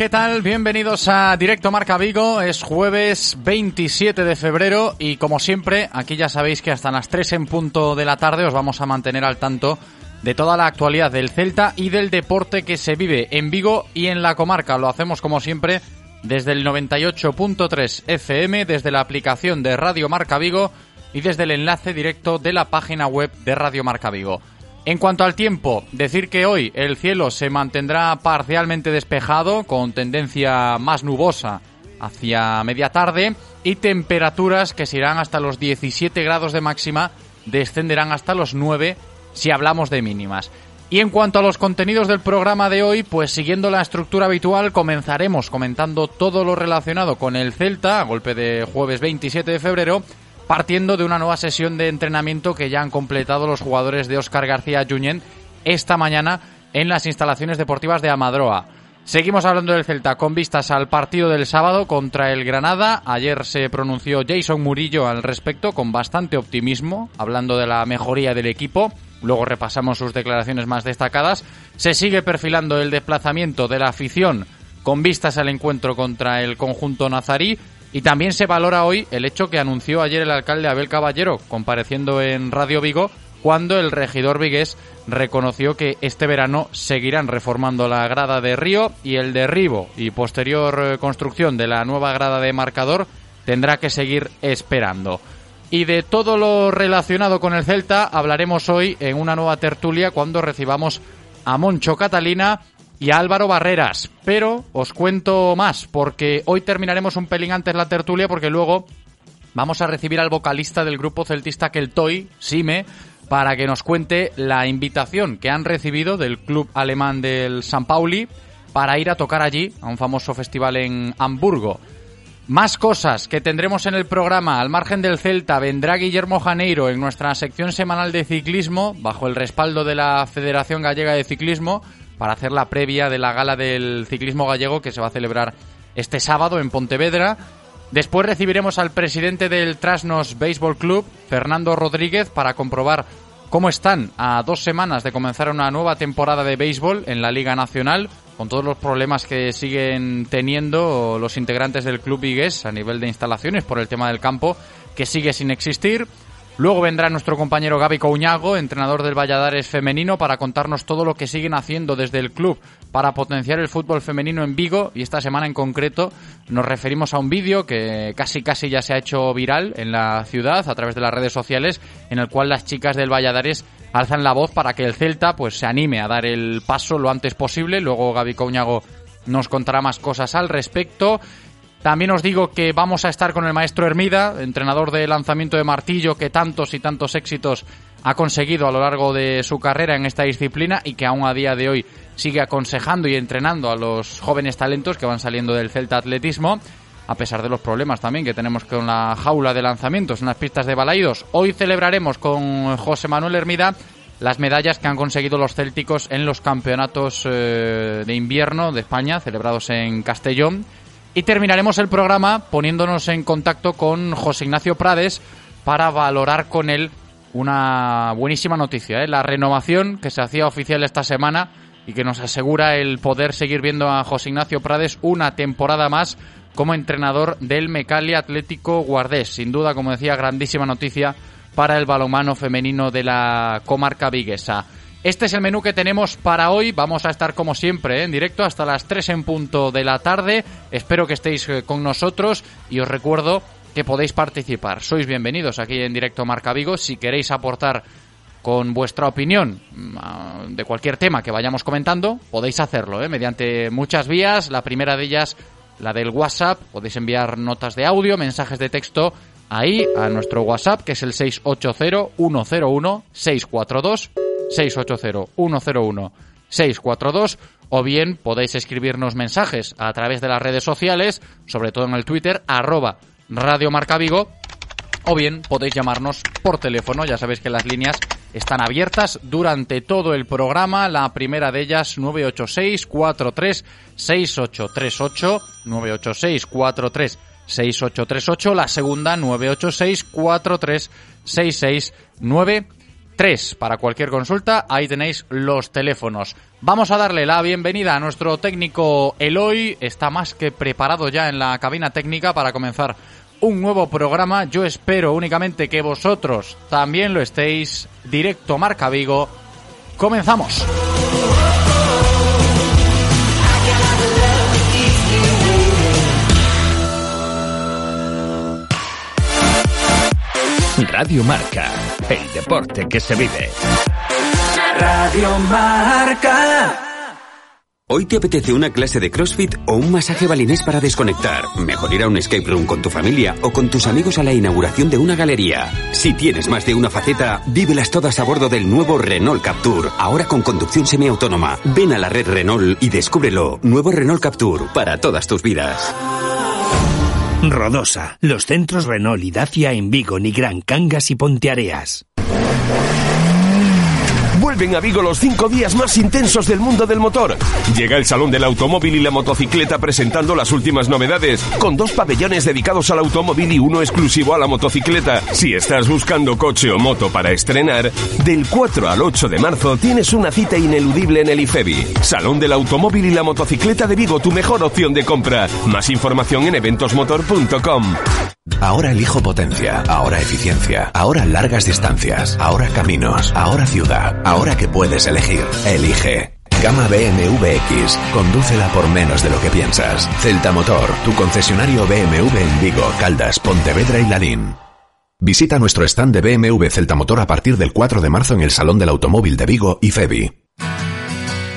¿Qué tal? Bienvenidos a Directo Marca Vigo. Es jueves 27 de febrero y como siempre, aquí ya sabéis que hasta las 3 en punto de la tarde os vamos a mantener al tanto de toda la actualidad del Celta y del deporte que se vive en Vigo y en la comarca. Lo hacemos como siempre desde el 98.3 FM, desde la aplicación de Radio Marca Vigo y desde el enlace directo de la página web de Radio Marca Vigo. En cuanto al tiempo, decir que hoy el cielo se mantendrá parcialmente despejado, con tendencia más nubosa hacia media tarde, y temperaturas que se irán hasta los 17 grados de máxima, descenderán hasta los 9 si hablamos de mínimas. Y en cuanto a los contenidos del programa de hoy, pues siguiendo la estructura habitual, comenzaremos comentando todo lo relacionado con el Celta, a golpe de jueves 27 de febrero, partiendo de una nueva sesión de entrenamiento que ya han completado los jugadores de Óscar García Junyent esta mañana en las instalaciones deportivas de Amadroa. Seguimos hablando del Celta con vistas al partido del sábado contra el Granada. Ayer se pronunció Jason Murillo al respecto con bastante optimismo, hablando de la mejoría del equipo. Luego repasamos sus declaraciones más destacadas. Se sigue perfilando el desplazamiento de la afición con vistas al encuentro contra el conjunto nazarí y también se valora hoy el hecho que anunció ayer el alcalde Abel Caballero, compareciendo en Radio Vigo, cuando el regidor vigués reconoció que este verano seguirán reformando la grada de Río y el derribo y posterior eh, construcción de la nueva grada de marcador tendrá que seguir esperando. Y de todo lo relacionado con el Celta hablaremos hoy en una nueva tertulia cuando recibamos a Moncho Catalina y Álvaro Barreras. Pero os cuento más, porque hoy terminaremos un pelín antes la tertulia, porque luego vamos a recibir al vocalista del grupo celtista Keltoy, Sime, para que nos cuente la invitación que han recibido del club alemán del San Pauli para ir a tocar allí, a un famoso festival en Hamburgo. Más cosas que tendremos en el programa. Al margen del Celta vendrá Guillermo Janeiro en nuestra sección semanal de ciclismo, bajo el respaldo de la Federación Gallega de Ciclismo, para hacer la previa de la gala del ciclismo gallego que se va a celebrar este sábado en Pontevedra. Después recibiremos al presidente del Trasnos Baseball Club, Fernando Rodríguez, para comprobar cómo están a dos semanas de comenzar una nueva temporada de béisbol en la Liga Nacional, con todos los problemas que siguen teniendo los integrantes del club vigués a nivel de instalaciones por el tema del campo, que sigue sin existir. Luego vendrá nuestro compañero Gaby Couñago, entrenador del Valladares femenino, para contarnos todo lo que siguen haciendo desde el club para potenciar el fútbol femenino en Vigo. Y esta semana en concreto nos referimos a un vídeo que casi casi ya se ha hecho viral en la ciudad a través de las redes sociales, en el cual las chicas del Valladares alzan la voz para que el Celta pues se anime a dar el paso lo antes posible. Luego Gaby Couñago nos contará más cosas al respecto. También os digo que vamos a estar con el maestro Hermida, entrenador de lanzamiento de martillo que tantos y tantos éxitos ha conseguido a lo largo de su carrera en esta disciplina y que aún a día de hoy sigue aconsejando y entrenando a los jóvenes talentos que van saliendo del Celta Atletismo, a pesar de los problemas también que tenemos con la jaula de lanzamientos en las pistas de Balaidos. Hoy celebraremos con José Manuel Hermida las medallas que han conseguido los célticos en los campeonatos eh, de invierno de España celebrados en Castellón Y terminaremos el programa poniéndonos en contacto con José Ignacio Prades para valorar con él una buenísima noticia, ¿eh? la renovación que se hacía oficial esta semana y que nos asegura el poder seguir viendo a José Ignacio Prades una temporada más como entrenador del Mecalia Atlético Guardés. Sin duda, como decía, grandísima noticia para el balonmano femenino de la comarca viguesa. Este es el menú que tenemos para hoy. Vamos a estar como siempre en directo hasta las 3 en punto de la tarde. Espero que estéis eh, con nosotros y os recuerdo que podéis participar. Sois bienvenidos aquí en directo Marca Vigo. Si queréis aportar con vuestra opinión mm, de cualquier tema que vayamos comentando, podéis hacerlo ¿eh? mediante muchas vías. La primera de ellas, la del WhatsApp. Podéis enviar notas de audio, mensajes de texto ahí a nuestro WhatsApp, que es el 680-101-642. 680-101-642. O bien podéis escribirnos mensajes a través de las redes sociales, sobre todo en el Twitter, arroba Radio Marca Vigo, o bien podéis llamarnos por teléfono. Ya sabéis que las líneas están abiertas durante todo el programa. La primera de ellas 986 43 6838 986 43 6838, la segunda 986 43 6693. Para cualquier consulta, ahí tenéis los teléfonos. Vamos a darle la bienvenida a nuestro técnico Eloy. Está más que preparado ya en la cabina técnica para comenzar un nuevo programa. Yo espero únicamente que vosotros también lo estéis. Directo Marca Vigo. Comenzamos. Radio Marca, el deporte que se vive. Radio Marca. ¿Hoy te apetece una clase de CrossFit o un masaje balinés para desconectar? Mejor ir a un escape room con tu familia o con tus amigos a la inauguración de una galería. Si tienes más de una faceta, vívelas todas a bordo del nuevo Renault Capture, ahora con conducción semiautónoma. Ven a la red Renault y descúbrelo. Nuevo Renault Capture, para todas tus vidas. Rodosa, los centros Renault y Dacia en Vigo, Nigrán, Cangas y Ponteareas. Vuelven a Vigo los cinco días más intensos del mundo del motor. Llega el Salón del Automóvil y la Motocicleta presentando las últimas novedades, con dos pabellones dedicados al automóvil y uno exclusivo a la motocicleta. Si estás buscando coche o moto para estrenar, del 4 al 8 de marzo tienes una cita ineludible en el IFEBI. Salón del Automóvil y la Motocicleta de Vigo, tu mejor opción de compra. Más información en eventosmotor.com. Ahora elijo potencia, ahora eficiencia, ahora largas distancias, ahora caminos, ahora ciudad, ahora que puedes elegir. Elige. Gama BMW X. Condúcela por menos de lo que piensas. Celta Motor, tu concesionario BMW en Vigo, Caldas, Pontevedra y Ladín. Visita nuestro stand de BMW Celta Motor a partir del 4 de marzo en el Salón del Automóvil de Vigo y FEBI.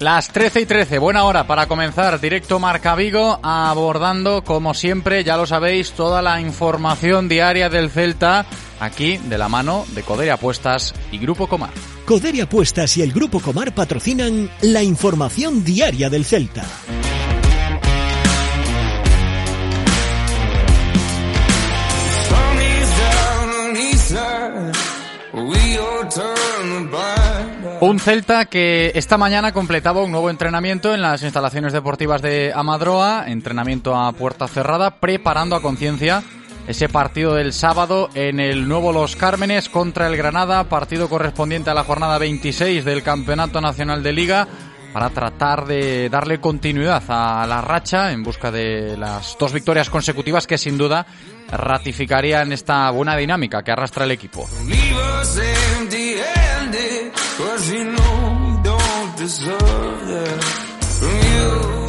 Las 13 y 13, buena hora para comenzar directo Marca Vigo, abordando, como siempre, ya lo sabéis, toda la información diaria del Celta, aquí de la mano de Coderia Apuestas y Grupo Comar. Coderia Apuestas y el Grupo Comar patrocinan la información diaria del Celta. Un Celta que esta mañana completaba un nuevo entrenamiento en las instalaciones deportivas de Amadroa, entrenamiento a puerta cerrada, preparando a conciencia ese partido del sábado en el nuevo Los Cármenes contra el Granada, partido correspondiente a la jornada 26 del Campeonato Nacional de Liga. para tratar de darle continuidad a la racha en busca de las dos victorias consecutivas que sin duda ratificarían esta buena dinámica que arrastra el equipo.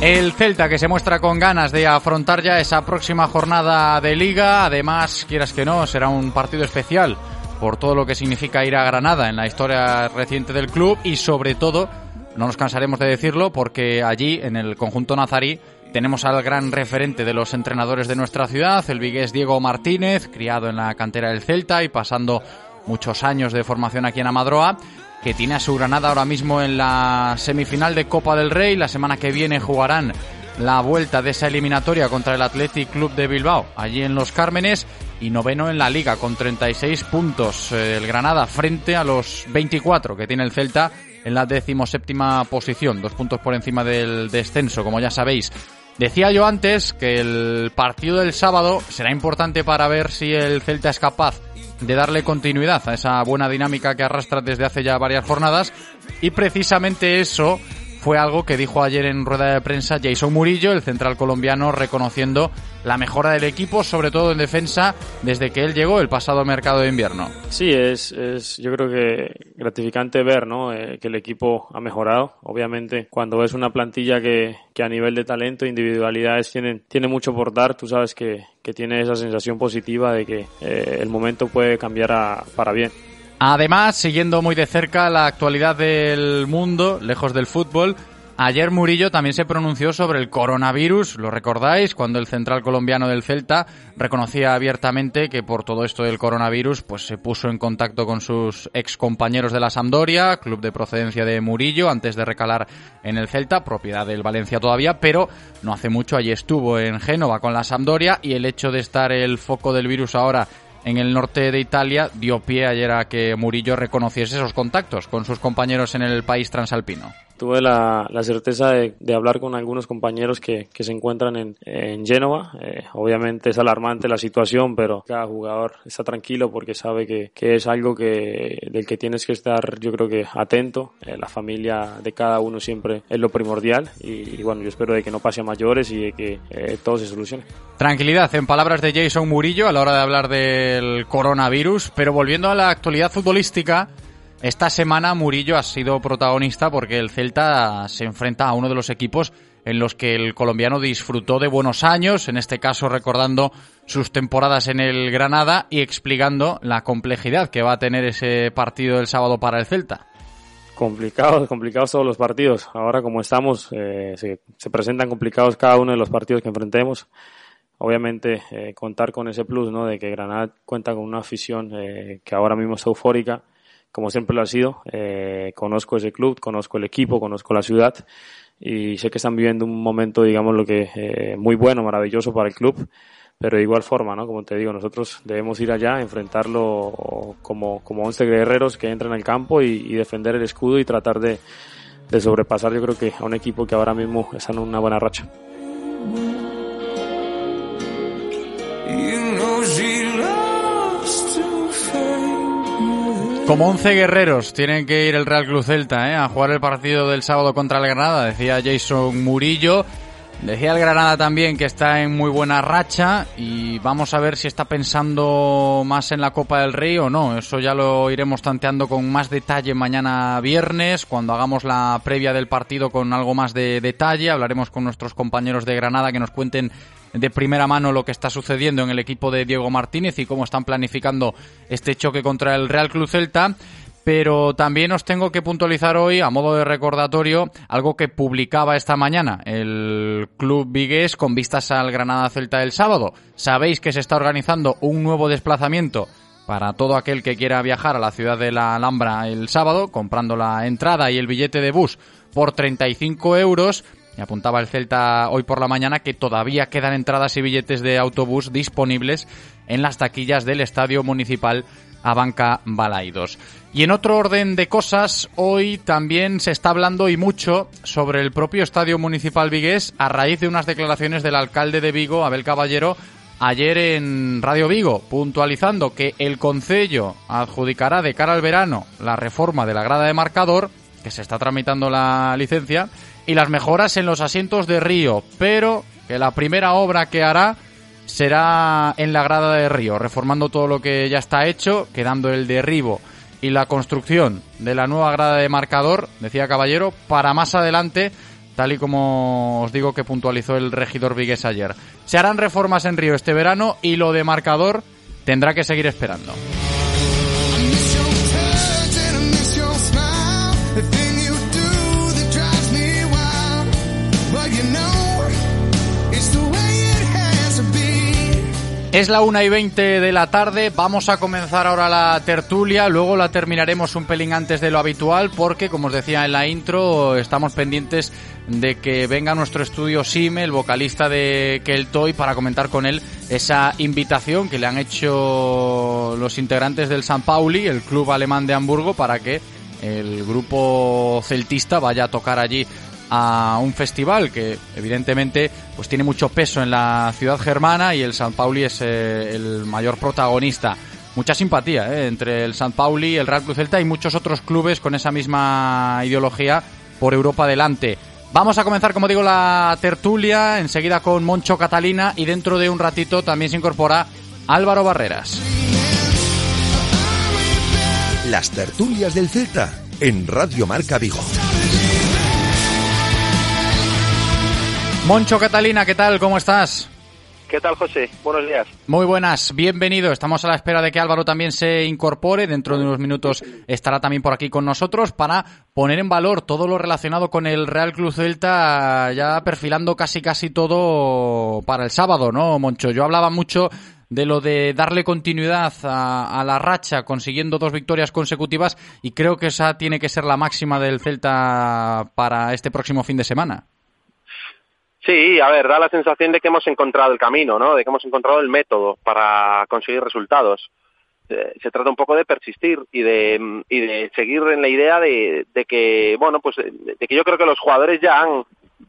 El Celta que se muestra con ganas de afrontar ya esa próxima jornada de liga, además, quieras que no, será un partido especial por todo lo que significa ir a Granada en la historia reciente del club y sobre todo, no nos cansaremos de decirlo, porque allí en el conjunto nazarí tenemos al gran referente de los entrenadores de nuestra ciudad, el vigués Diego Martínez, criado en la cantera del Celta y pasando muchos años de formación aquí en Amadroa, que tiene a su Granada ahora mismo en la semifinal de Copa del Rey. La semana que viene jugarán la vuelta de esa eliminatoria contra el Athletic Club de Bilbao, allí en Los Cármenes, y noveno en la liga con 36 puntos. Eh, el Granada frente a los 24 que tiene el Celta en la decimoséptima posición, dos puntos por encima del descenso, como ya sabéis. Decía yo antes que el partido del sábado será importante para ver si el Celta es capaz de darle continuidad a esa buena dinámica que arrastra desde hace ya varias jornadas. Y precisamente eso fue algo que dijo ayer en rueda de prensa Jason Murillo, el central colombiano, reconociendo la mejora del equipo, sobre todo en defensa, desde que él llegó el pasado mercado de invierno. Sí, es, es yo creo que gratificante ver ¿no? Eh, que el equipo ha mejorado. Obviamente, cuando ves una plantilla que, que a nivel de talento individualidades tiene, tiene mucho por dar, tú sabes que, que tiene esa sensación positiva de que eh, el momento puede cambiar a, para bien. Además, siguiendo muy de cerca la actualidad del mundo, lejos del fútbol, ayer Murillo también se pronunció sobre el coronavirus, lo recordáis, cuando el central colombiano del Celta reconocía abiertamente que por todo esto del coronavirus, pues se puso en contacto con sus ex compañeros de la Sampdoria, club de procedencia de Murillo, antes de recalar en el Celta, propiedad del Valencia todavía, pero no hace mucho allí estuvo en Génova con la Sampdoria y el hecho de estar el foco del virus ahora en el norte de Italia dio pie ayer a que Murillo reconociese esos contactos con sus compañeros en el país transalpino tuve la, la certeza de, de, hablar con algunos compañeros que, que se encuentran en, en Génova. Eh, obviamente es alarmante la situación, pero cada jugador está tranquilo porque sabe que, que es algo que, del que tienes que estar, yo creo que atento. Eh, la familia de cada uno siempre es lo primordial y, y, bueno, yo espero de que no pase a mayores y de que eh, todo se solucione. Tranquilidad, en palabras de Jason Murillo a la hora de hablar del coronavirus, pero volviendo a la actualidad futbolística, esta semana Murillo ha sido protagonista porque el Celta se enfrenta a uno de los equipos en los que el colombiano disfrutó de buenos años, en este caso recordando sus temporadas en el Granada y explicando la complejidad que va a tener ese partido del sábado para el Celta. Complicados, complicados todos los partidos. Ahora como estamos, eh, se, se, presentan complicados cada uno de los partidos que enfrentemos. Obviamente eh, contar con ese plus, ¿no? De que Granada cuenta con una afición eh, que ahora mismo es eufórica como siempre lo ha sido. Eh, conozco ese club, conozco el equipo, conozco la ciudad y sé que están viviendo un momento, digamos, lo que eh, muy bueno, maravilloso para el club. Pero de igual forma, ¿no? Como te digo, nosotros debemos ir allá, enfrentarlo como, como 11 guerreros que entran al campo y, y defender el escudo y tratar de, de sobrepasar, yo creo que a un equipo que ahora mismo está en una buena racha. You know Como 11 guerreros tienen que ir el Real Club Celta ¿eh? a jugar el partido del sábado contra el Granada, decía Jason Murillo. Decía el Granada también que está en muy buena racha y vamos a ver si está pensando más en la Copa del Rey o no. Eso ya lo iremos tanteando con más detalle mañana viernes, cuando hagamos la previa del partido con algo más de detalle. Hablaremos con nuestros compañeros de Granada que nos cuenten de primera mano lo que está sucediendo en el equipo de Diego Martínez y cómo están planificando este choque contra el Real Club Celta. Pero también os tengo que puntualizar hoy, a modo de recordatorio, algo que publicaba esta mañana el Club Vigués con vistas al Granada Celta del sábado. Sabéis que se está organizando un nuevo desplazamiento para todo aquel que quiera viajar a la ciudad de la Alhambra el sábado, comprando la entrada y el billete de bus por 35 euros apuntaba el Celta hoy por la mañana que todavía quedan entradas y billetes de autobús disponibles en las taquillas del Estadio Municipal Abanca Balaidos. Y en otro orden de cosas, hoy también se está hablando y mucho sobre el propio Estadio Municipal Vigués a raíz de unas declaraciones del alcalde de Vigo, Abel Caballero, ayer en Radio Vigo, puntualizando que el Concello adjudicará de cara al verano la reforma de la grada de marcador que se está tramitando la licencia, y las mejoras en los asientos de Río, pero que la primera obra que hará será en la grada de Río, reformando todo lo que ya está hecho, quedando el derribo y la construcción de la nueva grada de marcador, decía Caballero, para más adelante, tal y como os digo que puntualizó el regidor Vigues ayer. Se harán reformas en Río este verano y lo de marcador tendrá que seguir esperando. Es la una y 20 de la tarde, vamos a comenzar ahora la tertulia, luego la terminaremos un pelín antes de lo habitual porque, como os decía en la intro, estamos pendientes de que venga nuestro estudio Sime, el vocalista de Keltoy, para comentar con él esa invitación que le han hecho los integrantes del San Pauli, el club alemán de Hamburgo, para que el grupo celtista vaya a tocar allí a un festival que evidentemente pues tiene mucho peso en la ciudad germana y el San Pauli es eh, el mayor protagonista. Mucha simpatía eh, entre el San Pauli, el Real Cruz Celta y muchos otros clubes con esa misma ideología por Europa adelante. Vamos a comenzar, como digo, la tertulia, enseguida con Moncho Catalina y dentro de un ratito también se incorpora Álvaro Barreras. Las tertulias del Celta en Radio Marca Vigo. Moncho Catalina, ¿qué tal? ¿Cómo estás? ¿Qué tal, José? Buenos días. Muy buenas, bienvenido. Estamos a la espera de que Álvaro también se incorpore. Dentro de unos minutos estará también por aquí con nosotros para poner en valor todo lo relacionado con el Real Club Celta, ya perfilando casi casi todo para el sábado, ¿no, Moncho? Yo hablaba mucho de lo de darle continuidad a, a, la racha consiguiendo dos victorias consecutivas y creo que esa tiene que ser la máxima del Celta para este próximo fin de semana. Sí, a ver, da la sensación de que hemos encontrado el camino, ¿no? De que hemos encontrado el método para conseguir resultados. Eh, se trata un poco de persistir y de, y de seguir en la idea de, de que, bueno, pues de que yo creo que los jugadores ya han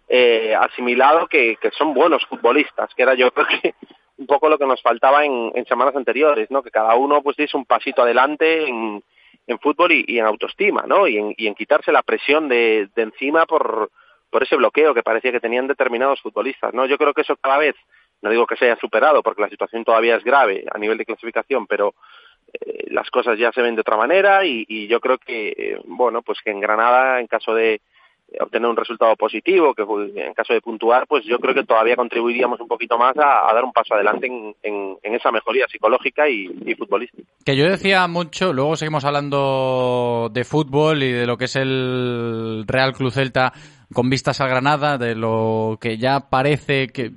eh, asimilado que, son buenos futbolistas, que era yo creo que un poco lo que nos faltaba en, en semanas anteriores, ¿no? Que cada uno pues diese un pasito adelante en, en fútbol y, y en autoestima, ¿no? Y en, y en quitarse la presión de, de encima por por ese bloqueo que parecía que tenían determinados futbolistas. ¿no? Yo creo que eso cada vez, no digo que se haya superado porque la situación todavía es grave a nivel de clasificación, pero eh, las cosas ya se ven de otra manera y, y yo creo que, eh, bueno, pues que en Granada, en caso de obtener un resultado positivo, que en caso de puntuar, pues yo creo que todavía contribuiríamos un poquito más a, dar un paso adelante en, en, en esa mejoría psicológica y, y, futbolística. Que yo decía mucho, luego seguimos hablando de fútbol y de lo que es el Real Club Celta con vistas al Granada, de lo que ya parece que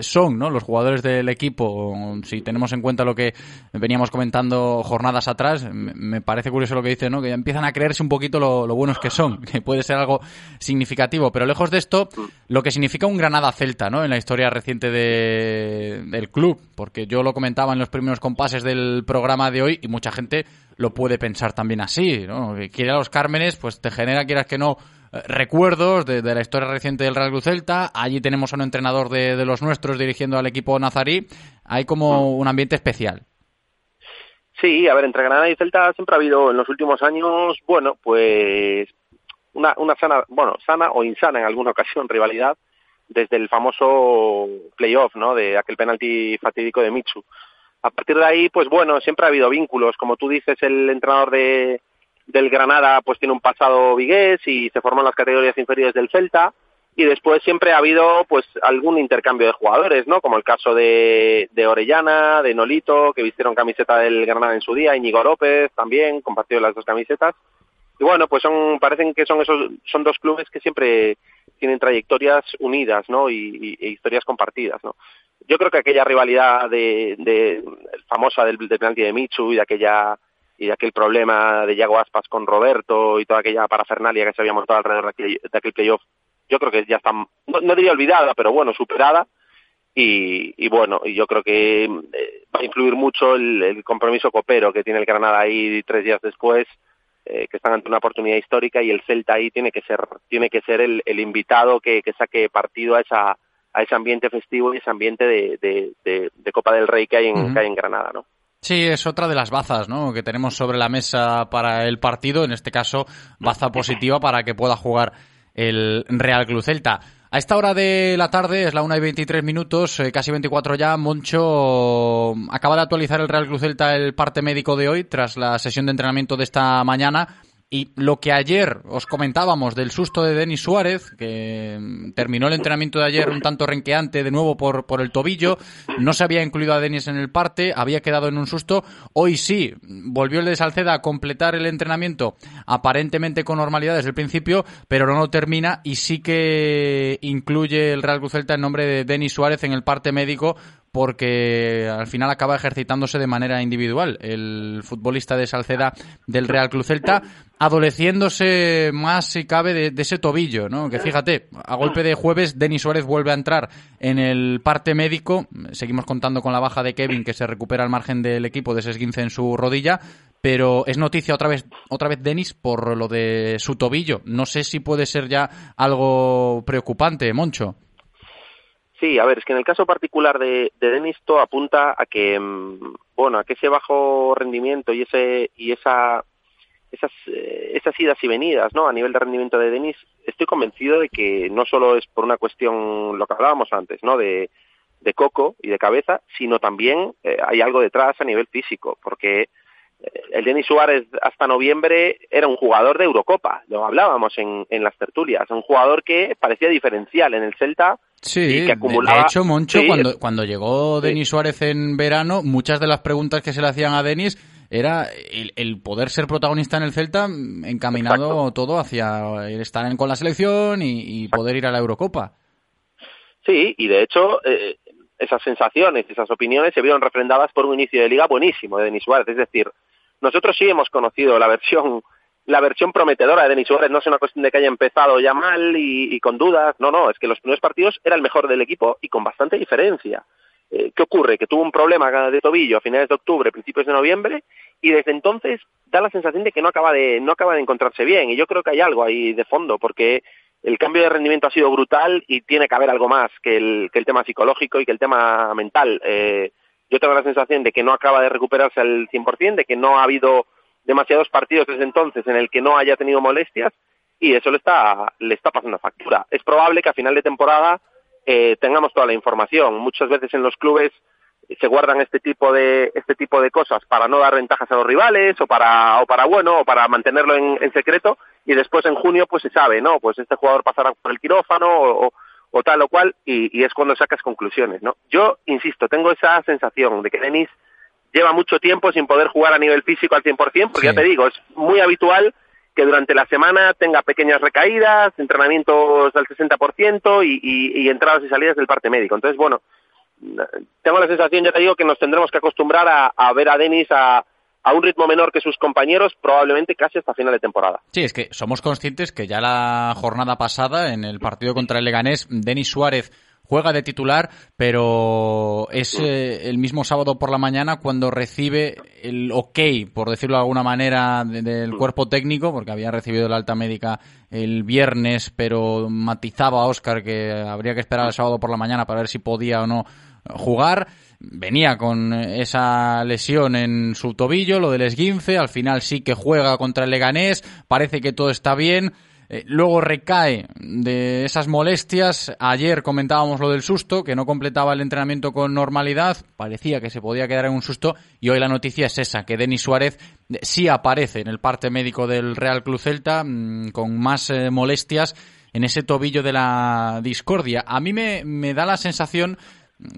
son ¿no? los jugadores del equipo, si tenemos en cuenta lo que veníamos comentando jornadas atrás, me parece curioso lo que dice, ¿no? que ya empiezan a creerse un poquito lo, lo buenos que son, que puede ser algo significativo, pero lejos de esto, lo que significa un Granada Celta ¿no? en la historia reciente de, del club, porque yo lo comentaba en los primeros compases del programa de hoy y mucha gente lo puede pensar también así, ¿no? que quiere a los Cármenes, pues te genera, quieras que no, recuerdos de, de, la historia reciente del Real Cruz Celta. Allí tenemos a un entrenador de, de, los nuestros dirigiendo al equipo nazarí. Hay como un ambiente especial. Sí, a ver, entre Granada y Celta siempre ha habido en los últimos años, bueno, pues una, una sana, bueno, sana o insana en alguna ocasión rivalidad desde el famoso playoff, ¿no? De aquel penalti fatídico de Michu. A partir de ahí, pues bueno, siempre ha habido vínculos. Como tú dices, el entrenador de, del Granada pues tiene un pasado vigués y se forman las categorías inferiores del Celta y después siempre ha habido pues algún intercambio de jugadores, ¿no? Como el caso de, de Orellana, de Nolito, que vistieron camiseta del Granada en su día, Íñigo López también compartió las dos camisetas. Y bueno, pues son parecen que son esos son dos clubes que siempre tienen trayectorias unidas, ¿no? Y, e historias compartidas, ¿no? Yo creo que aquella rivalidad de, de famosa del, del de Michu y de aquella y de aquel problema de Yago Aspas con Roberto y toda aquella parafernalia que se había montado alrededor de aquel, de aquel playoff, yo creo que ya está, no, no, diría olvidada, pero bueno, superada. Y, y bueno, y yo creo que eh, va a influir mucho el, el, compromiso copero que tiene el Granada ahí tres días después, eh, que están ante una oportunidad histórica y el Celta ahí tiene que ser, tiene que ser el, el invitado que, que saque partido a esa, a ese ambiente festivo y ese ambiente de, de, de, de Copa del Rey que hay en, uh -huh. que hay en Granada, ¿no? Sí, es otra de las bazas ¿no? que tenemos sobre la mesa para el partido, en este caso baza positiva para que pueda jugar el Real Club Celta. A esta hora de la tarde, es la 1 y 23 minutos, eh, casi 24 ya, Moncho acaba de actualizar el Real Club Celta el parte médico de hoy tras la sesión de entrenamiento de esta mañana y lo que ayer os comentábamos del susto de Denis Suárez, que terminó el entrenamiento de ayer un tanto renqueante de nuevo por, por el tobillo, no se había incluido a Denis en el parte, había quedado en un susto. Hoy sí, volvió el de Salceda a completar el entrenamiento aparentemente con normalidad desde el principio, pero no lo termina y sí que incluye el Real Cruz Celta el nombre de Denis Suárez en el parte médico porque al final acaba ejercitándose de manera individual el futbolista de Salceda del Real Cruz Celta, adoleciéndose más si cabe de, ese tobillo, ¿no? Que fíjate, a golpe de jueves Denis Suárez vuelve a entrar en el parte médico, seguimos contando con la baja de Kevin que se recupera al margen del equipo de ese esguince en su rodilla, pero es noticia otra vez otra vez Denis por lo de su tobillo. No sé si puede ser ya algo preocupante, Moncho. Sí, a ver, es que en el caso particular de, de Denis todo apunta a que, mm, bueno, a que ese bajo rendimiento y ese y esa esas eh, esas idas y venidas, ¿no? A nivel de rendimiento de Denis, estoy convencido de que no solo es por una cuestión lo que hablábamos antes, ¿no? De de coco y de cabeza, sino también eh, hay algo detrás a nivel físico, porque eh, el Denis Suárez hasta noviembre era un jugador de Eurocopa, lo hablábamos en, en las tertulias, un jugador que parecía diferencial en el Celta Sí, que acumulaba... de hecho, Moncho, cuando, cuando llegó Denis Suárez en verano, muchas de las preguntas que se le hacían a Denis era el, poder ser protagonista en el Celta encaminado todo hacia el estar con la selección y, poder ir a la Eurocopa. Sí, y de hecho eh, esas sensaciones, esas opiniones se vieron refrendadas por un inicio de liga buenísimo de Denis Suárez. Es decir, nosotros sí hemos conocido la versión la versión prometedora de Denis Suárez no es una cuestión de que haya empezado ya mal y, con dudas, no, no, es que los primeros partidos era el mejor del equipo y con bastante diferencia. Eh, ¿Qué ocurre? Que tuvo un problema de tobillo a finales de octubre, principios de noviembre, y desde entonces da la sensación de que no acaba de, no acaba de encontrarse bien, y yo creo que hay algo ahí de fondo, porque el cambio de rendimiento ha sido brutal y tiene que haber algo más que el, que el tema psicológico y que el tema mental. Eh, yo tengo la sensación de que no acaba de recuperarse al 100%, de que no ha habido demasiados partidos desde entonces en el que no haya tenido molestias y eso le está, le está pasando factura. Es probable que a final de temporada eh, tengamos toda la información. Muchas veces en los clubes se guardan este tipo de este tipo de cosas para no dar ventajas a los rivales o para o para bueno o para mantenerlo en, secreto y después en junio pues se sabe no pues este jugador pasará por el quirófano o, o, tal o cual y, y, es cuando sacas conclusiones no yo insisto tengo esa sensación de que Denis lleva mucho tiempo sin poder jugar a nivel físico al 100%, porque ya te digo, es muy habitual que durante la semana tenga pequeñas recaídas, entrenamientos al 60% y, y, y entradas y salidas del parte médico. Entonces, bueno, tengo la sensación, ya te digo, que nos tendremos que acostumbrar a, a ver a Denis a, a un ritmo menor que sus compañeros, probablemente casi hasta final de temporada. Sí, es que somos conscientes que ya la jornada pasada, en el partido contra el Leganés, Denis Suárez juega de titular, pero es eh, el mismo sábado por la mañana cuando recibe el ok, por decirlo de alguna manera, del cuerpo técnico, porque había recibido la alta médica el viernes, pero matizaba a Oscar que habría que esperar el sábado por la mañana para ver si podía o no jugar. Venía con esa lesión en su tobillo, lo del esguince, al final sí que juega contra el Leganés, parece que todo está bien eh, luego recae de esas molestias. Ayer comentábamos lo del susto, que no completaba el entrenamiento con normalidad. Parecía que se podía quedar en un susto. Y hoy la noticia es esa, que Denis Suárez eh, sí aparece en el parte médico del Real Club Celta mm, con más eh, molestias en ese tobillo de la discordia. A mí me, me da la sensación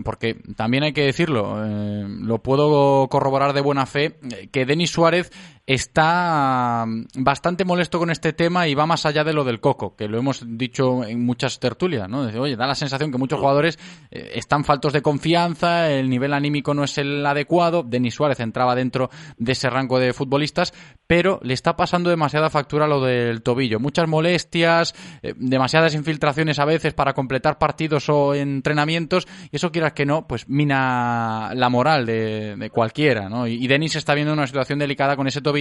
porque también hay que decirlo, lo puedo corroborar de buena fe, que Denis Suárez está mm, bastante molesto con este tema y va más allá de lo del coco, que lo hemos dicho en muchas tertulias, ¿no? oye, da la sensación que muchos jugadores eh, están faltos de confianza, el nivel anímico no es el adecuado, Denis Suárez entraba dentro de ese rango de futbolistas, pero le está pasando demasiada factura lo del tobillo, muchas molestias, eh, demasiadas infiltraciones a veces para completar partidos o entrenamientos, y eso quieras que no, pues mina la moral de, cualquiera, ¿no? Y, y Denis está viendo una situación delicada con ese tobillo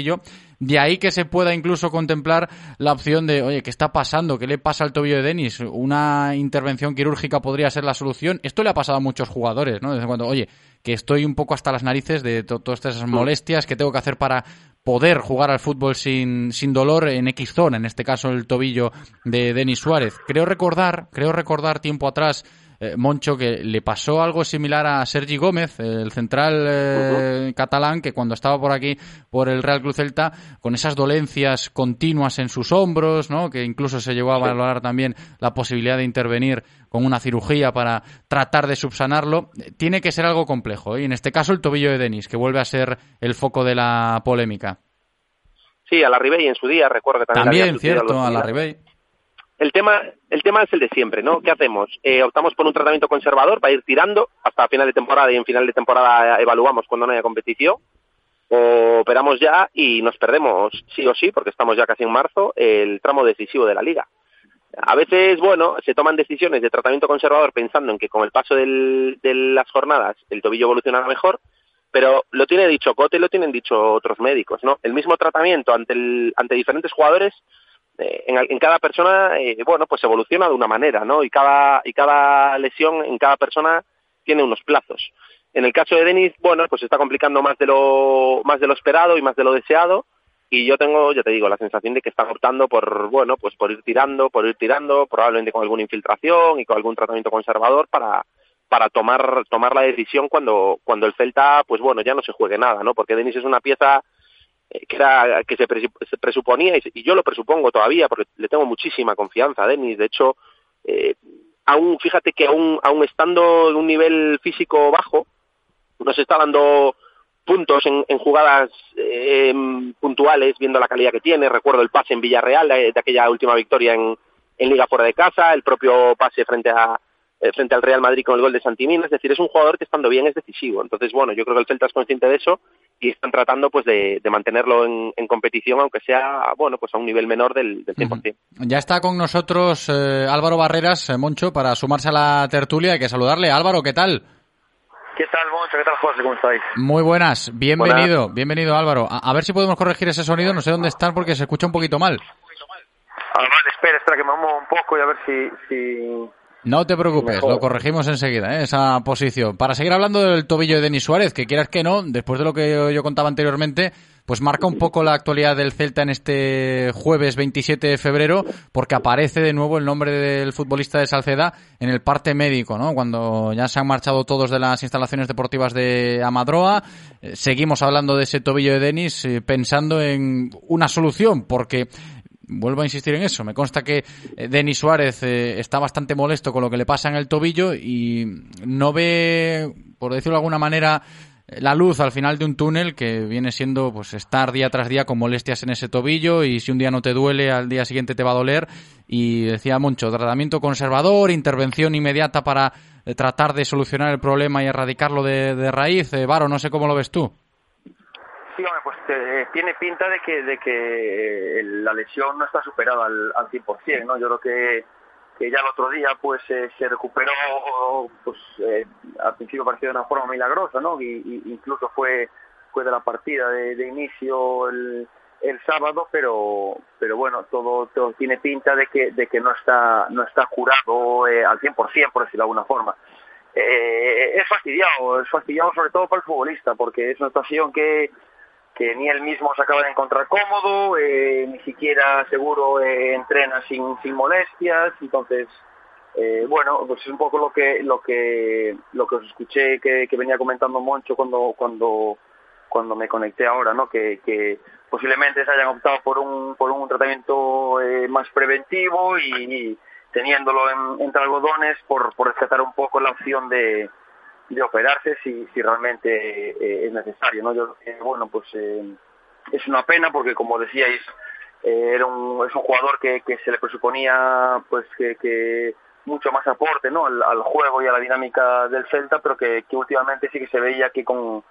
de ahí que se pueda incluso contemplar la opción de, oye, ¿qué está pasando? ¿Qué le pasa al tobillo de Denis? Una intervención quirúrgica podría ser la solución. Esto le ha pasado a muchos jugadores, ¿no? Desde cuando, oye, que estoy un poco hasta las narices de todas esas molestias que tengo que hacer para poder jugar al fútbol sin, sin dolor en X zona, en este caso el tobillo de Denis Suárez. Creo recordar, creo recordar tiempo atrás eh, Moncho, que le pasó algo similar a Sergi Gómez, el central eh, catalán, que cuando estaba por aquí, por el Real Cruz Celta, con esas dolencias continuas en sus hombros, ¿no? que incluso se llegó a valorar también la posibilidad de intervenir con una cirugía para tratar de subsanarlo, tiene que ser algo complejo. ¿eh? Y en este caso el tobillo de Denis, que vuelve a ser el foco de la polémica. Sí, a la Ribey en su día, recuerdo que también. También, cierto, a la Ribey. El tema, el tema es el de siempre, ¿no? ¿Qué hacemos? Eh, optamos por un tratamiento conservador para ir tirando hasta final de temporada y en final de temporada evaluamos cuando no haya competición. O operamos ya y nos perdemos, sí o sí, porque estamos ya casi en marzo, el tramo decisivo de la liga. A veces, bueno, se toman decisiones de tratamiento conservador pensando en que con el paso del, de las jornadas el tobillo evolucionará mejor, pero lo tiene dicho Cote y lo tienen dicho otros médicos, ¿no? El mismo tratamiento ante, el, ante diferentes jugadores eh, en, cada persona, eh, bueno, pues evoluciona de una manera, ¿no? Y cada, y cada lesión en cada persona tiene unos plazos. En el caso de Denis, bueno, pues se está complicando más de lo, más de lo esperado y más de lo deseado. Y yo tengo, ya te digo, la sensación de que están optando por, bueno, pues por ir tirando, por ir tirando, probablemente con alguna infiltración y con algún tratamiento conservador para, para tomar, tomar la decisión cuando, cuando el Celta, pues bueno, ya no se juegue nada, ¿no? Porque Denis es una pieza que era que se, presuponía y, yo lo presupongo todavía porque le tengo muchísima confianza a Denis. De hecho eh, aún fíjate que aún aún estando en un nivel físico bajo nos está dando puntos en, jugadas eh, puntuales viendo la calidad que tiene. Recuerdo el pase en Villarreal de, de aquella última victoria en, en Liga fuera de casa el propio pase frente a eh, frente al Real Madrid con el gol de Santimín, es decir, es un jugador que estando bien es decisivo. Entonces, bueno, yo creo que el Celta es consciente de eso y están tratando pues de, mantenerlo en, competición, aunque sea, bueno, pues a un nivel menor del, del 100%. Ya está con nosotros eh, Álvaro Barreras, eh, Moncho, para sumarse a la tertulia. Hay que saludarle. Álvaro, ¿qué tal? ¿Qué tal, Moncho? ¿Qué tal, José? ¿Cómo estáis? Muy buenas. Bienvenido, bienvenido, Álvaro. A, ver si podemos corregir ese sonido. No sé dónde están porque se escucha un poquito mal. Ah, vale, espera, espera, que me muevo un poco y a ver si, si, no te preocupes, lo corregimos enseguida, ¿eh? esa posición. Para seguir hablando del tobillo de Denis Suárez, que quieras que no, después de lo que yo contaba anteriormente, pues marca un poco la actualidad del Celta en este jueves 27 de febrero, porque aparece de nuevo el nombre del futbolista de Salceda en el parte médico, ¿no? Cuando ya se han marchado todos de las instalaciones deportivas de Amadroa, eh, seguimos hablando de ese tobillo de Denis, eh, pensando en una solución, porque vuelvo a insistir en eso. Me consta que eh, Denis Suárez eh, está bastante molesto con lo que le pasa en el tobillo y no ve, por decirlo de alguna manera, la luz al final de un túnel que viene siendo pues estar día tras día con molestias en ese tobillo y si un día no te duele al día siguiente te va a doler. Y decía Moncho tratamiento conservador intervención inmediata para eh, tratar de solucionar el problema y erradicarlo de, de raíz. Varo no sé cómo lo ves tú Sí, pues eh, tiene pinta de que, de que eh, la lesión no está superada al, al 100%, ¿no? Yo creo que, que ya el otro día pues eh, se recuperó, pues al principio parecía de una forma milagrosa, ¿no? Y, incluso fue, fue de la partida de, inicio el, el sábado, pero pero bueno, todo, todo tiene pinta de que, de que no está no está curado al 100%, por decirlo de alguna forma. es fastidiado, es fastidiado sobre todo para el futbolista, porque es una situación que que ni él mismo se acaba de encontrar cómodo, eh, ni siquiera seguro eh, entrena sin, sin molestias, entonces eh, bueno, pues es un poco lo que lo que lo que os escuché que, venía comentando Moncho cuando cuando cuando me conecté ahora, ¿no? Que, que posiblemente se hayan optado por un por un tratamiento más preventivo y, teniéndolo en, entre algodones por por rescatar un poco la opción de de operarse si, si realmente eh, es necesario. ¿no? Yo, eh, bueno, pues eh, es una pena porque, como decíais, era un, es un jugador que, que se le presuponía pues que, que mucho más aporte ¿no? al, juego y a la dinámica del Celta, pero que, que últimamente sí que se veía que con,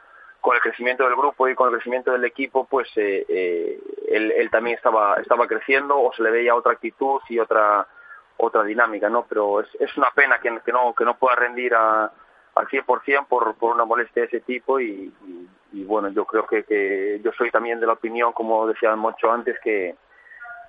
con el crecimiento del grupo y con el crecimiento del equipo, pues él, él, también estaba, estaba creciendo o se le veía otra actitud y otra otra dinámica, ¿no? Pero es, es una pena que, que no que no pueda rendir a, al 100% por, por una molestia de ese tipo y, bueno, yo creo que, que, yo soy también de la opinión, como decía mucho antes, que,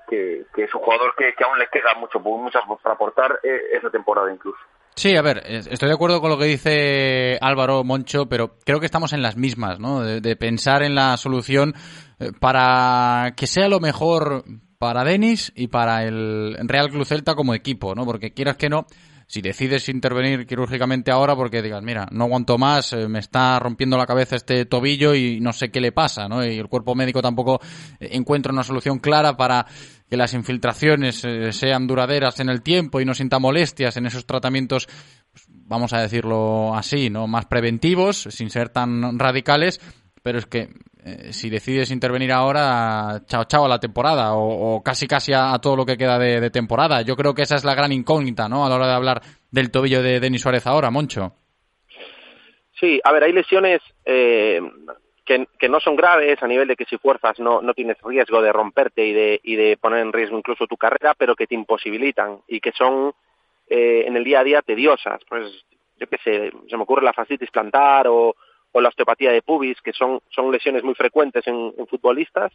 que, es un jugador que, que aún le queda mucho muchas para aportar eh, esa temporada incluso. Sí, a ver, estoy de acuerdo con lo que dice Álvaro Moncho, pero creo que estamos en las mismas, ¿no? De, pensar en la solución eh, para que sea lo mejor para Denis y para el Real Club Celta como equipo, ¿no? Porque quieras que no, si decides intervenir quirúrgicamente ahora porque digas, mira, no aguanto más, eh, me está rompiendo la cabeza este tobillo y no sé qué le pasa, ¿no? Y el cuerpo médico tampoco eh, encuentra una solución clara para que las infiltraciones eh, sean duraderas en el tiempo y no sienta molestias en esos tratamientos, pues, vamos a decirlo así, ¿no? Más preventivos, sin ser tan radicales, pero es que eh, si decides intervenir ahora, chao chao a la temporada o, casi casi a, todo lo que queda de, temporada. Yo creo que esa es la gran incógnita, ¿no? A la hora de hablar del tobillo de Denis Suárez ahora, Moncho. Sí, a ver, hay lesiones eh, que, no son graves a nivel de que si fuerzas no, no tienes riesgo de romperte y de, y de poner en riesgo incluso tu carrera, pero que te imposibilitan y que son eh, en el día a día tediosas. Pues yo qué sé, se me ocurre la fascitis plantar o o la osteopatía de pubis, que son, son lesiones muy frecuentes en, futbolistas,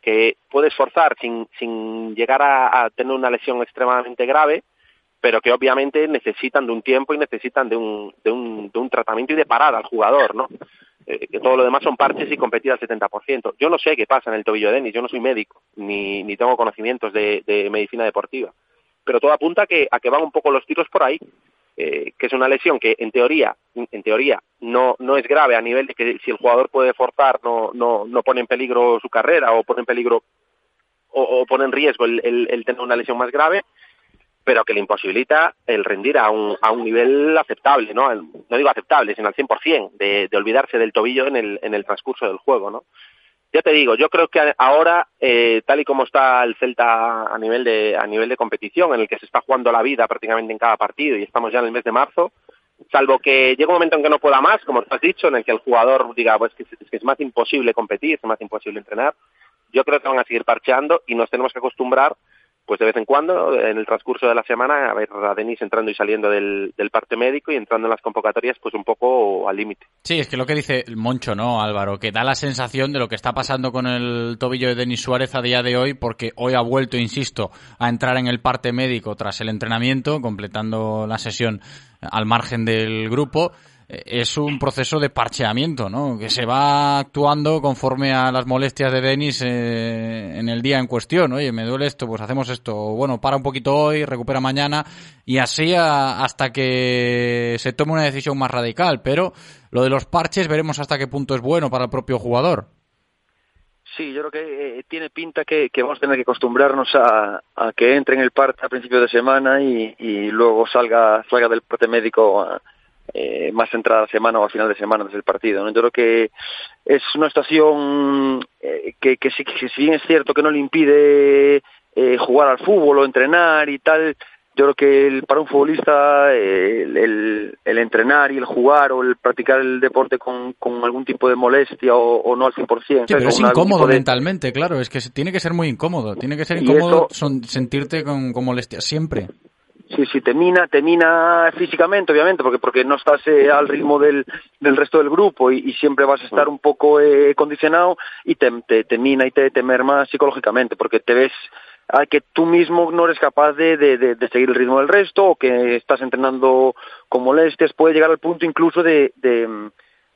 que puedes forzar sin, sin llegar a, tener una lesión extremadamente grave, pero que obviamente necesitan de un tiempo y necesitan de un, de un, de un tratamiento y de parada al jugador, ¿no? Eh, que todo lo demás son parches y competir al 70%. Yo no sé qué pasa en el tobillo de Denis, yo no soy médico, ni, ni tengo conocimientos de, de medicina deportiva, pero todo apunta que, a que van un poco los tiros por ahí eh, que es una lesión que en teoría, en teoría no, no es grave a nivel de que si el jugador puede forzar no, no, no pone en peligro su carrera o pone en peligro o, pone en riesgo el, el, tener una lesión más grave, pero que le imposibilita el rendir a un, a un nivel aceptable, ¿no? No digo aceptable, sino al 100%, de, de olvidarse del tobillo en el, en el transcurso del juego, ¿no? Ya te digo, yo creo que ahora, eh, tal y como está el Celta a nivel de a nivel de competición, en el que se está jugando la vida prácticamente en cada partido y estamos ya en el mes de marzo, salvo que llegue un momento en que no pueda más, como tú has dicho, en el que el jugador diga pues que es, que es más imposible competir, es más imposible entrenar, yo creo que van a seguir parcheando y nos tenemos que acostumbrar pues de vez en cuando, en el transcurso de la semana, a ver a Denis entrando y saliendo del, parte médico y entrando en las convocatorias, pues un poco al límite. Sí, es que lo que dice el Moncho, ¿no, Álvaro? Que da la sensación de lo que está pasando con el tobillo de Denis Suárez a día de hoy, porque hoy ha vuelto, insisto, a entrar en el parte médico tras el entrenamiento, completando la sesión al margen del grupo es un proceso de parcheamiento, ¿no? Que se va actuando conforme a las molestias de Denis eh, en el día en cuestión. Oye, me duele esto, pues hacemos esto. Bueno, para un poquito hoy, recupera mañana y así hasta que se tome una decisión más radical. Pero lo de los parches veremos hasta qué punto es bueno para el propio jugador. Sí, yo creo que eh, tiene pinta que, vamos a tener que acostumbrarnos a, que entre en el parte a principio de semana y, y luego salga, salga del parte médico a, eh, más entrada a semana o a final de semana desde el partido. ¿no? Yo creo que es una situación eh, que, que, si, si bien es cierto que no le impide eh, jugar al fútbol o entrenar y tal, yo creo que el, para un futbolista el, el, entrenar y el jugar o el practicar el deporte con, con algún tipo de molestia o, no al 100%. Sí, pero es incómodo mentalmente, claro, es que tiene que ser muy incómodo, tiene que ser incómodo sentirte con, con molestia siempre. Sí, sí, te mina, te mina físicamente, obviamente, porque porque no estás eh, al ritmo del, del resto del grupo y, siempre vas a estar un poco eh, condicionado y te, te, mina y te, te merma psicológicamente, porque te ves a que tú mismo no eres capaz de, de, de, seguir el ritmo del resto o que estás entrenando con molestias, puede llegar al punto incluso de, de,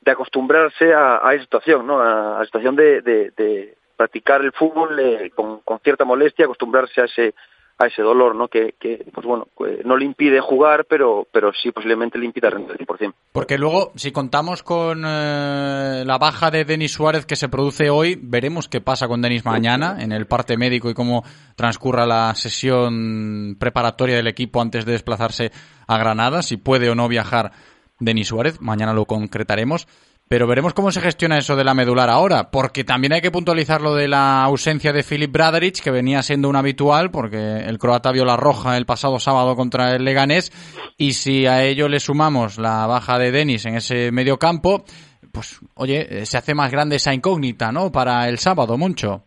acostumbrarse a, a, esa situación, ¿no? A, la situación de, de, practicar el fútbol eh, con, con cierta molestia, acostumbrarse a ese a ese dolor, ¿no? Que, que pues bueno, no le impide jugar, pero, pero sí posiblemente le impida rendir al 100%. Porque luego, si contamos con eh, la baja de Denis Suárez que se produce hoy, veremos qué pasa con Denis mañana en el parte médico y cómo transcurra la sesión preparatoria del equipo antes de desplazarse a Granada, si puede o no viajar Denis Suárez, mañana lo concretaremos. Pero veremos cómo se gestiona eso de la medular ahora, porque también hay que puntualizar lo de la ausencia de Filip Braderic, que venía siendo un habitual, porque el croata vio la roja el pasado sábado contra el Leganés, y si a ello le sumamos la baja de Denis en ese medio campo, pues oye, eh, se hace más grande esa incógnita, ¿no? Para el sábado, mucho.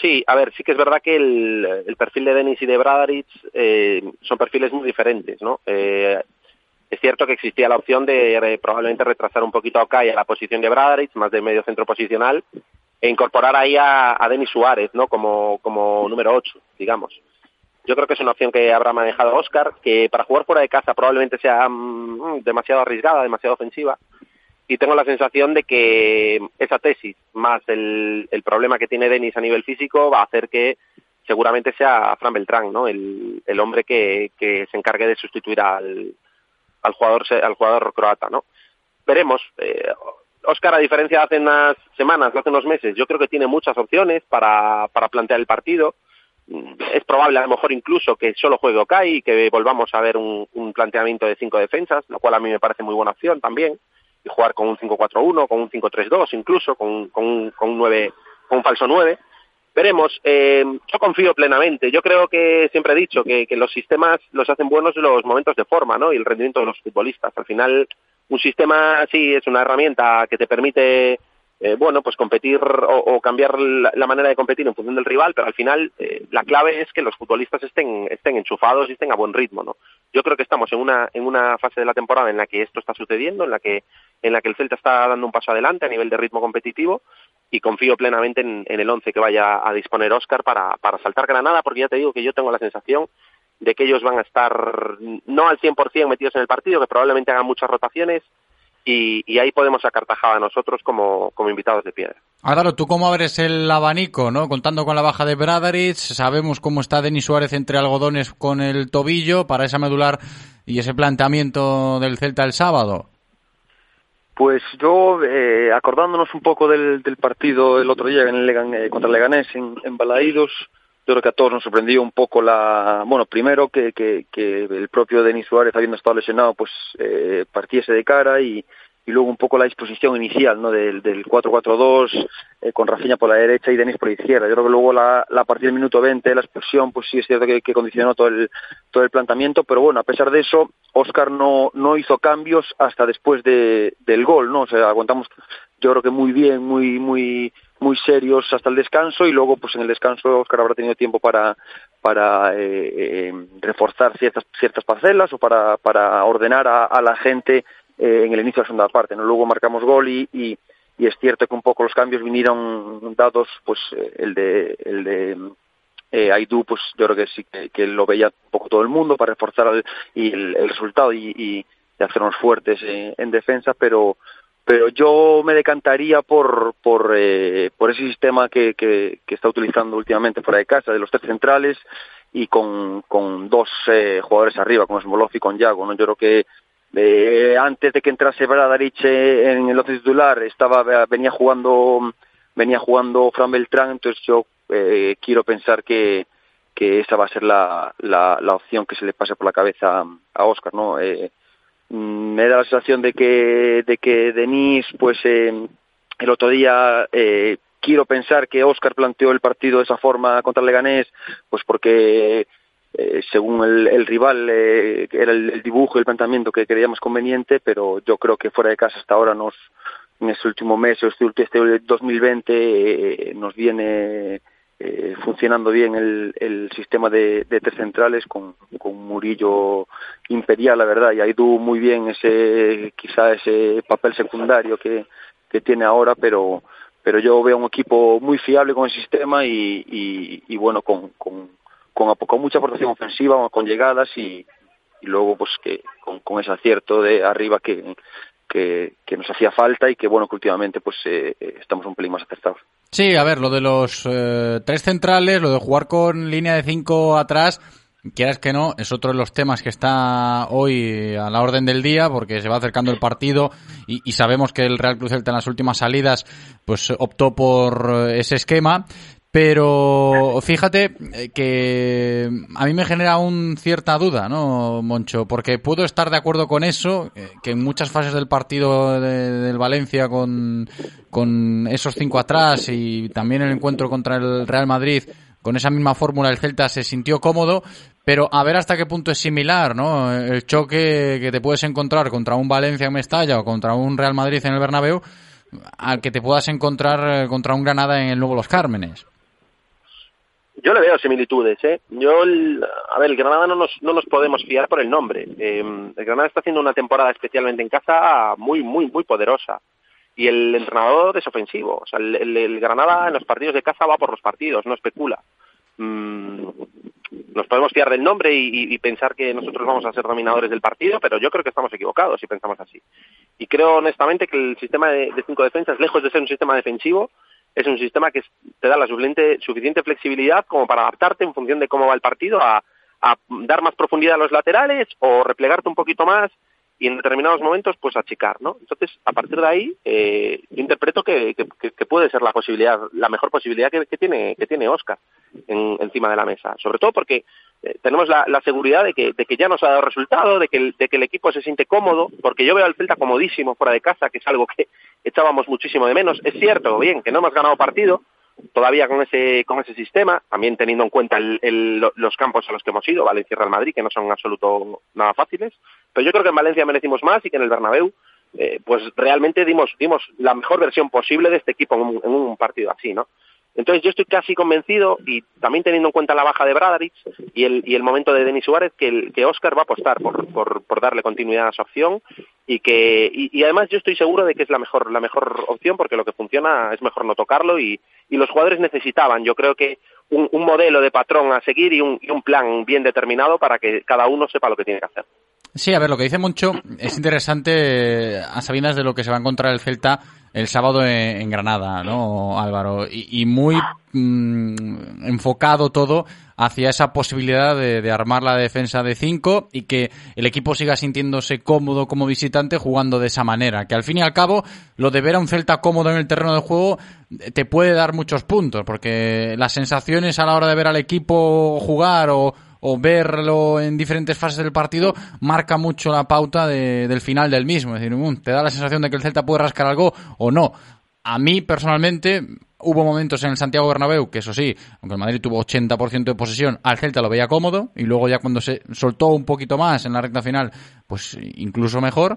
Sí, a ver, sí que es verdad que el, perfil de Denis y de Bradaric eh, son perfiles muy diferentes, ¿no? Eh, es cierto que existía la opción de probablemente retrasar un poquito a Okai a la posición de Bradaric, más de medio centro posicional, e incorporar ahí a, Denis Suárez, ¿no? Como, como número 8, digamos. Yo creo que es una opción que habrá manejado Oscar, que para jugar fuera de casa probablemente sea mm, demasiado arriesgada, demasiado ofensiva. Y tengo la sensación de que esa tesis, más el, el problema que tiene Denis a nivel físico, va a hacer que seguramente sea Fran Beltrán, ¿no? El, el hombre que, que se encargue de sustituir al, al jugador al jugador croata, ¿no? Veremos. Eh, Oscar, a diferencia de hace unas semanas, de hace unos meses, yo creo que tiene muchas opciones para, para plantear el partido. Mm, Es probable, a lo mejor, incluso que solo juegue Okai y que volvamos a ver un, un planteamiento de cinco defensas, lo cual a mí me parece muy buena opción también. Y jugar con un 5-4-1, con un 5-3-2, incluso con, con, un- con un 9, con un falso 9. Veremos. Eh, yo confío plenamente. Yo creo que siempre he dicho que, que los sistemas los hacen buenos los momentos de forma, ¿no? Y el rendimiento de los futbolistas. Al final, un sistema sí es una herramienta que te permite, eh, bueno, pues competir o, o cambiar la, la manera de competir en función del rival, pero al final eh, la clave es que los futbolistas estén, estén enchufados y estén a buen ritmo, ¿no? Yo creo que estamos en una, en una fase de la temporada en la que esto está sucediendo, en la que, en la que el Celta está dando un paso adelante a nivel de ritmo competitivo y confío plenamente en, el once que vaya a disponer Oscar para, para saltar Granada, porque ya te digo que yo tengo la sensación de que ellos van a estar no al 100% metidos en el partido, que probablemente hagan muchas rotaciones y, y ahí podemos sacar tajada nosotros como, como invitados de piedra. Álvaro, ¿tú cómo abres el abanico, no? Contando con la baja de Bradaric, sabemos cómo está Denis Suárez entre algodones con el tobillo para esa medular y ese planteamiento del Celta el sábado. Pues yo, eh, acordándonos un poco del, del partido el otro día en Legan- eh, contra Leganés en, en Balaídos, yo creo que a todos nos sorprendió un poco la... Bueno, primero que, que, que el propio Denis Suárez, habiendo estado lesionado, pues eh, partiese de cara y, y luego un poco la disposición inicial ¿no? del, del 4-4-2 eh, con Rafinha por la derecha y Denis por la izquierda. Yo creo que luego la, a partir del minuto 20 la expulsión, pues sí es cierto que, condicionó todo el, todo el planteamiento, pero bueno, a pesar de eso, Oscar no, no hizo cambios hasta después de, del gol, ¿no? O sea, aguantamos yo creo que muy bien, muy, muy, muy serios hasta el descanso y luego pues en el descanso Oscar habrá tenido tiempo para para eh, eh, reforzar ciertas ciertas parcelas o para, para ordenar a la gente eh, en el inicio de la segunda parte. ¿no? Luego marcamos gol y, y, es cierto que un poco los cambios vinieron dados, pues eh, el de el de eh, Aidú, pues yo creo que sí que, lo veía un poco todo el mundo para reforzar el, y el, el resultado y, y, hacernos fuertes en defensa, pero pero yo me decantaría por por, eh, por ese sistema que, que, que está utilizando últimamente fuera de casa, de los tres centrales y con, con dos eh, jugadores arriba, con Smolov y con Yago. ¿no? Yo creo que eh, antes de que entrase Bradaric eh, en el once titular estaba venía jugando venía jugando Fran Beltrán, entonces yo eh, quiero pensar que, que esa va a ser la, la, la opción que se le pase por la cabeza a Oscar, ¿no? Eh, mm, me da la sensación de que de que Denis pues eh, el otro día eh, quiero pensar que Oscar planteó el partido de esa forma contra Leganés pues porque eh, según el, el rival eh, era el, el dibujo y el planteamiento que creíamos conveniente pero yo creo que fuera de casa hasta ahora nos en este último mes este, este 2020 eh, nos viene eh, funcionando bien el, el sistema de, de tres centrales con, con Murillo imperial, la verdad, y Aidú muy bien ese quizá ese papel secundario que, que tiene ahora, pero pero yo veo un equipo muy fiable con el sistema y, y, y bueno, con, con, con, con mucha aportación ofensiva, con llegadas y, luego pues que con, con ese acierto de arriba que, que, que nos hacía falta y que bueno que últimamente pues eh, eh, estamos un pelín más acertados. Sí, a ver, lo de los eh, tres centrales, lo de jugar con línea de cinco atrás, quieras que no, es otro de los temas que está hoy a la orden del día porque se va acercando el partido y, y sabemos que el Real Cruz Celta en las últimas salidas pues optó por eh, ese esquema. Pero fíjate eh, que a mí me genera un cierta duda, ¿no, Moncho? Porque puedo estar de acuerdo con eso, eh, que en muchas fases del partido de- del Valencia con, con esos cinco atrás y también el encuentro contra el Real Madrid, con esa misma fórmula el Celta se sintió cómodo, pero a ver hasta qué punto es similar, ¿no? El choque que te puedes encontrar contra un Valencia en Mestalla o contra un Real Madrid en el Bernabéu al que te puedas encontrar eh, contra un Granada en el Nuevo Los Cármenes. Yo le veo similitudes, ¿eh? Yo, el- a ver, el Granada no nos, no nos podemos fiar por el nombre. Eh, el Granada está haciendo una temporada especialmente en casa muy, muy, muy poderosa. Y el entrenador es ofensivo. O sea, el, Granada en los partidos de casa va por los partidos, no especula. Mm, nos podemos fiar del nombre y, y, pensar que nosotros vamos a ser dominadores del partido, pero yo creo que estamos equivocados si pensamos así. Y creo honestamente que el sistema de, de cinco defensas, lejos de ser un sistema defensivo, es un sistema que te da la suficiente, suficiente flexibilidad como para adaptarte en función de cómo va el partido a, a dar más profundidad a los laterales o replegarte un poquito más y en determinados momentos pues achicar, ¿no? Entonces, a partir de ahí, eh, yo interpreto que, que, que, puede ser la posibilidad, la mejor posibilidad que, tiene que tiene Oscar en, encima de la mesa, sobre todo porque eh, tenemos la, la, seguridad de que, de que ya nos ha dado resultado, de que, el, de que el equipo se siente cómodo, porque yo veo al Celta comodísimo fuera de casa, que es algo que echábamos muchísimo de menos. Es cierto, bien, que no hemos ganado partido, todavía con ese con ese sistema, también teniendo en cuenta el, el, los campos a los que hemos ido, Valencia y Real Madrid, que no son en absoluto nada fáciles, pero yo creo que en Valencia merecimos más y que en el Bernabéu eh, pues realmente dimos dimos la mejor versión posible de este equipo en un, en un partido así, ¿no? Entonces yo estoy casi convencido, y también teniendo en cuenta la baja de Bradaric y el, y el momento de Denis Suárez, que, Oscar va a apostar por, darle continuidad a su opción y que y, además yo estoy seguro de que es la mejor la mejor opción porque lo que funciona es mejor no tocarlo y, y los jugadores necesitaban yo creo que un, un modelo de patrón a seguir y un, y un plan bien determinado para que cada uno sepa lo que tiene que hacer. Sí, a ver, lo que dice Moncho es interesante a sabiendas de lo que se va a encontrar el Celta el sábado en, Granada, ¿no, Álvaro? Y, y muy mmm, enfocado todo hacia esa posibilidad de, de, armar la defensa de cinco y que el equipo siga sintiéndose cómodo como visitante jugando de esa manera. Que al fin y al cabo, lo de ver a un Celta cómodo en el terreno de juego te puede dar muchos puntos, porque las sensaciones a la hora de ver al equipo jugar o, o verlo en diferentes fases del partido marca mucho la pauta de, del final del mismo. Es decir, um, te da la sensación de que el Celta puede rascar algo o no. A mí, personalmente, hubo momentos en el Santiago Bernabéu que, eso sí, aunque el Madrid tuvo 80% de posesión, al Celta lo veía cómodo y luego ya cuando se soltó un poquito más en la recta final, pues incluso mejor.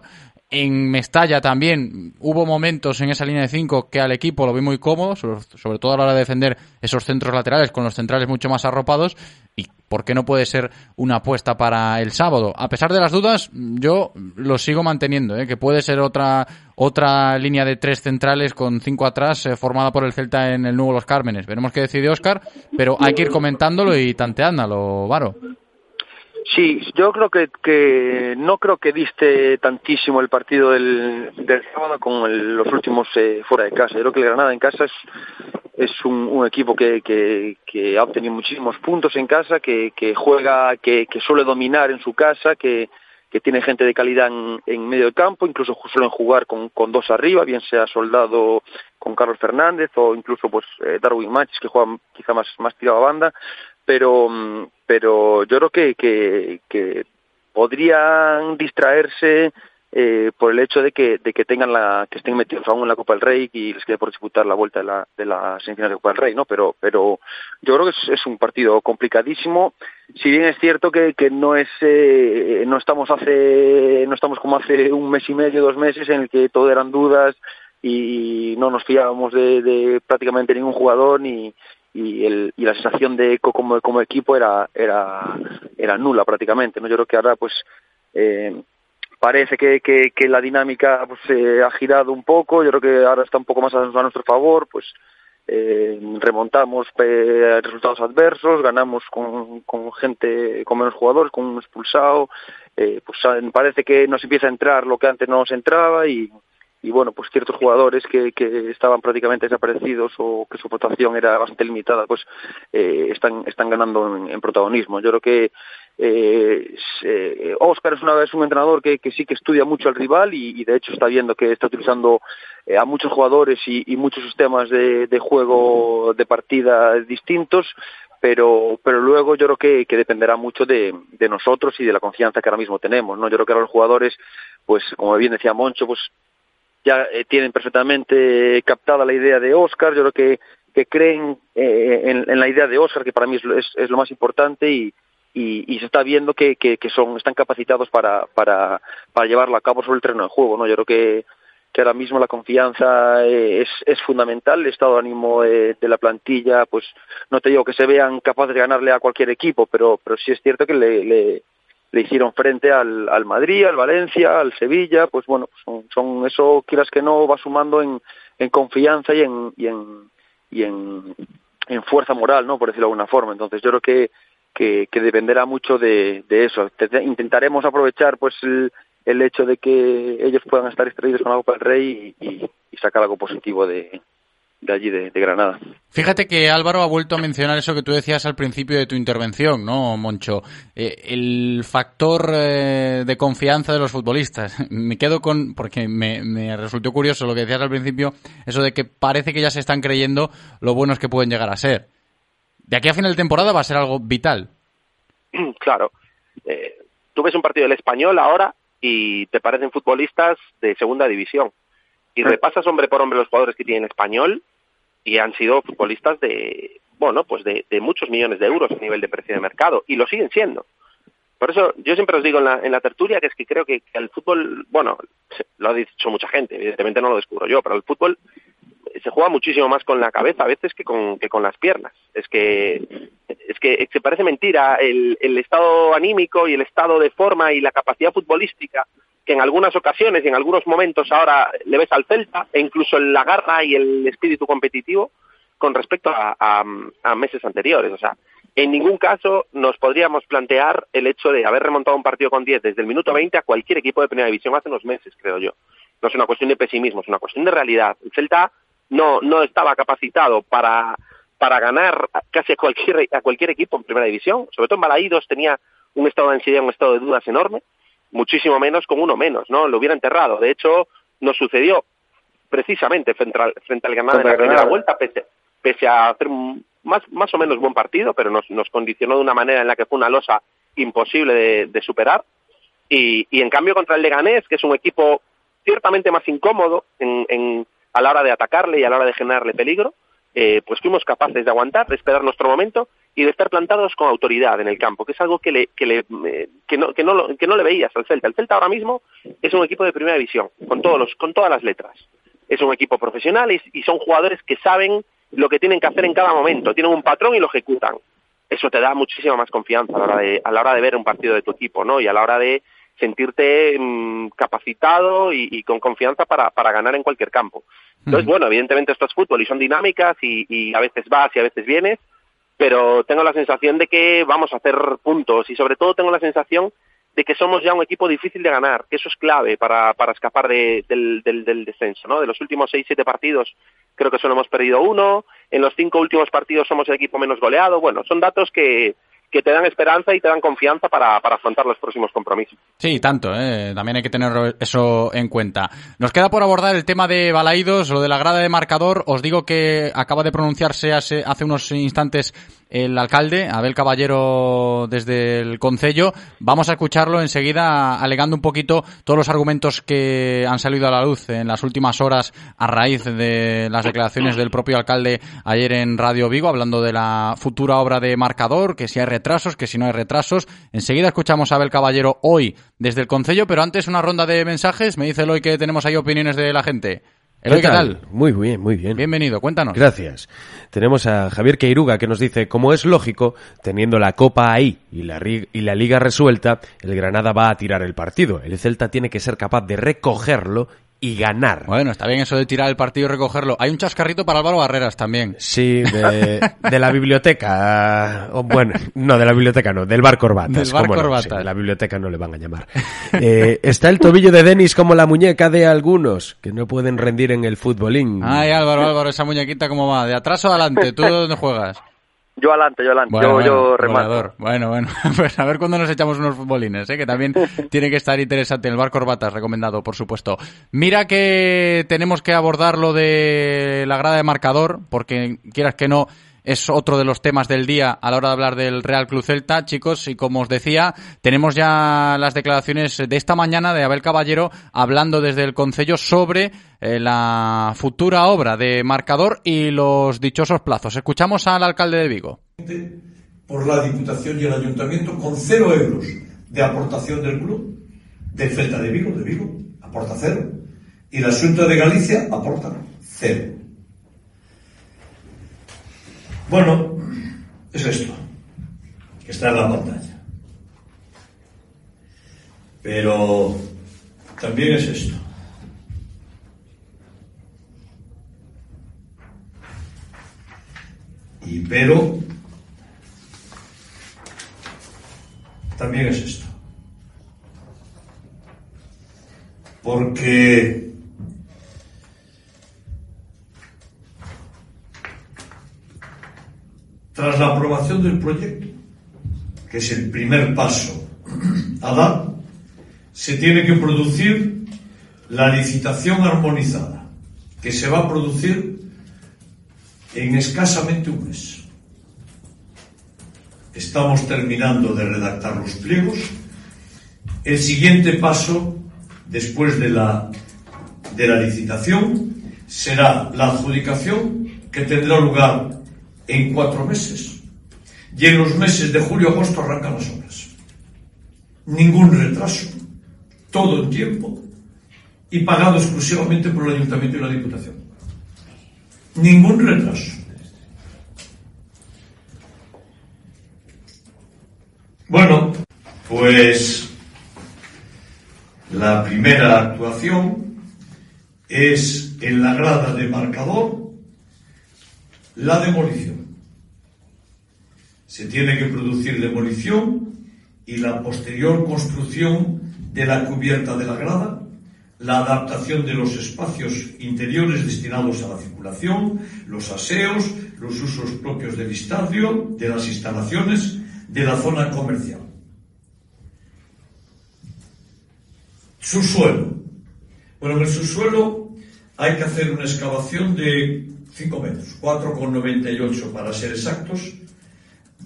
En Mestalla también hubo momentos en esa línea de 5 que al equipo lo vi muy cómodo, sobre, todo a la hora de defender esos centros laterales con los centrales mucho más arropados y por qué no puede ser una apuesta para el sábado. A pesar de las dudas, yo lo sigo manteniendo, ¿eh? que puede ser otra otra línea de tres centrales con cinco atrás eh, formada por el Celta en el nuevo Los Cármenes. Veremos qué decide Oscar, pero hay que ir comentándolo y tanteándolo, Varo. Sí, yo creo que, que no creo que diste tantísimo el partido del, del sábado con el, los últimos eh, fuera de casa. Yo creo que el Granada en casa es, es un, equipo que, que, ha obtenido muchísimos puntos en casa, que, juega, que, suele dominar en su casa, que, tiene gente de calidad en, en medio del campo, incluso suelen jugar con, con dos arriba, bien sea Soldado con Carlos Fernández o incluso pues eh, Darwin Matches que juega quizá más, más tirado a banda, pero, pero yo creo que, que, podrían distraerse eh, por el hecho de que, de que tengan la, que estén metidos aún en la Copa del Rey y les quede por disputar la vuelta de la, de la semifinal de Copa del Rey, ¿no? Pero, pero yo creo que es, es un partido complicadísimo. Si bien es cierto que, que no es, eh, no estamos hace, no estamos como hace un mes y medio, dos meses en el que todo eran dudas y no nos fiábamos de, de prácticamente ningún jugador ni, y, el, y la sensación de eco como, equipo era, era, era nula prácticamente. ¿no? Yo creo que ahora pues eh, parece que, que, la dinámica pues, eh, ha girado un poco, yo creo que ahora está un poco más a, nuestro favor, pues eh, remontamos resultados adversos, ganamos con, con gente, con menos jugadores, con un expulsado, eh, pues parece que nos empieza a entrar lo que antes no nos entraba y, y bueno, pues ciertos jugadores que, que estaban prácticamente desaparecidos o que su votación era bastante limitada, pues eh, están, están ganando en, protagonismo. Yo creo que eh, eh, Oscar es una vez un entrenador que, que sí que estudia mucho al rival y, y, de hecho está viendo que está utilizando eh, a muchos jugadores y, y muchos sistemas de, de, juego de partida distintos, pero pero luego yo creo que, que dependerá mucho de, de, nosotros y de la confianza que ahora mismo tenemos no yo creo que ahora los jugadores pues como bien decía Moncho pues ya eh, tienen perfectamente captada la idea de Oscar, yo creo que, que creen eh, en, en, la idea de Oscar, que para mí es, es, es lo más importante y, y, se está viendo que, que, son, están capacitados para, para, para llevarlo a cabo sobre el terreno de juego. ¿no? Yo creo que, que ahora mismo la confianza es, es fundamental, el estado de ánimo de, de, la plantilla, pues no te digo que se vean capaces de ganarle a cualquier equipo, pero, pero sí es cierto que le, le le hicieron frente al, al Madrid, al Valencia, al Sevilla, pues bueno, son, son eso, quieras que no, va sumando en, en confianza y en, y en, y en, en fuerza moral, ¿no? Por decirlo de alguna forma. Entonces yo creo que, que, dependerá mucho de, eso. Te- intentaremos aprovechar pues el, el hecho de que ellos puedan estar extraídos con la Copa del Rey y sacar algo positivo de, de allí, de, de Granada. Fíjate que Álvaro ha vuelto a mencionar eso que tú decías al principio de tu intervención, ¿no, Moncho? Eh, el factor eh, de confianza de los futbolistas. Me quedo con, porque me, me resultó curioso lo que decías al principio, eso de que parece que ya se están creyendo lo buenos que pueden llegar a ser. De aquí a final de temporada va a ser algo vital. claro. Eh, tú ves un partido del español ahora y te parecen futbolistas de segunda división. Y repasas hombre por hombre los jugadores que tienen español y han sido futbolistas de, bueno, pues de, de muchos millones de euros a nivel de precio de mercado y lo siguen siendo. Por eso yo siempre os digo en la, en la tertulia que es que creo que el fútbol, bueno, lo ha dicho mucha gente, evidentemente no lo descubro yo, pero el fútbol se juega muchísimo más con la cabeza a veces que con, que con las piernas. Es que es que se parece mentira el, el estado anímico y el estado de forma y la capacidad futbolística que en algunas ocasiones y en algunos momentos ahora le ves al Celta e incluso la garra y el espíritu competitivo con respecto a, meses anteriores. O sea, en ningún caso nos podríamos plantear el hecho de haber remontado un partido con 10 desde el minuto 20 a cualquier equipo de primera división hace unos meses, creo yo. No es una cuestión de pesimismo, es una cuestión de realidad. El Celta no, no estaba capacitado para, para ganar casi a cualquier, a cualquier equipo en primera división. Sobre todo en Balaídos tenía un estado de ansiedad, un estado de dudas enorme, muchísimo menos con uno menos, ¿no? Lo hubiera enterrado. De hecho, nos sucedió precisamente frente al, frente al Granada en la primera vuelta, pese, pese a hacer más, más o menos buen partido, pero nos, nos condicionó de una manera en la que fue una losa imposible de, de superar. Y, y en cambio contra el Leganés, que es un equipo ciertamente más incómodo en, en- a la hora de atacarle y a la hora de generarle peligro, eh, pues fuimos capaces de aguantar, de esperar nuestro momento y de estar plantados con autoridad en el campo, que es algo que, le, que, le, eh, que, no, que, no, que no le veías al Celta. El Celta ahora mismo es un equipo de primera división, con, todos los, con todas las letras. Es un equipo profesional y, y son jugadores que saben lo que tienen que hacer en cada momento, tienen un patrón y lo ejecutan. Eso te da muchísima más confianza a la hora de, a la hora de ver un partido de tu equipo, ¿no? Y a la hora de sentirte mm, capacitado y, y con confianza para, para ganar en cualquier campo. Entonces, bueno, evidentemente esto es fútbol y son dinámicas y, y a veces vas y a veces vienes, pero tengo la sensación de que vamos a hacer puntos y sobre todo tengo la sensación de que somos ya un equipo difícil de ganar, que eso es clave para, para escapar de- del, del, del descenso, ¿no? De los últimos seis, siete partidos creo que solo hemos perdido uno, en los cinco últimos partidos somos el equipo menos goleado, bueno, son datos que, que te dan esperanza y te dan confianza para, para afrontar los próximos compromisos. Sí, tanto, ¿eh? también hay que tener eso en cuenta. Nos queda por abordar el tema de Balaídos, lo de la grada de marcador. Os digo que acaba de pronunciarse hace, hace unos instantes el alcalde, Abel Caballero, desde el Concello. Vamos a escucharlo enseguida, alegando un poquito todos los argumentos que han salido a la luz en las últimas horas a raíz de las declaraciones del propio alcalde ayer en Radio Vigo, hablando de la futura obra de marcador, que si hay retrasos, que si no hay retrasos. Enseguida escuchamos a Abel Caballero hoy desde el Concello, pero antes una ronda de mensajes. Me dice Eloy que tenemos ahí opiniones de la gente. Eloy, ¿qué tal? Muy bien, muy bien. Bienvenido, cuéntanos. Gracias. Tenemos a Javier Queiruga que nos dice, como es lógico, teniendo la Copa ahí y la, y la Liga resuelta, el Granada va a tirar el partido. El Celta tiene que ser capaz de recogerlo y ganar. Bueno, está bien eso de tirar el partido y recogerlo. Hay un chascarrito para Álvaro Barreras también. Sí, de, de la biblioteca. o bueno, no, de la biblioteca no, del bar Corbatas. Del bar no, Corbatas. sí, de la biblioteca no le van a llamar. Eh, está el tobillo de Denis como la muñeca de algunos, que no pueden rendir en el futbolín. Ay, Álvaro, Álvaro, esa muñequita cómo va, de atrás o adelante, ¿tú dónde juegas? Yo adelante, yo adelante, Bueno, yo, bueno, yo remato. Bueno, bueno, pues a ver cuándo nos echamos unos futbolines, ¿eh? que también tiene que estar interesante. El bar Corbatas, recomendado, por supuesto. Mira que tenemos que abordar lo de la grada de marcador, porque quieras que no, es otro de los temas del día a la hora de hablar del Real Club Celta, chicos, y como os decía, tenemos ya las declaraciones de esta mañana de Abel Caballero hablando desde el Concello sobre eh, la futura obra de marcador y los dichosos plazos. Escuchamos al alcalde de Vigo. por la Diputación y el Ayuntamiento con cero euros de aportación del club, de Celta de Vigo, de Vigo, aporta cero. Y la Junta de Galicia aporta cero. Bueno, es esto, que está en la pantalla. Pero también es esto. Y pero también es esto. Porque tras la aprobación del proyecto, que es el primer paso a dar, se tiene que producir la licitación armonizada, que se va a producir en escasamente un mes. Estamos terminando de redactar los pliegos. El siguiente paso, después de la, de la licitación, será la adjudicación que tendrá lugar en cuatro meses. Y en los meses de julio-agosto arrancan las obras. Ningún retraso, todo en tiempo y pagado exclusivamente por el Ayuntamiento y la Diputación. Ningún retraso. Bueno, pues la primera actuación es en la grada de marcador la demolición. Se tiene que producir demolición y la posterior construcción de la cubierta de la grada, la adaptación de los espacios interiores destinados a la circulación, los aseos, los usos propios del estadio, de las instalaciones, de la zona comercial. Subsuelo. Bueno, en el subsuelo hay que hacer una excavación de 5 metros, 4,98 para ser exactos,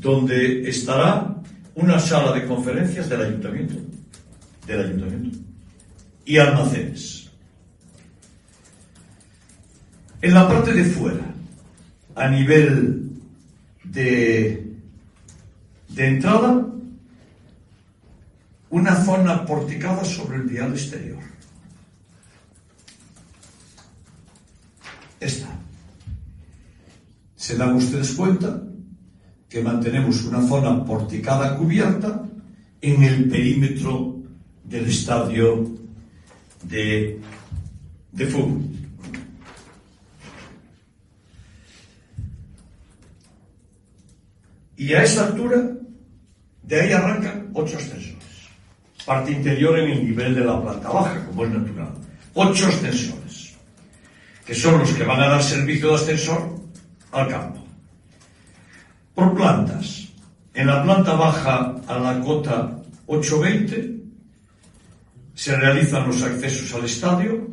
donde estará una sala de conferencias del ayuntamiento, del ayuntamiento, y almacenes. En la parte de fuera, a nivel de, entrada, una zona porticada sobre el vial exterior. Esta. Se dan ustedes cuenta que mantenemos una zona porticada cubierta en el perímetro del estadio de, de fútbol. Y a esa altura, de ahí arrancan ocho ascensores. Parte interior en el nivel de la planta baja, como es natural. Ocho ascensores, que son los que van a dar servicio de ascensor al campo. Por plantas. En la planta baja a la cota 820 se realizan los accesos al estadio,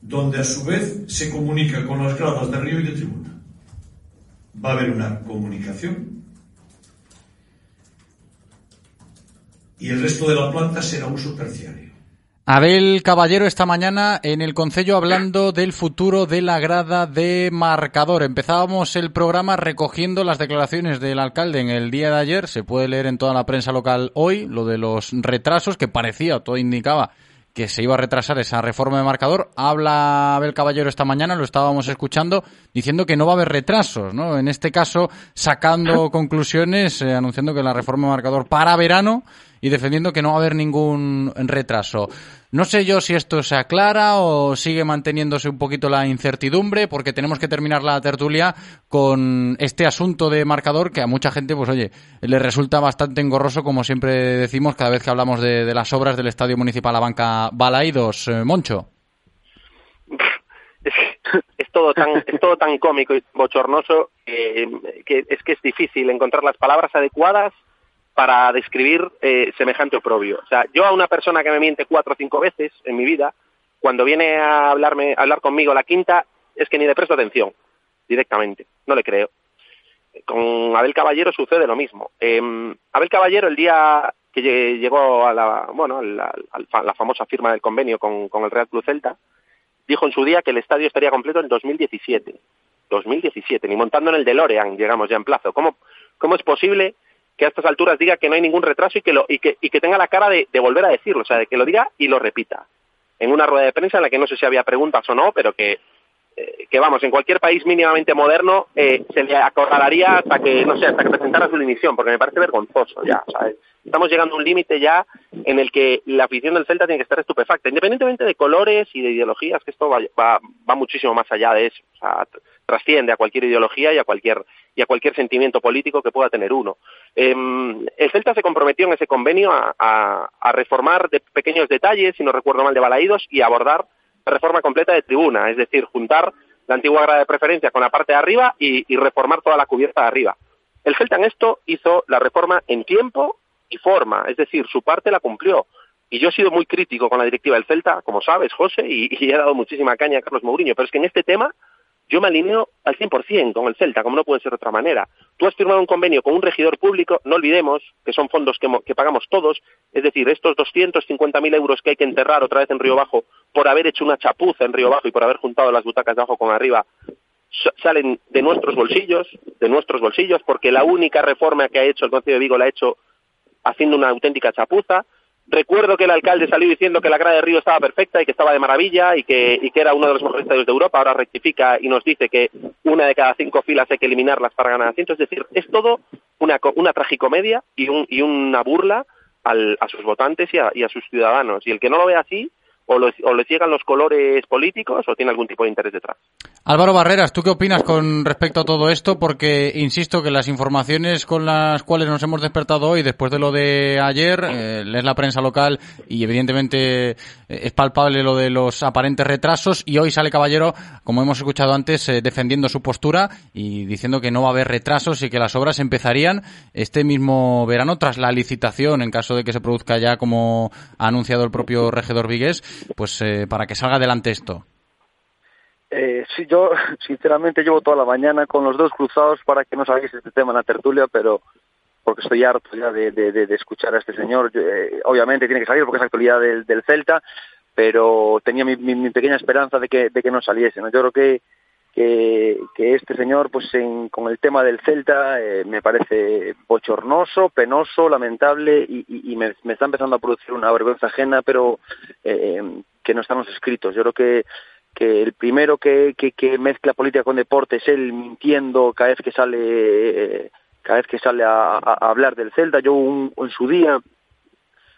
donde a su vez se comunica con las gradas de río y de tribuna. Va a haber una comunicación y el resto de la planta será uso terciario. Abel Caballero esta mañana en el Concello hablando del futuro de la grada de marcador. Empezábamos el programa recogiendo las declaraciones del alcalde en el día de ayer. Se puede leer en toda la prensa local hoy lo de los retrasos que parecía, todo indicaba que se iba a retrasar esa reforma de marcador. Habla Abel Caballero esta mañana, lo estábamos escuchando, diciendo que no va a haber retrasos, ¿no? En este caso, sacando conclusiones, eh, anunciando que la reforma de marcador para verano y defendiendo que no va a haber ningún retraso. No sé yo si esto se aclara o sigue manteniéndose un poquito la incertidumbre, porque tenemos que terminar la tertulia con este asunto de marcador que a mucha gente, pues oye, le resulta bastante engorroso, como siempre decimos cada vez que hablamos de, las obras del Estadio Municipal La Banca Balaidos. Eh, Moncho. Es, todo tan es todo tan cómico y bochornoso que es que es difícil encontrar las palabras adecuadas para describir eh, semejante oprobio. O sea, yo a una persona que me miente cuatro o cinco veces en mi vida, cuando viene a hablarme, a hablar conmigo la quinta, es que ni le presto atención directamente, no le creo. Con Abel Caballero sucede lo mismo. Eh, Abel Caballero el día que llegó a la, bueno, a la, a la famosa firma del convenio con, con el Real Club Celta, dijo en su día que el estadio estaría completo en 2017. 2017, ni montando en el DeLorean llegamos ya en plazo. ¿Cómo, cómo es posible que a estas alturas diga que no hay ningún retraso y que, lo, y que, y que tenga la cara de, volver a decirlo, o sea, de que lo diga y lo repita. En una rueda de prensa en la que no sé si había preguntas o no, pero que, eh, que vamos, en cualquier país mínimamente moderno eh, se le acorralaría hasta que, no sé, hasta que presentara su dimisión, porque me parece vergonzoso ya, ¿sabes? Estamos llegando a un límite ya en el que la afición del Celta tiene que estar estupefacta, independientemente de colores y de ideologías, que esto va, va muchísimo más allá de eso, o sea, trasciende a cualquier ideología y a cualquier y a cualquier sentimiento político que pueda tener uno. Em, el Celta se comprometió en ese convenio a, reformar de pequeños detalles, si no recuerdo mal, de balaídos y abordar reforma completa de tribuna, es decir, juntar la antigua grada de preferencia con la parte de arriba y, y reformar toda la cubierta de arriba. El Celta en esto hizo la reforma en tiempo y forma, es decir, su parte la cumplió. Y yo he sido muy crítico con la directiva del Celta, como sabes, José, y, y he dado muchísima caña a Carlos Mourinho, pero es que en este tema yo me alineo al 100% con el Celta, como no puede ser de otra manera. Tú has firmado un convenio con un regidor público, no olvidemos que son fondos que, pagamos todos, es decir, estos 250.000 euros que hay que enterrar otra vez en Río Bajo por haber hecho una chapuza en Río Bajo y por haber juntado las butacas de abajo con arriba, salen de nuestros bolsillos, de nuestros bolsillos, porque la única reforma que ha hecho el Consejo de Vigo la ha hecho haciendo una auténtica chapuza. Recuerdo que el alcalde salió diciendo que la grada de Río estaba perfecta y que estaba de maravilla y que, era uno de los mejores estadios de Europa. Ahora rectifica y nos dice que una de cada cinco filas hay que eliminarlas para ganar asientos. Es decir, es todo una, una tragicomedia y, un, y una burla al, a sus votantes y a, y a sus ciudadanos. Y el que no lo ve así, o, los, les llegan los colores políticos o tiene algún tipo de interés detrás. Álvaro Barreras, ¿tú qué opinas con respecto a todo esto? Porque insisto que las informaciones con las cuales nos hemos despertado hoy, después de lo de ayer, eh, lees la prensa local y evidentemente eh, es palpable lo de los aparentes retrasos y hoy sale Caballero, como hemos escuchado antes, eh, defendiendo su postura y diciendo que no va a haber retrasos y que las obras empezarían este mismo verano tras la licitación en caso de que se produzca ya como ha anunciado el propio regidor Vigués, pues para que salga adelante esto. Eh, sí, yo sinceramente llevo toda la mañana con los dos cruzados para que no salgáis este tema en la tertulia, pero porque estoy harto ya de, de, escuchar a este señor. Eh, obviamente tiene que salir porque es actualidad del, del Celta, pero tenía mi, mi, pequeña esperanza de que, de que no saliese. ¿no? Yo creo que, que, este señor, pues en, con el tema del Celta, eh, me parece bochornoso, penoso, lamentable y, y, me, me, está empezando a producir una vergüenza ajena, pero eh, que no están los escritos. Yo creo que que el primero que, que, que, mezcla política con deporte es él mintiendo cada vez que sale cada vez que sale a, a, hablar del Celta. Yo un, en su día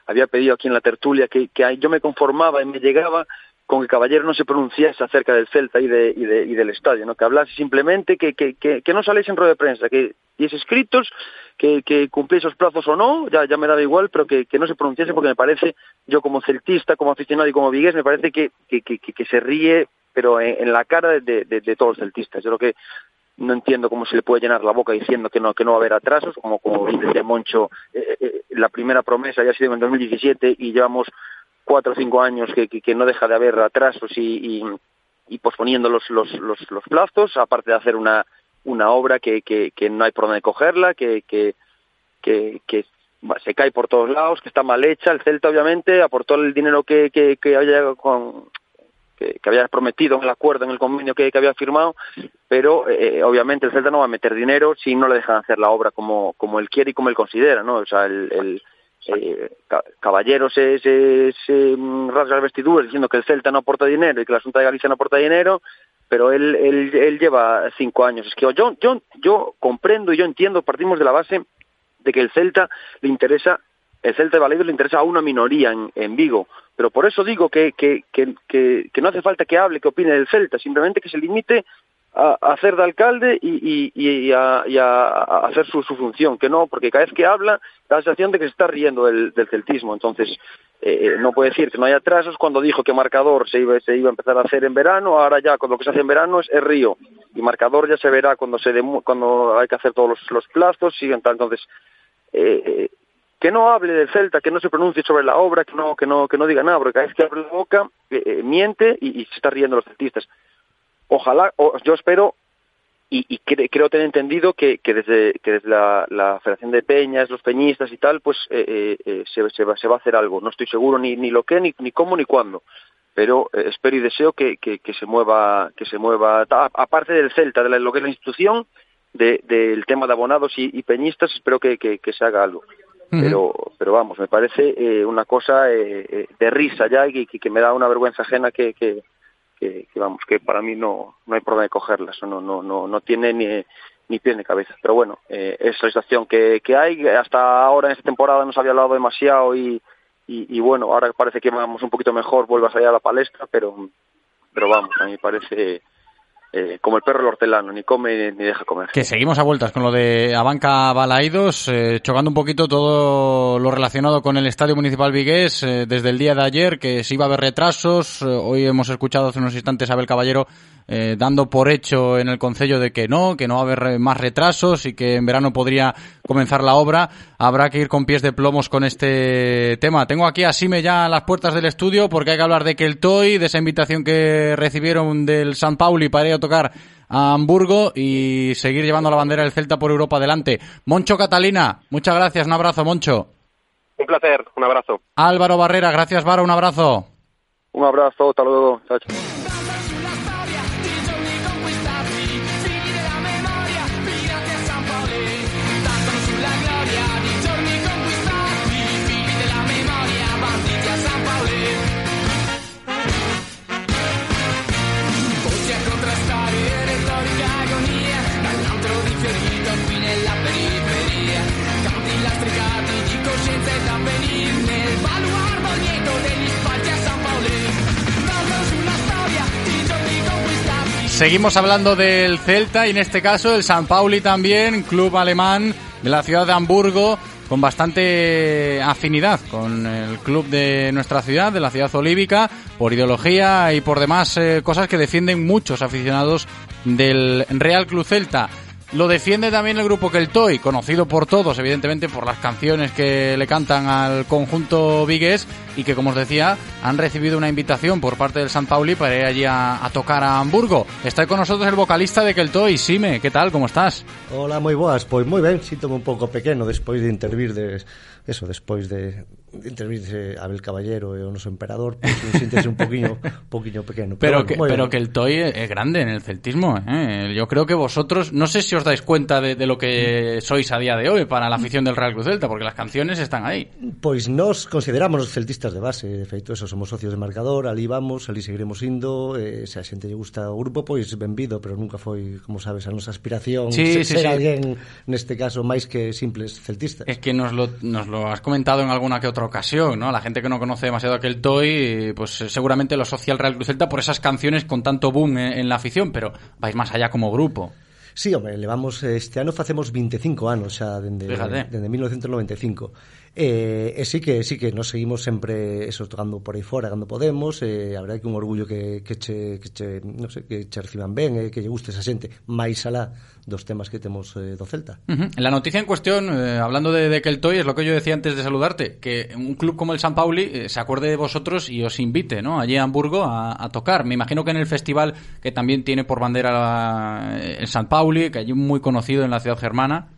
había pedido aquí en la tertulia que, que yo me conformaba y me llegaba con que Caballero no se pronunciase acerca del Celta y, de, y, de, y del estadio, ¿no? que hablase simplemente, que, que, que, que no saliese en rueda de prensa, que diese escritos, que, que cumpliese esos plazos o no, ya, ya me daba igual, pero que, no se pronunciase porque me parece, yo como celtista, como aficionado y como vigués, me parece que, que, que, que se ríe, pero en, la cara de, todos los celtistas. Yo creo que no entiendo cómo se le puede llenar la boca diciendo que no que no va a haber atrasos, como como dice Moncho, eh, eh, la primera promesa ya ha sido en 2017 y llevamos cuatro o cinco años que, que, no deja de haber atrasos y, y, posponiendo los, los, los, los, plazos, aparte de hacer una, una obra que, que, que no hay por dónde cogerla, que, que, que, que se cae por todos lados, que está mal hecha. El Celta, obviamente, aportó el dinero que, que, que había con, que, había prometido en el acuerdo, en el convenio que, que había firmado, pero eh, obviamente el Celta no va a meter dinero si no le dejan hacer la obra como, como él quiere y como él considera, ¿no? O sea, el, el eh, Caballero se, se, se rasga las vestiduras diciendo que el Celta no aporta dinero y que la Junta de Galicia no aporta dinero, pero él, él, él lleva cinco años. Es que yo, yo, yo comprendo y yo entiendo, partimos de la base de que el Celta le interesa, el Celta de le interesa a una minoría en, en Vigo, pero por eso digo que, que, que, que no hace falta que hable, que opine del Celta, simplemente que se limite a, hacer de alcalde y, y, y, a, y a, hacer su, su, función, que no, porque cada vez que habla da la sensación de que se está riendo del, celtismo, entonces eh, no puede decir que no hay atrasos. Cuando dijo que marcador se iba, se iba a empezar a hacer en verano, ahora ya cuando lo que se hace en verano es, es Río, y marcador ya se verá cuando se demu cuando hay que hacer todos los, los plazos, y entonces eh, que no hable del Celta, que no se pronuncie sobre la obra, que no, que no, que no diga nada, porque cada vez que abre la boca eh, eh miente y, se está riendo los celtistas ojalá, o, yo espero y, y cre, creo tener entendido que, que desde, que desde la, la, Federación de Peñas, los peñistas y tal, pues eh, eh, eh, se, se, va, se va a hacer algo. No estoy seguro ni, ni lo que, ni, ni cómo, ni cuándo. Pero eh, espero y deseo que, que, que, se mueva, que se mueva, aparte del Celta, de la, lo que es la institución, de, del tema de abonados y, y peñistas, espero que, que, se haga algo. Uh -huh. Pero, pero vamos, me parece eh, una cosa eh, de risa ya y que, que me da una vergüenza ajena que, que, que, que, vamos que para mí no no hay problema de cogerla eso no no no no tiene ni ni pie ni cabeza. Pero bueno eh, es la situación que, que hay hasta ahora en esta temporada no se había hablado demasiado y, y, bueno ahora parece que vamos un poquito mejor vuelve a salir a la palestra pero pero vamos a mí parece eh, como el perro el hortelano, ni come ni deja comer. Que seguimos a vueltas con lo de Abanca Balaídos, eh, chocando un poquito todo lo relacionado con el Estadio Municipal Vigués eh, desde el día de ayer, que se iba a haber retrasos. Hoy hemos escuchado hace unos instantes a Abel Caballero dando por hecho en el Concello de que no, que no va a haber más retrasos y que en verano podría comenzar la obra. Habrá que ir con pies de plomos con este tema. Tengo aquí a Sime ya las puertas del estudio porque hay que hablar de Keltoy, de esa invitación que recibieron del San Pauli para ir a tocar a Hamburgo y seguir llevando la bandera del Celta por Europa adelante. Moncho Catalina, muchas gracias, un abrazo, Moncho. Un placer, un abrazo. Álvaro Barrera, gracias, Varo, un abrazo. Un abrazo, hasta luego. Chao, Seguimos hablando del Celta y en este caso el San Pauli también, club alemán de la ciudad de Hamburgo, con bastante afinidad con el club de nuestra ciudad, de la ciudad olívica, por ideología y por demás eh, cosas que defienden muchos aficionados del Real Club Celta. Lo defiende también el grupo Keltoy, conocido por todos, evidentemente, por las canciones que le cantan al conjunto Vigues y que, como os decía, han recibido una invitación por parte del San Pauli para ir allí a, tocar a Hamburgo. Está con nosotros el vocalista de Keltoy, Sime. ¿Qué tal? ¿Cómo estás? Hola, moi boas. Pois moi ben, síntome un pouco pequeno despois de intervir de eso, despois de, de Abel Caballero e o noso emperador, pois me síntese un poquinho, poquinho pequeno. Pero, bueno, que, moi pero que el Toy es grande en el celtismo. ¿eh? Yo creo que vosotros, no sé si os dais cuenta de, de lo que sois a día de hoy para la afición del Real Cruz Celta, porque las canciones están ahí. Pois nós consideramos os celtistas de base, de feito, eso, somos socios de marcador, ali vamos, ali seguiremos indo, eh, se a xente lle gusta o grupo, pois benvido, pero nunca foi, como sabes, a nosa aspiración Sí, se- sí, ser sí. alguén, neste caso, máis que simples celtistas. Es que nos lo, nos lo has comentado en alguna que otra ocasión, ¿no? La gente que no conoce demasiado aquel Toy, pues eh, seguramente lo asocia al Real Cruz Celta por esas canciones con tanto boom en, en la afición, pero vais más allá como grupo. Sí, home, levamos este ano facemos 25 anos xa dende Fíjate. dende 1995. Eh, e sí que sí que nos seguimos sempre eso tocando por aí fora cando podemos, eh, a verdade que un orgullo que, que che, que che, que che reciban ben, eh, que lle guste esa xente, máis alá dos temas que temos eh, do Celta. Ujú. La noticia en cuestión, eh, hablando de, de Keltoy, es lo que yo decía antes de saludarte, que un club como el San Pauli eh, se acuerde de vosotros y os invite, ¿no? Allí a Hamburgo a, a tocar. Me imagino que en el festival que también tiene por bandera la- el San Pauli, que allí muy conocido en la ciudad germana.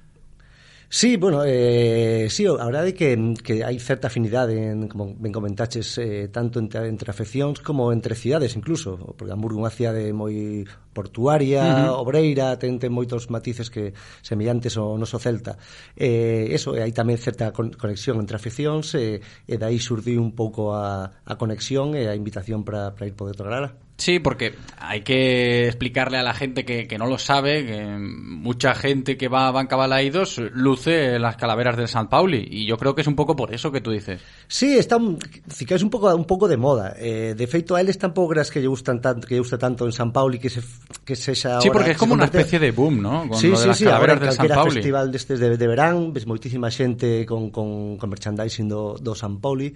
Sí, bueno, eh, sí, a verdade é que, que hai certa afinidade, en, como ben comentaches, eh, tanto entre, entre afeccións como entre cidades incluso, porque Hamburgo é unha cidade moi portuaria, uh -huh. obreira, ten, ten moitos matices que semellantes ao noso Celta. Eh, eso, e hai tamén certa conexión entre afeccións, eh, e dai surdiu un pouco a, a conexión e a invitación para ir poder tocar Sí, porque hay que explicarle a la gente que, que no lo sabe, que mucha gente que va a Banca Balaídos luce las calaveras del San Pauli, y yo creo que es un poco por eso que tú dices. Sí, está un, es un pouco un pouco de moda. Eh, de feito a eles tampouco creas que lle gustan tanto, que lle gusta tanto en San Pauli que se que sexa Sí, porque se como una especie de boom, ¿no? Con sí, lo de sí, las sí, calaveras ahora del San Pauli. festival destes de, de verán, ves moitísima xente con, con, con merchandising do, do San Pauli,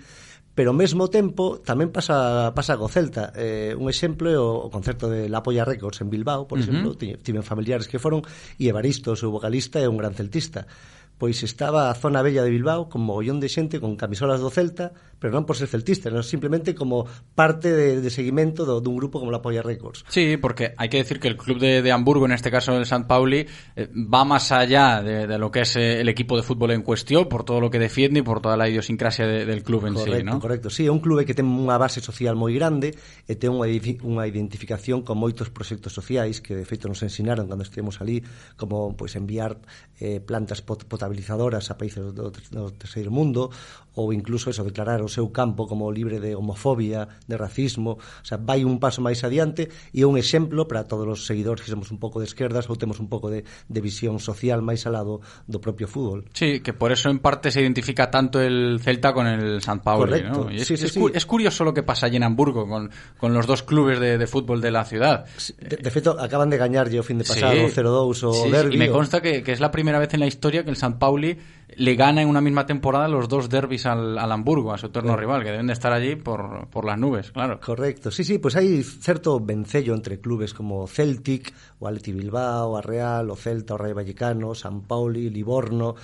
pero ao mesmo tempo tamén pasa pasa co Celta. Eh, un exemplo é o, o concerto de La Polla Records en Bilbao, por exemplo, uh -huh. tiven familiares que foron e Evaristo, o seu vocalista, é un gran celtista pois estaba a zona bella de Bilbao con mogollón de xente con camisolas do Celta, pero non por ser celtista, non simplemente como parte de, de seguimento do, dun grupo como la Polla Records. Sí, porque hai que decir que el club de, de Hamburgo, en este caso el San Pauli, eh, va más allá de, de lo que es eh, el equipo de fútbol en cuestión, por todo lo que defiende y por toda la idiosincrasia de, del club en correcto, sí, ¿no? Correcto, sí, é un clube que ten unha base social moi grande e ten unha, unha identificación con moitos proxectos sociais que de feito nos ensinaron cando estivemos ali como pois enviar eh, plantas pot, pot estabilizadoras a países do, do terceiro mundo ou incluso eso, declarar o seu campo como libre de homofobia, de racismo, o sea, vai un paso máis adiante e é un exemplo para todos os seguidores que somos un pouco de esquerdas ou temos un pouco de, de visión social máis alado do propio fútbol. Sí, que por eso en parte se identifica tanto el Celta con el San Paulo, Correcto. ¿no? Y es, sí, sí, es, sí. es curioso lo que pasa allí en Hamburgo con, con los dos clubes de, de fútbol de la ciudad. De, de feito, acaban de gañarlle o fin de pasado sí, o 0-2 o sí, derbi. Sí, y me consta que, que es la primera vez en la historia que el San Pauli le gana en una misma temporada los dos derbis al, al Hamburgo, a su eterno Sí. rival, que deben de estar allí por, por las nubes, claro. Correcto, sí, sí, pues hai certo vencello entre clubes como Celtic, o Atleti Bilbao, a Real, o Celta, o Rayo Vallecano, San Pauli, Livorno,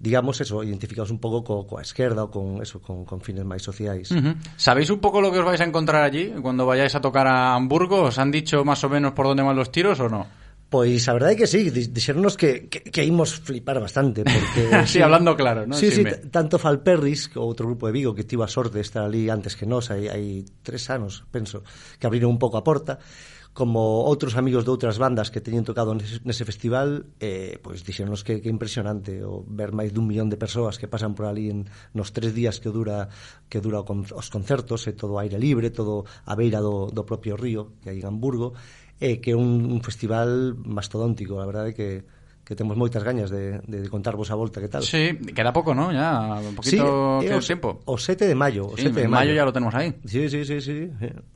digamos eso, identificados un pouco co, coa esquerda ou con eso, con, con fines máis sociais. Ujú. ¿Sabéis un poco lo que os vais a encontrar allí cuando vayáis a tocar a Hamburgo? ¿Os han dicho más o menos por dónde van los tiros o no? Pois a verdade é que sí, dixeronos que, que, que imos flipar bastante porque, sí, sí, hablando claro, ¿no? Sí, sí, me... tanto Falperris, outro grupo de Vigo que tivo a sorte de estar ali antes que nós hai, hai tres anos, penso que abriron un pouco a porta como outros amigos de outras bandas que teñen tocado nese, nese festival eh, pois dixeronos que, que impresionante o ver máis dun millón de persoas que pasan por ali en, nos tres días que dura que dura con, os concertos e todo aire libre todo a beira do, do propio río que hai en Hamburgo e que é un, un festival mastodóntico, a verdade que que temos moitas gañas de, de contarvos a volta que tal. Sí, queda pouco, non? Ya, un poquito sí, que o, tempo. O 7 de maio, o sí, 7 de maio. ya lo tenemos aí. Sí, sí, sí, sí.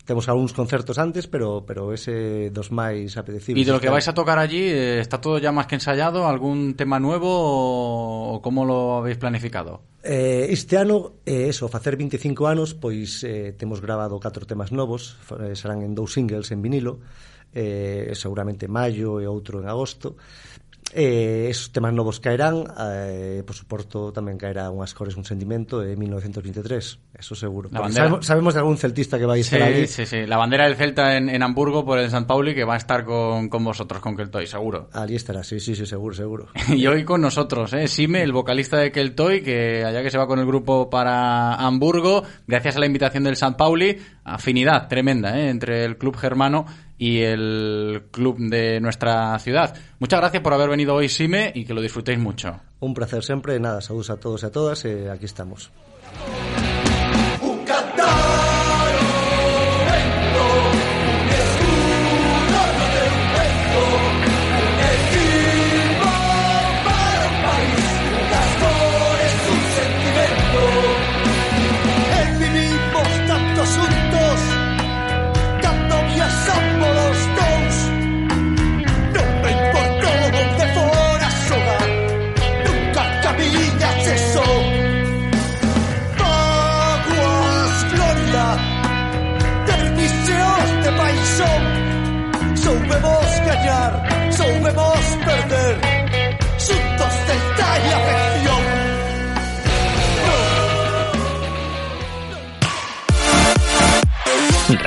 Temos algúns concertos antes, pero pero ese dos máis apetecibles. E de lo que vais a tocar allí, eh, está todo ya máis que ensayado, algún tema nuevo o, o como lo habéis planificado? Eh, este ano, eh, eso, facer 25 anos, pois eh, temos grabado catro temas novos, eh, serán en dous singles en vinilo, eh, seguramente maio e outro en agosto. Eh, esos temas novos caerán eh, por suporto tamén caerá unhas cores un sentimento de 1923 eso seguro bandera. sabemos, sabemos de algún celtista que vai Sí, estar allí sí, sí. La bandera del Celta en, en Hamburgo por el San Pauli que va a estar con, con vosotros, con Keltoy, seguro. allí estará, sí, sí, sí, seguro, seguro Y hoy con nosotros, ¿eh? Sime, el vocalista de Keltoy, que allá que se va con el grupo para Hamburgo, gracias a la invitación del San Pauli, afinidad tremenda ¿eh? entre el club germano y el club de nuestra ciudad. Muchas gracias por haber venido hoy, Sime, y que lo disfrutéis mucho. un placer sempre, nada, saludos a todos e a todas e aquí estamos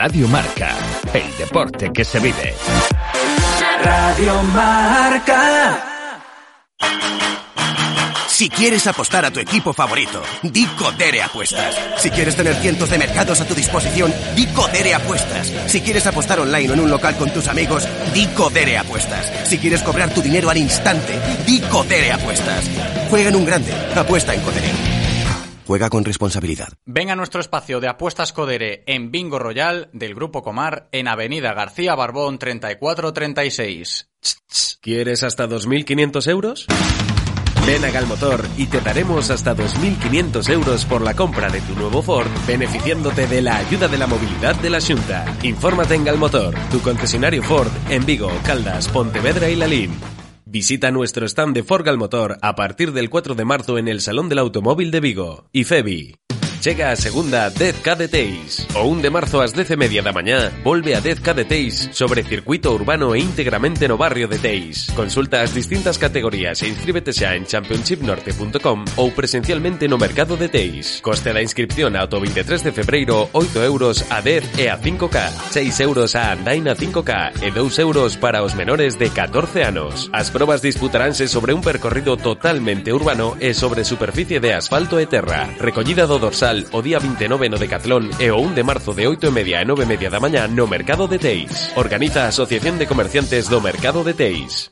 Radio Marca, el deporte que se vive. Radio Marca Si quieres apostar a tu equipo favorito, di Codere Apuestas. Si quieres tener cientos de mercados a tu disposición, di Codere Apuestas. Si quieres apostar online o en un local con tus amigos, di Codere Apuestas. Si quieres cobrar tu dinero al instante, di Codere Apuestas. Juega en un grande, apuesta en Codere. Juega con responsabilidad. Venga a nuestro espacio de apuestas Codere en Bingo Royal del Grupo Comar en Avenida García Barbón 3436. ¿Quieres hasta 2.500 euros? Ven a Galmotor y te daremos hasta 2.500 euros por la compra de tu nuevo Ford, beneficiándote de la ayuda de la movilidad de la Junta. Infórmate en Galmotor, tu concesionario Ford en Vigo, Caldas, Pontevedra y Lalín. Visita nuestro stand de Ford Galmotor a partir del 4 de marzo en el Salón del Automóvil de Vigo. Y Febi. Chega a segunda 10K de Teis. O un de marzo ás 10 e media da mañá, volve a 10K de Teis sobre circuito urbano e íntegramente no barrio de Teis. Consulta as distintas categorías e inscríbete xa en championshipnorte.com ou presencialmente no mercado de Teis. Coste da inscripción ata o 23 de febreiro, 8 euros a 10 e a 5K, 6 euros a andaina 5K e 2 euros para os menores de 14 anos. As probas disputaránse sobre un percorrido totalmente urbano e sobre superficie de asfalto e terra. Recollida do dorsal o día 29 no Decatlón e o 1 de marzo de 8 e media e 9 e media da mañá no Mercado de Teis. Organiza a Asociación de Comerciantes do Mercado de Teis.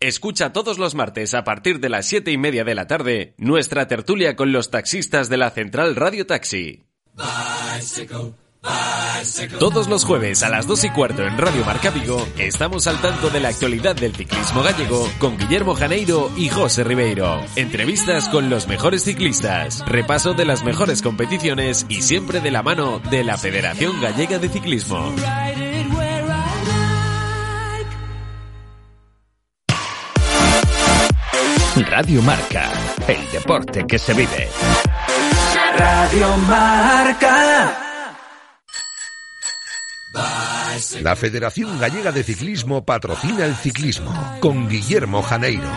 Escucha todos los martes a partir de las siete y media de la tarde nuestra tertulia con los taxistas de la Central Radio Taxi. Todos los jueves a las dos y cuarto en Radio Marca Vigo estamos al tanto de la actualidad del ciclismo gallego con Guillermo Janeiro y José Ribeiro. Entrevistas con los mejores ciclistas, repaso de las mejores competiciones y siempre de la mano de la Federación Gallega de Ciclismo. Radio Marca, el deporte que se vive. Radio Marca. La Federación Gallega de Ciclismo patrocina el ciclismo con Guillermo Janeiro.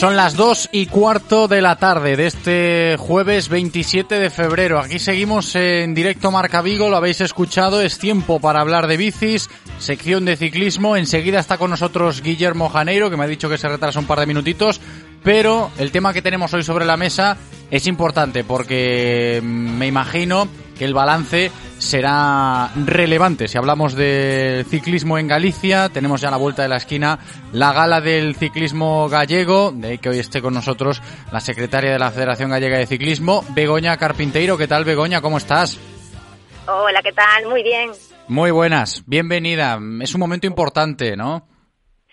Son las 2 y cuarto de la tarde de este jueves 27 de febrero. Aquí seguimos en directo Marca Vigo, lo habéis escuchado, es tiempo para hablar de bicis, sección de ciclismo. Enseguida está con nosotros Guillermo Janeiro, que me ha dicho que se retrasa un par de minutitos, pero el tema que tenemos hoy sobre la mesa es importante porque me imagino que el balance será relevante. Si hablamos de ciclismo en Galicia, tenemos ya a la vuelta de la esquina la gala del ciclismo gallego, de ahí que hoy esté con nosotros la secretaria de la Federación Gallega de Ciclismo, Begoña Carpinteiro. ¿Qué tal, Begoña? ¿Cómo estás? Hola, ¿qué tal? Muy bien. Muy buenas, bienvenida. Es un momento importante, ¿no?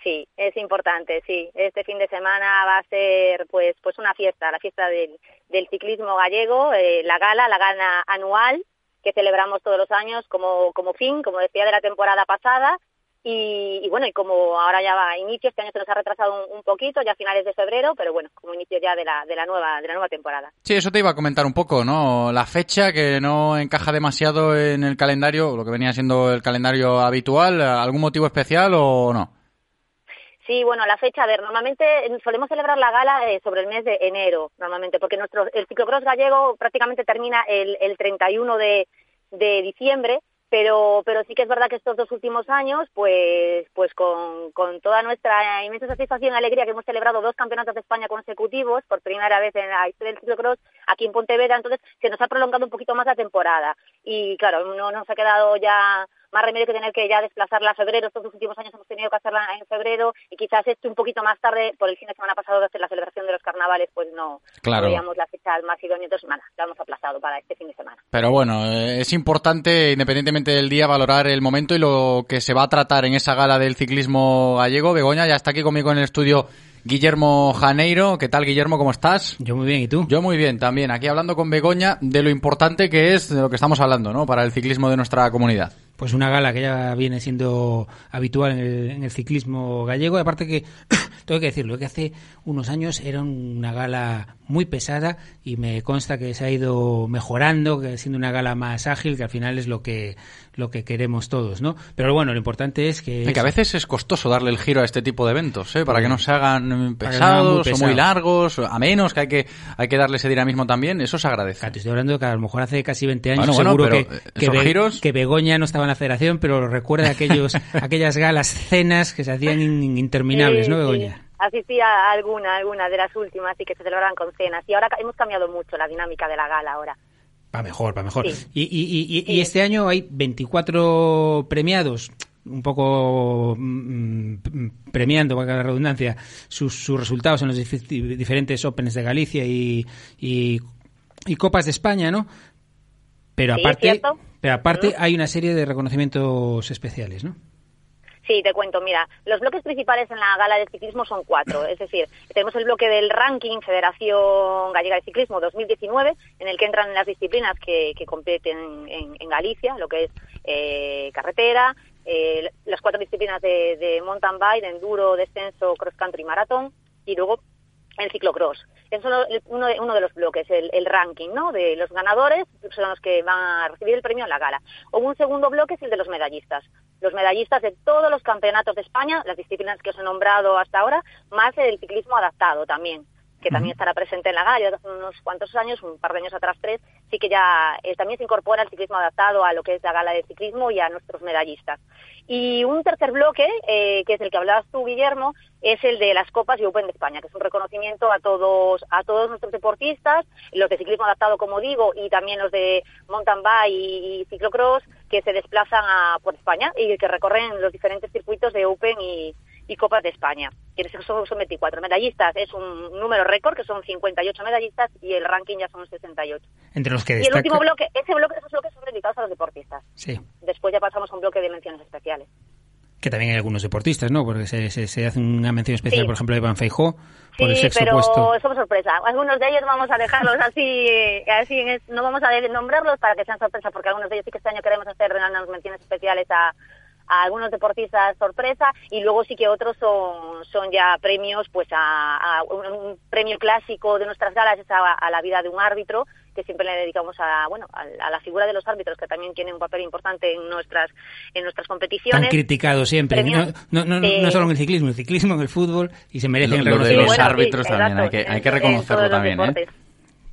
Sí, es importante, sí. Este fin de semana va a ser pues pues una fiesta, la fiesta del, del ciclismo gallego, eh, la gala, la gala anual que celebramos todos los años como, como fin, como decía, de la temporada pasada. Y, y bueno, y como ahora ya va a inicio, este año se nos ha retrasado un, poquito, ya a finales de febrero, pero bueno, como inicio ya de la, de la nueva, de la nueva temporada. Sí, eso te iba a comentar un poco, ¿no? La fecha que no encaja demasiado en el calendario, lo que venía siendo el calendario habitual, ¿algún motivo especial o no? Sí, bueno, la fecha, a ver, normalmente solemos celebrar la gala eh, sobre el mes de enero, normalmente, porque nuestro el ciclocross gallego prácticamente termina el, el 31 de, de diciembre, pero pero sí que es verdad que estos dos últimos años, pues pues con, con toda nuestra inmensa satisfacción y alegría que hemos celebrado dos campeonatos de España consecutivos, por primera vez en la historia del ciclocross, aquí en Pontevedra, entonces se nos ha prolongado un poquito más la temporada. Y claro, no nos ha quedado ya más remedio que tener que ya desplazarla a febrero. Estos últimos años hemos tenido que hacerla en febrero y quizás esto un poquito más tarde, por el fin de semana pasado de hacer la celebración de los carnavales, pues no Claro. veíamos la fecha más idónea. Entonces, nada, la hemos aplazado para este fin de semana. Pero bueno, eh, es importante, independientemente del día, valorar el momento y lo que se va a tratar en esa gala del ciclismo gallego. Begoña ya está aquí conmigo en el estudio Guillermo Janeiro. ¿Qué tal, Guillermo? ¿Cómo estás? Yo muy bien, ¿y tú? Yo muy bien también. Aquí hablando con Begoña de lo importante que es de lo que estamos hablando, ¿no? Para el ciclismo de nuestra comunidad. Pues una gala que ya viene siendo habitual en el, en el ciclismo gallego. Y aparte que, tengo que decirlo, que hace unos años era una gala muy pesada y me consta que se ha ido mejorando, que siendo una gala más ágil, que al final es lo que lo que queremos todos, ¿no? Pero bueno, lo importante es que... Que a veces es costoso darle el giro a este tipo de eventos, ¿eh? Para que no se hagan muy pesados o muy largos, a menos que hay que hay que darle ese dinamismo también. Eso se agradece. Te estoy hablando de que a lo mejor hace casi 20 años Bueno, bueno, seguro pero, que, eh, que, esos Be- giros- que Begoña no estaba en la federación, pero recuerda aquellos, aquellas galas, cenas que se hacían in- interminables, Sí, ¿no, sí. Begoña? Asistí a alguna, alguna de las últimas y que se celebraban con cenas. Y ahora hemos cambiado mucho la dinámica de la gala ahora. Va mejor, va mejor. Sí. Y, y- y- y- y este año hay 24 premiados, un poco mm, mm, premiando, valga la redundancia, sus, sus resultados en los dif- diferentes Opens de Galicia y, y, Copas de España, ¿no? Pero aparte, pero aparte hay una serie de reconocimientos especiales, ¿no? Sí, te cuento, mira, los bloques principales en la gala de ciclismo son cuatro, es decir, tenemos el bloque del ranking Federación Gallega de Ciclismo 2019, en el que entran las disciplinas que, que competen en, en Galicia, lo que es eh, carretera, eh, las cuatro disciplinas de, mountain bike, enduro, descenso, cross country y maratón, y luego en ciclocross. Es uno, uno, de, uno de los bloques, el, el, ranking, ¿no? De los ganadores son los que van a recibir el premio en la gala. O un segundo bloque es el de los medallistas. Los medallistas de todos los campeonatos de España, las disciplinas que os he nombrado hasta ahora, más el ciclismo adaptado también que también estará presente en la gala. Yo hace unos cuantos años, un par de años atrás, tres, sí que ya eh, también se incorpora el ciclismo adaptado a lo que es la gala de ciclismo y a nuestros medallistas. Y un tercer bloque, eh, que es el que hablabas tú, Guillermo, es el de las Copas y Open de España, que es un reconocimiento a todos, a todos nuestros deportistas, los de ciclismo adaptado, como digo, y también los de mountain bike y, y ciclocross, que se desplazan a, por España y que recorren los diferentes circuitos de Open y, y Copas de España. Que en ese caso son 24 medallistas. Es un número récord, que son 58 medallistas, y el ranking ya son 68. Entre los que Y el destaca... último bloque, ese bloque, esos bloques son dedicados a los deportistas. Sí, Después ya pasamos a un bloque de menciones especiales. que también hay algunos deportistas, ¿no? Porque se, se, se hace una mención especial, Sí. por ejemplo, de Iván Feijó, por el Sí, sexto pero puesto. somos sorpresa. Algunos de ellos vamos a dejarlos así, así no vamos a nombrarlos para que sean sorpresa, porque algunos de ellos sí que este año queremos hacer unas menciones especiales a, a algunos deportistas sorpresa y luego sí que otros son, son ya premios, pues a, a un, un premio clásico de nuestras galas es a, a la vida de un árbitro que siempre le dedicamos a bueno a, a la figura de los árbitros que también tienen un papel importante en nuestras en nuestras Tan competiciones criticado siempre. No, no, no, de- no solo en el ciclismo, el ciclismo, en el fútbol, y se merecen Lo, lo de los árbitros sí, también, hay exacto, que, hay que en- en reconocerlo también, ¿eh?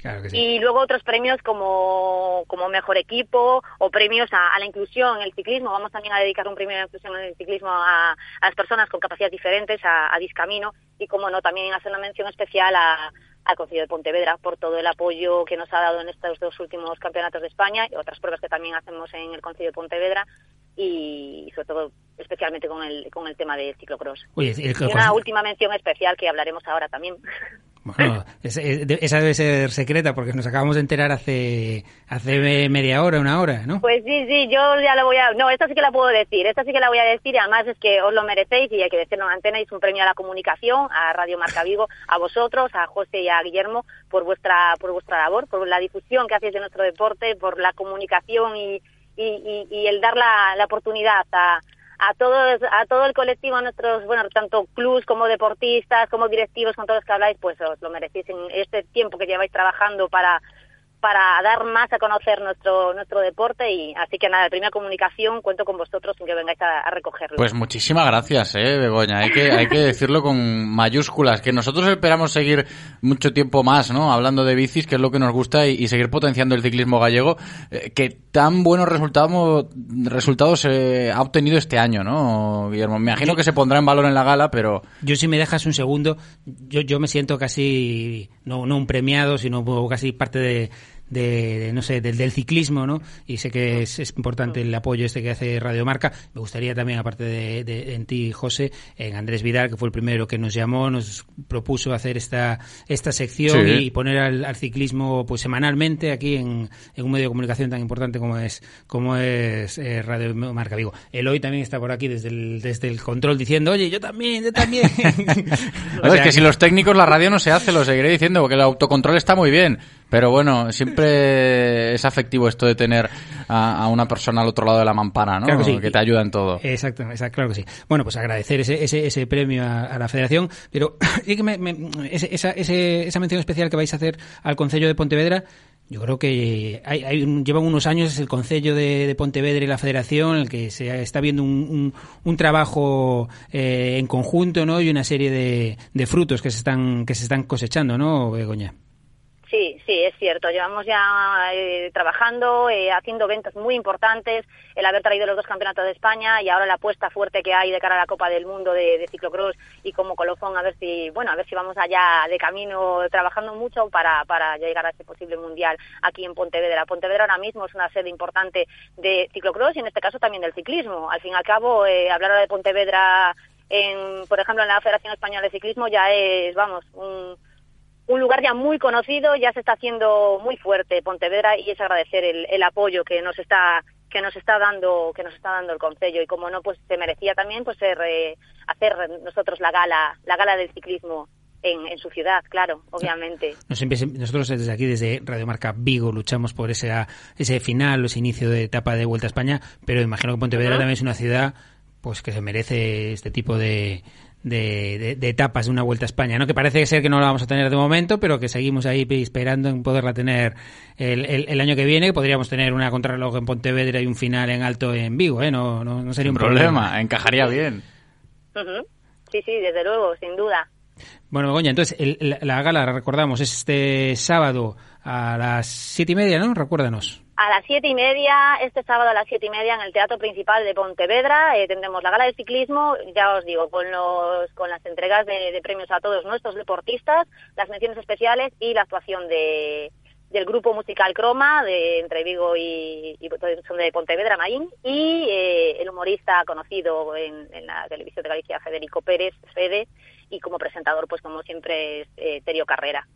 Claro que sí. Y luego otros premios como, como mejor equipo o premios a, a la inclusión en el ciclismo. Vamos también a dedicar un premio a la inclusión en el ciclismo a, a las personas con capacidades diferentes, a, a Discamino, y como no, también hacer una mención especial a, al Consejo de Pontevedra por todo el apoyo que nos ha dado en estos dos últimos campeonatos de España y otras pruebas que también hacemos en el Consejo de Pontevedra y sobre todo especialmente con el, con el tema del ciclocross. Oye, el- Y una última mención especial que hablaremos ahora también. Bueno, de- esa debe ser secreta porque nos acabamos de enterar hace hace media hora, una hora, ¿no? Pues sí, sí, yo ya lo voy a... No, esta sí que la puedo decir, esta sí que la voy a decir y además es que os lo merecéis y hay que decirlo en antena, es un premio a la comunicación, a Radio Marca Vigo, a vosotros, a José y a Guillermo, por vuestra por vuestra labor, por la difusión que hacéis de nuestro deporte, por la comunicación y, y, y- y el dar la, la oportunidad a, a todos a todo el colectivo, a nuestros, bueno, tanto clubs como deportistas, como directivos, con todos los que habláis, pues os lo merecéis en este tiempo que lleváis trabajando para para dar más a conocer nuestro nuestro deporte y así que nada, de primera comunicación cuento con vosotros en que vengáis a, a recogerlo. Pues muchísimas gracias, eh, Begoña. Hay que, hay que decirlo con mayúsculas, que nosotros esperamos seguir mucho tiempo más, ¿no? Hablando de bicis, que es lo que nos gusta, y, y seguir potenciando el ciclismo gallego, eh, que tan buenos resultados, resultados eh, ha obtenido este año, ¿no, Guillermo? Me imagino que se pondrá en valor en la gala, pero Yo si me dejas un segundo, yo, yo me siento casi, no, no un premiado, sino casi parte de, de, de, no sé, del, del ciclismo, ¿no? Y sé que es, es importante el apoyo este que hace Radio Marca. Me gustaría también, aparte de, de- en ti, José, en Andrés Vidal, que fue el primero que nos llamó, nos propuso hacer esta, esta sección Sí. y, poner al, al ciclismo pues semanalmente aquí en, en un medio de comunicación tan importante como es, como es eh, Radio Marca Vigo. Eloy también está por aquí desde el, desde el control diciendo, oye, yo también, yo también. Es que si los técnicos la radio no se hace, lo seguiré diciendo, porque el autocontrol está muy bien. Pero bueno, siempre es afectivo esto de tener a, a una persona al otro lado de la mampara, ¿no? Claro que sí. te ayuda en todo. Exacto, exacto, claro que sí. Bueno, pues agradecer ese, ese, ese premio a, a la federación, pero sí que me- me- ese- esa, ese- esa mención especial que vais a hacer al Concello de Pontevedra, yo creo que hay, hay llevan unos años el Concello de, de Pontevedra y la Federación en el que se está viendo un, un- un trabajo eh, en conjunto, ¿no? Y una serie de, de frutos que se están que se están cosechando, ¿no, Begoña? Sí, sí, es cierto. Llevamos ya eh, trabajando, eh, haciendo eventos muy importantes, el haber traído los dos campeonatos de España y ahora la apuesta fuerte que hay de cara a la Copa del Mundo de, de ciclocross y como colofón a ver si, bueno, a ver si vamos allá de camino trabajando mucho para, para llegar a ese posible mundial aquí en Pontevedra. Pontevedra ahora mismo es una sede importante de ciclocross y en este caso también del ciclismo. Al fin y al cabo, eh, hablar ahora de Pontevedra en, por ejemplo, en la Federación Española de Ciclismo ya es, vamos, un un lugar ya muy conocido, ya se está haciendo muy fuerte Pontevedra y es agradecer el, el apoyo que nos está que nos está dando que nos está dando el concello. Y como no pues se merecía también pues ser, eh, hacer nosotros la gala la gala del ciclismo en, en su ciudad claro obviamente. Nos Nosotros desde aquí, desde Radio Marca Vigo, luchamos por ese, ese final, ese inicio de etapa de Vuelta a España, pero imagino que Pontevedra también es una ciudad pues que se merece este tipo de, de, de- de etapas de una Vuelta a España, ¿no? Que parece ser que no la vamos a tener de momento, pero que seguimos ahí esperando en poderla tener el, el- el año que viene, que podríamos tener una contrarreloj en Pontevedra y un final en alto en Vigo, ¿eh? No, no, no sería Sin un problema, encajaría bien. Sí, sí, desde luego, sin duda. Bueno, Begoña, entonces el- la, la gala, recordamos, es este sábado a las siete y media, ¿no? Recuérdanos. A las siete y media, este sábado a las siete y media en el Teatro Principal de Pontevedra, eh, tendremos la gala de ciclismo, ya os digo, con los con las entregas de, premios a todos nuestros deportistas, las menciones especiales y la actuación de del grupo musical Croma de entre Vigo y, y son de Pontevedra, Maín, y eh, el humorista conocido en, en la televisión de Galicia, Federico Pérez, Fede, y como presentador, pues como siempre, es eh, Terio Carrera.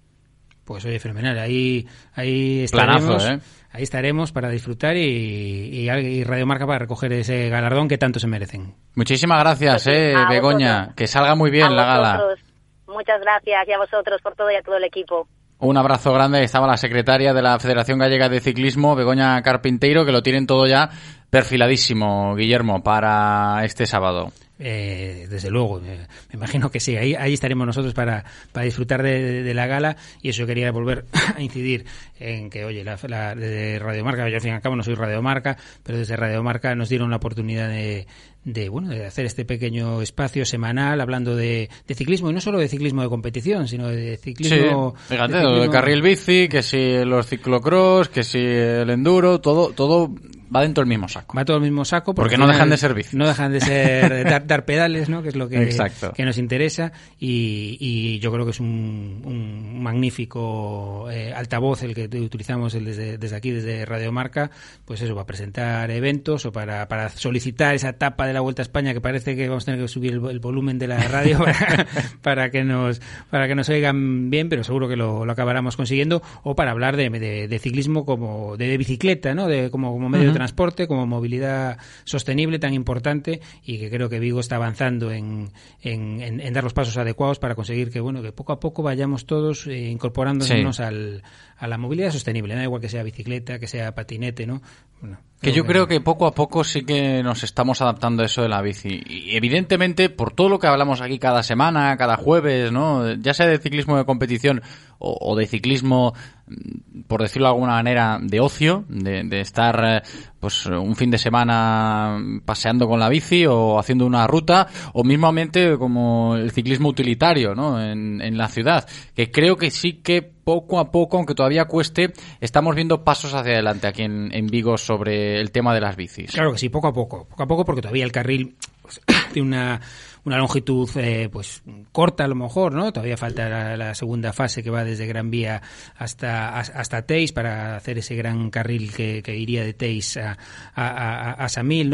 Pues oye, fenomenal. Ahí, ahí Planazo, estaremos, ¿eh? ahí estaremos para disfrutar y, y, y Radio Marca para recoger ese galardón que tanto se merecen. Muchísimas gracias, eh, A Begoña. Que salga muy bien A la gala. vosotros, Muchas gracias y a vosotros por todo y a todo el equipo. Un abrazo grande. Estaba la secretaria de la Federación Gallega de Ciclismo, Begoña Carpinteiro, que lo tienen todo ya perfiladísimo, Guillermo, para este sábado. Eh, desde luego, eh, me imagino que sí. Ahí, ahí estaremos nosotros para, para disfrutar de, de la gala y eso quería volver a incidir en que, oye, la, la- de Radio Marca, yo al fin y al cabo no soy Radio Marca, pero desde Radio Marca nos dieron la oportunidad de, de, bueno, de hacer este pequeño espacio semanal hablando de, de ciclismo y no solo de ciclismo de competición, sino de ciclismo. sí, fíjate, de lo de ciclismo- carril bici, que si los ciclocross, que si el enduro, todo, todo va dentro del mismo saco. Va todo el mismo saco. Porque no dejan de ser bicis. No dejan de ser dar, dar pedales, ¿no? Que es lo que, Exacto. que nos interesa. Y, y yo creo que es un, un magnífico eh, altavoz el que utilizamos el desde, desde aquí, desde Radio Marca, pues eso, para presentar eventos o para, para solicitar esa etapa de la Vuelta a España que parece que vamos a tener que subir el, el volumen de la radio para, para que nos para que nos oigan bien, pero seguro que lo, lo acabaremos consiguiendo, o para hablar de, de- de ciclismo como de, bicicleta, ¿no? De, como, como medio de Ujú. Transporte, como movilidad sostenible tan importante y que creo que Vigo está avanzando en, en, en- en dar los pasos adecuados para conseguir que bueno que poco a poco vayamos todos eh, incorporándonos Sí. al, a la movilidad sostenible, da igual que sea bicicleta, que sea patinete, ¿no? Bueno, Que yo creo que poco a poco sí que nos estamos adaptando a eso de la bici. Y evidentemente, por todo lo que hablamos aquí cada semana, cada jueves, ¿no? Ya sea de ciclismo de competición o, de ciclismo, mm, por decirlo de alguna manera, de ocio, de, de estar eh, pues un fin de semana paseando con la bici o haciendo una ruta, o mismamente como el ciclismo utilitario, ¿no? En, en la ciudad. Que creo que sí que poco a poco, aunque todavía cueste, estamos viendo pasos hacia adelante aquí en, en Vigo sobre el tema de las bicis. Claro que sí, poco a poco, poco a poco, porque todavía el carril pues, tiene una, una longitud eh, pues corta a lo mejor, ¿no? Todavía falta la, segunda fase que va desde Gran Vía hasta hasta Teis para hacer ese gran carril que, que iría de Teis a, a, a, a Samil.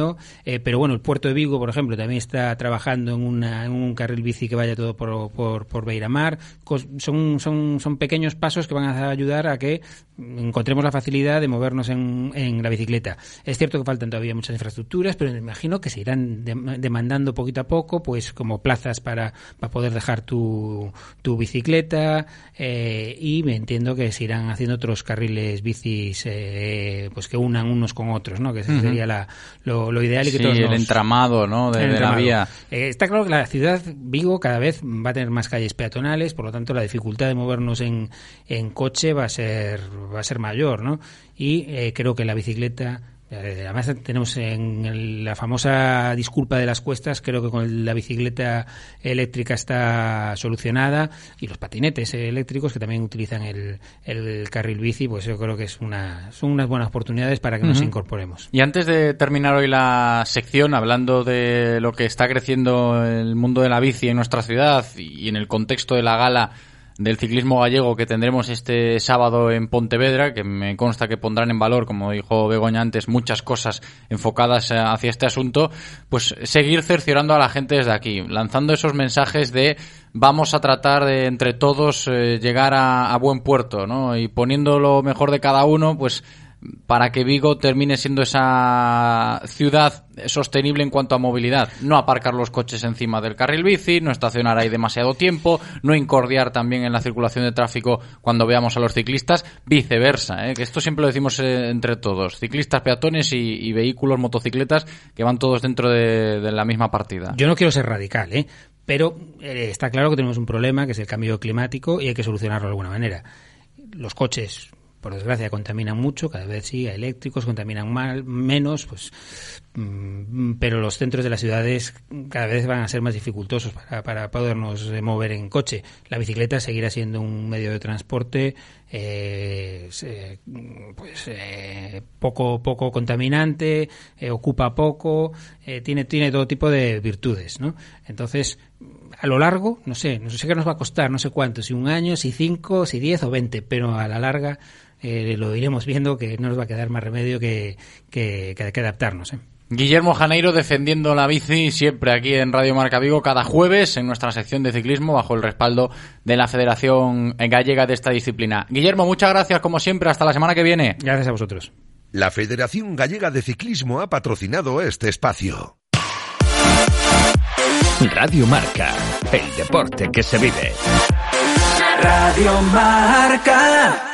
Eh, pero bueno, el puerto de Vigo, por ejemplo, también está trabajando en, una, en un carril bici que vaya todo por, por, por Beiramar. Son, son, son pequeños pasos que van a ayudar a que encontremos la facilidad de movernos en, en la bicicleta. Es cierto que faltan todavía muchas infraestructuras, pero me imagino que se irán dem- demandando poquito a poco, pues como plazas para, para poder dejar tu, tu bicicleta eh, y me entiendo que se irán haciendo otros carriles bicis eh, pues que unan unos con otros, ¿no? Que ese sería la, lo, lo ideal y que Sí, todos el nos- entramado, ¿no? De, el de la vía. Eh, está claro que la ciudad, Vigo, cada vez va a tener más calles peatonales, por lo tanto la dificultad de movernos en, en coche va a ser va a ser mayor, ¿no? Y eh, creo que la bicicleta Además tenemos en el- la famosa disculpa de las cuestas, creo que con la bicicleta eléctrica está solucionada y los patinetes eléctricos que también utilizan el, el carril bici, pues yo creo que es una, son unas buenas oportunidades para que nos incorporemos. Y antes de terminar hoy la sección, hablando de lo que está creciendo el mundo de la bici en nuestra ciudad y en el contexto de la gala del ciclismo gallego que tendremos este sábado en Pontevedra, que me consta que pondrán en valor, como dijo Begoña antes, muchas cosas enfocadas eh, hacia este asunto, pues seguir cerciorando a la gente desde aquí, lanzando esos mensajes de vamos a tratar de entre todos eh, llegar a, a buen puerto, ¿no? Y poniendo lo mejor de cada uno, pues para que Vigo termine siendo esa ciudad sostenible en cuanto a movilidad. No aparcar los coches encima del carril bici, no estacionar ahí demasiado tiempo, no incordiar también en la circulación de tráfico cuando veamos a los ciclistas, viceversa, ¿eh? que esto siempre lo decimos eh, entre todos, ciclistas, peatones y, vehículos, motocicletas que van todos dentro de, de la misma partida. Yo no quiero ser radical, ¿eh? Pero eh, está claro que tenemos un problema, que es el cambio climático, y hay que solucionarlo de alguna manera. Los coches por desgracia contaminan mucho, cada vez sí, eléctricos contaminan mal, menos, pues, mm, pero los centros de las ciudades cada vez van a ser más dificultosos para, para podernos mover en coche. La bicicleta seguirá siendo un medio de transporte eh, pues eh, poco poco contaminante, eh, ocupa poco, eh, tiene tiene todo tipo de virtudes, ¿no? Entonces a lo largo, no sé, no sé qué nos va a costar, no sé cuánto, si un año, si cinco, si diez o veinte, pero a la larga eh, lo iremos viendo que no nos va a quedar más remedio que, que, que- que adaptarnos. ¿eh? Guillermo Janeiro defendiendo la bici siempre aquí en Radio Marca Vigo cada jueves en nuestra sección de ciclismo bajo el respaldo de la Federación Gallega de esta disciplina. Guillermo, muchas gracias como siempre. Hasta la semana que viene. Gracias a vosotros. La Federación Gallega de Ciclismo ha patrocinado este espacio. Radio Marca, el deporte que se vive. Radio Marca.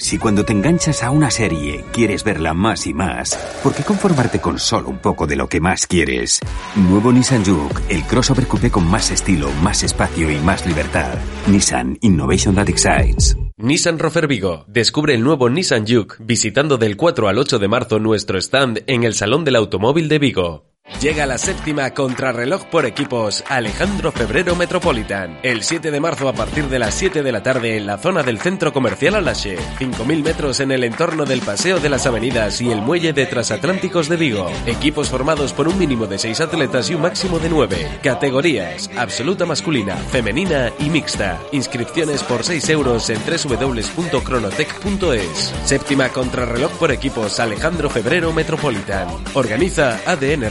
Si cuando te enganchas a una serie quieres verla más y más, ¿por qué conformarte con solo un poco de lo que más quieres? Nuevo Nissan Juke, el crossover coupé con más estilo, más espacio y más libertad. Nissan Innovation That Excites. Nissan Rofer Vigo. Descubre el nuevo Nissan Juke visitando del 4 al 8 de marzo nuestro stand en el Salón del Automóvil de Vigo. Llega la séptima contrarreloj por equipos Alejandro Febrero Metropolitan. El 7 de marzo a partir de las 7 de la tarde en la zona del centro comercial Alache. 5.000 metros en el entorno del Paseo de las Avenidas y el muelle de Transatlánticos de Vigo. Equipos formados por un mínimo de 6 atletas y un máximo de 9. Categorías. Absoluta masculina, femenina y mixta. Inscripciones por 6 euros en www.cronotec.es. Séptima contrarreloj por equipos Alejandro Febrero Metropolitan. Organiza ADN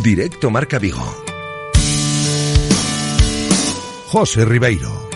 Directo Marca Vigo. José Ribeiro.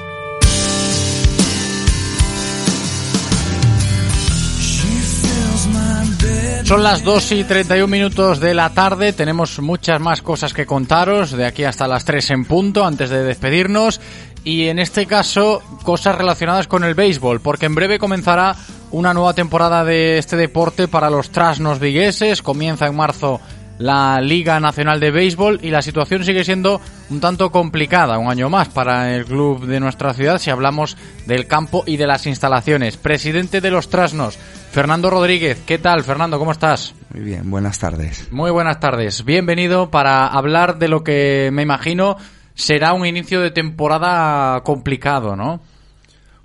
Son las 2 y 31 minutos de la tarde. Tenemos muchas más cosas que contaros de aquí hasta las 3 en punto antes de despedirnos. Y en este caso, cosas relacionadas con el béisbol, porque en breve comenzará una nueva temporada de este deporte para los trasnos vigueses. Comienza en marzo la Liga Nacional de Béisbol y la situación sigue siendo un tanto complicada, un año más para el club de nuestra ciudad si hablamos del campo y de las instalaciones. Presidente de los Trasnos, Fernando Rodríguez. ¿Qué tal, Fernando? ¿Cómo estás? Muy bien, buenas tardes. Muy buenas tardes. Bienvenido para hablar de lo que me imagino será un inicio de temporada complicado, ¿no?